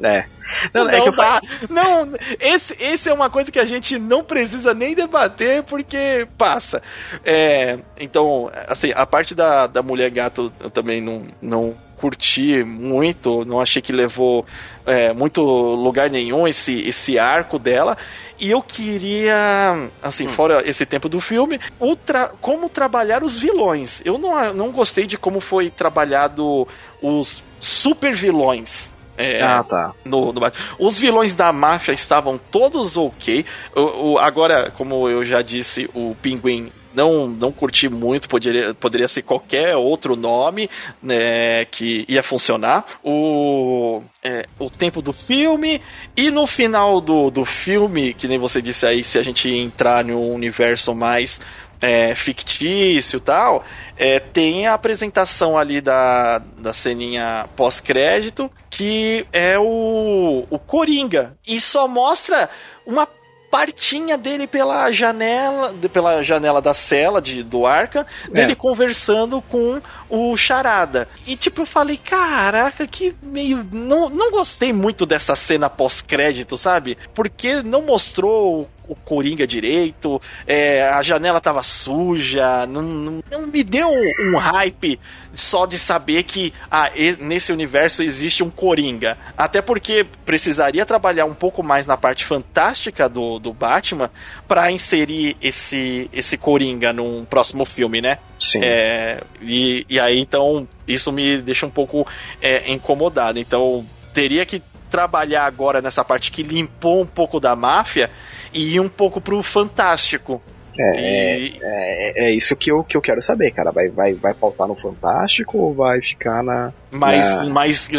É. Não, é não, é que dá. não esse, esse é uma coisa que a gente não precisa nem debater porque passa. É, então, assim, a parte da, da mulher gato eu também não, não curti muito, não achei que levou é, muito lugar nenhum esse, esse arco dela. E eu queria, assim, hum. fora esse tempo do filme, tra como trabalhar os vilões. Eu não, não gostei de como foi trabalhado os super vilões é, ah, tá. No, no, os vilões da máfia estavam todos ok. O, o, agora, como eu já disse, o Pinguim não, não curti muito, poderia, poderia ser qualquer outro nome né, que ia funcionar. O, é, o tempo do filme, e no final do, do filme, que nem você disse aí, se a gente entrar num universo mais é, fictício e tal, é, tem a apresentação ali da, da ceninha pós-crédito, que é o, o Coringa. E só mostra uma partinha dele pela janela, pela janela da cela de, do Arca, dele é. conversando com o Charada. E tipo, eu falei, caraca, que meio. Não, não gostei muito dessa cena pós-crédito, sabe? Porque não mostrou o Coringa direito, é, a janela tava suja, não, não, não me deu um, um, hype só de saber que ah, nesse universo existe um Coringa. Até porque precisaria trabalhar um pouco mais na parte fantástica do, do Batman para inserir esse, esse Coringa num próximo filme, né? Sim. É, e, e aí então isso me deixa um pouco é, incomodado. Então teria que trabalhar agora nessa parte que limpou um pouco da máfia e ir um pouco pro fantástico. É, e... é, é, isso que eu, que eu quero saber, cara. Vai, vai, vai pautar no Fantástico ou vai ficar na. Mais, na... mais,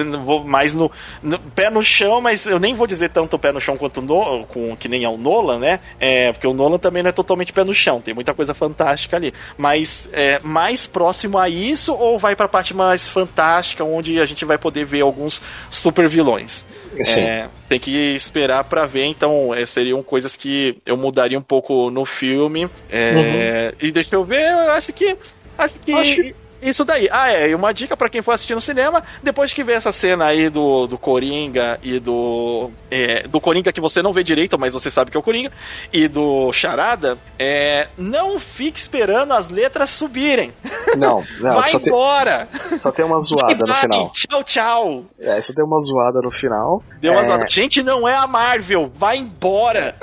mais no, no, pé no chão, mas eu nem vou dizer tanto pé no chão quanto no, com, que nem é o Nolan, né? É, porque o Nolan também não é totalmente pé no chão, tem muita coisa fantástica ali. Mas é, mais próximo a isso ou vai pra parte mais fantástica, onde a gente vai poder ver alguns super vilões? É, tem que esperar para ver, então é, seriam coisas que eu mudaria um pouco no filme. É, uhum. E deixa eu ver, eu acho que. Acho que. Acho que Isso daí. Ah, é. E uma dica para quem for assistir no cinema, depois que ver essa cena aí do, do Coringa e do. É, do Coringa que você não vê direito, mas você sabe que é o Coringa, e do Charada, é, não fique esperando as letras subirem. Não, não. Vai só embora! Tem, só tem uma zoada no final. Tchau, tchau! É, só tem uma zoada no final. Deu uma é... zoada. Gente, não é a Marvel! Vai embora!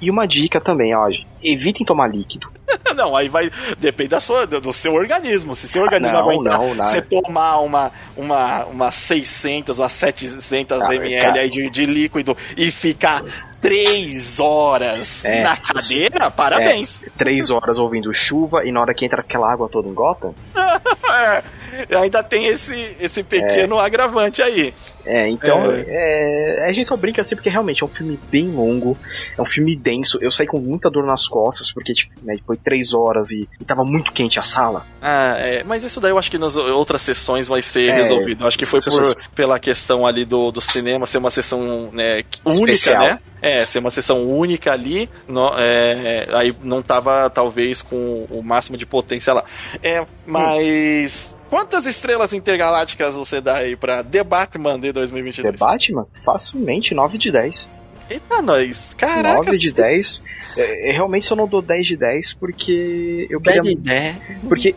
E uma dica também, ó. Evitem tomar líquido. não, aí vai. Depende da sua, do seu organismo. Se seu organismo não, aguentar não, você tomar uma, uma, uma 600, uma 700 ah, ml aí de, de líquido e ficar três horas é, na cadeira, parabéns. É, três horas ouvindo chuva e na hora que entra aquela água toda em gota. é, ainda tem esse, esse pequeno é. agravante aí. É, então é. é. a gente só brinca assim porque realmente é um filme bem longo, é um filme denso. Eu saí com muita dor nas costas porque tipo, né, foi três horas e, e tava muito quente a sala. Ah, é, mas isso daí eu acho que nas outras sessões vai ser resolvido. Eu acho que foi por, pela questão ali do, do cinema ser uma sessão né, única, Especial. né? É, ser uma sessão única ali, no, é, aí não tava, talvez, com o máximo de potência lá. É, mas. Hum. Quantas estrelas intergalácticas você dá aí pra The Batman de 2022? The Batman? Facilmente 9 de 10. Eita, nós. Caraca. 9 de 10. É, realmente eu não dou 10 de 10 porque eu queria. 10 de 10. Porque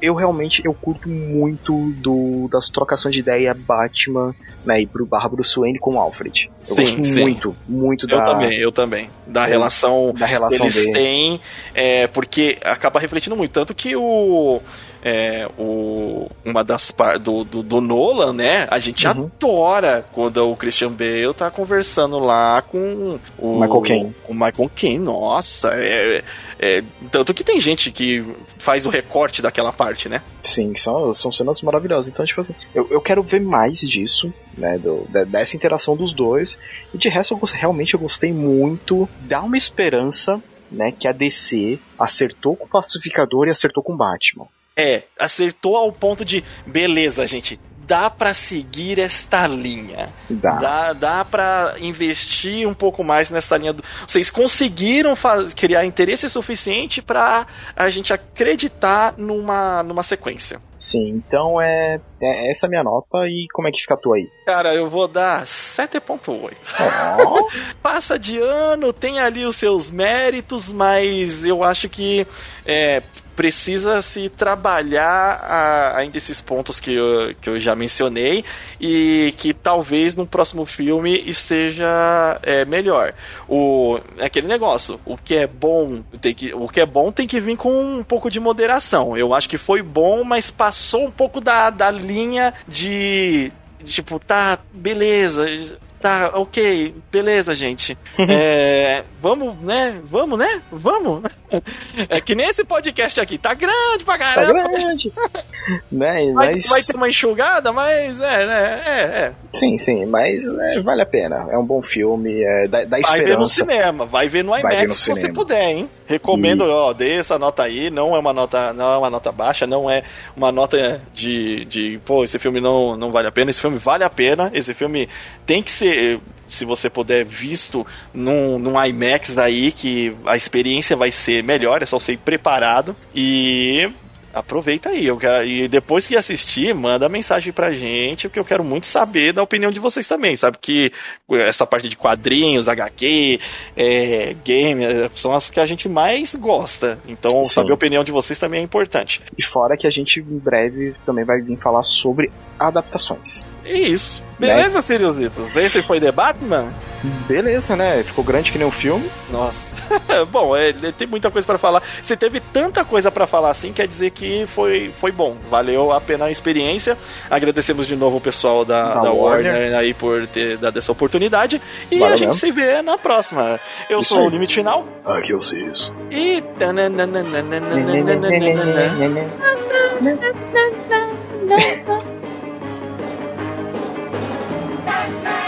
eu realmente eu curto muito do das trocações de ideia Batman né, e pro barra Bruce Wayne com Alfred. Eu sim, gosto sim. muito, muito eu da. Eu também, eu também. Da relação, da relação eles dele. têm, é, porque acaba refletindo muito. Tanto que o é, o, uma das partes do, do, do, Nolan, né? A gente uhum. adora quando o Christian Bale tá conversando lá com o Michael Caine. O Michael Caine, nossa, é, é, tanto que tem gente que faz o recorte daquela parte, né? Sim, são, são cenas maravilhosas. Então, tipo assim, eu, eu quero ver mais disso, né? Do, dessa interação dos dois. E de resto, eu realmente eu gostei muito. Dá uma esperança né, que a DC acertou com o Pacificador e acertou com o Batman. É, acertou ao ponto de, beleza, gente, dá para seguir esta linha. Dá. Dá, dá para investir um pouco mais nessa linha. Do... Vocês conseguiram faz... criar interesse suficiente para a gente acreditar numa, numa sequência. Sim, então é, é essa é a minha nota e como é que fica a tua aí? Cara, eu vou dar 7.8. Oh. Passa de ano, tem ali os seus méritos, mas eu acho que é, precisa se trabalhar a, ainda esses pontos que eu, que eu já mencionei e que talvez no próximo filme esteja é, melhor. O é aquele negócio, o que é bom tem que o que é bom tem que vir com um pouco de moderação. Eu acho que foi bom, mas passou um pouco da, da linha de tipo, tá, beleza, Tá, ok, beleza, gente. é, vamos, né? Vamos, né? Vamos. É que nem esse podcast aqui, tá grande pra tá caramba. Tá grande. né, vai, mas... vai ter uma enxugada, mas é, né? É, é. Sim, sim, mas é, vale a pena. É um bom filme, é, dá, dá esperança. Vai ver no cinema, vai ver no IMAX ver no se cinema. você puder, hein? Recomendo, e... ó, dê essa nota aí, não é uma nota, não é uma nota baixa, não é uma nota de, de pô, esse filme não, não vale a pena, esse filme vale a pena, esse filme tem que ser se você puder, visto num, num IMAX aí, que a experiência vai ser melhor, é só ser preparado. E aproveita aí. Eu quero, e depois que assistir, manda mensagem pra gente, porque eu quero muito saber da opinião de vocês também. Sabe que essa parte de quadrinhos, HQ, é, game, é, são as que a gente mais gosta. Então, Sim. saber a opinião de vocês também é importante. E fora que a gente em breve também vai vir falar sobre adaptações. Isso. Beleza, né? Siriusitos? Esse foi The Batman? Beleza, né? Ficou grande que nem o um filme. Nossa. bom, é, tem muita coisa para falar. Se teve tanta coisa para falar assim, quer dizer que foi, foi bom. Valeu a pena a experiência. Agradecemos de novo o pessoal da, da, da Warner. Warner. aí por ter dado essa oportunidade. E Valeu a gente mesmo. se vê na próxima. Eu Isso sou aí. o Limite Final. Aqui eu sei isso. E. Monday.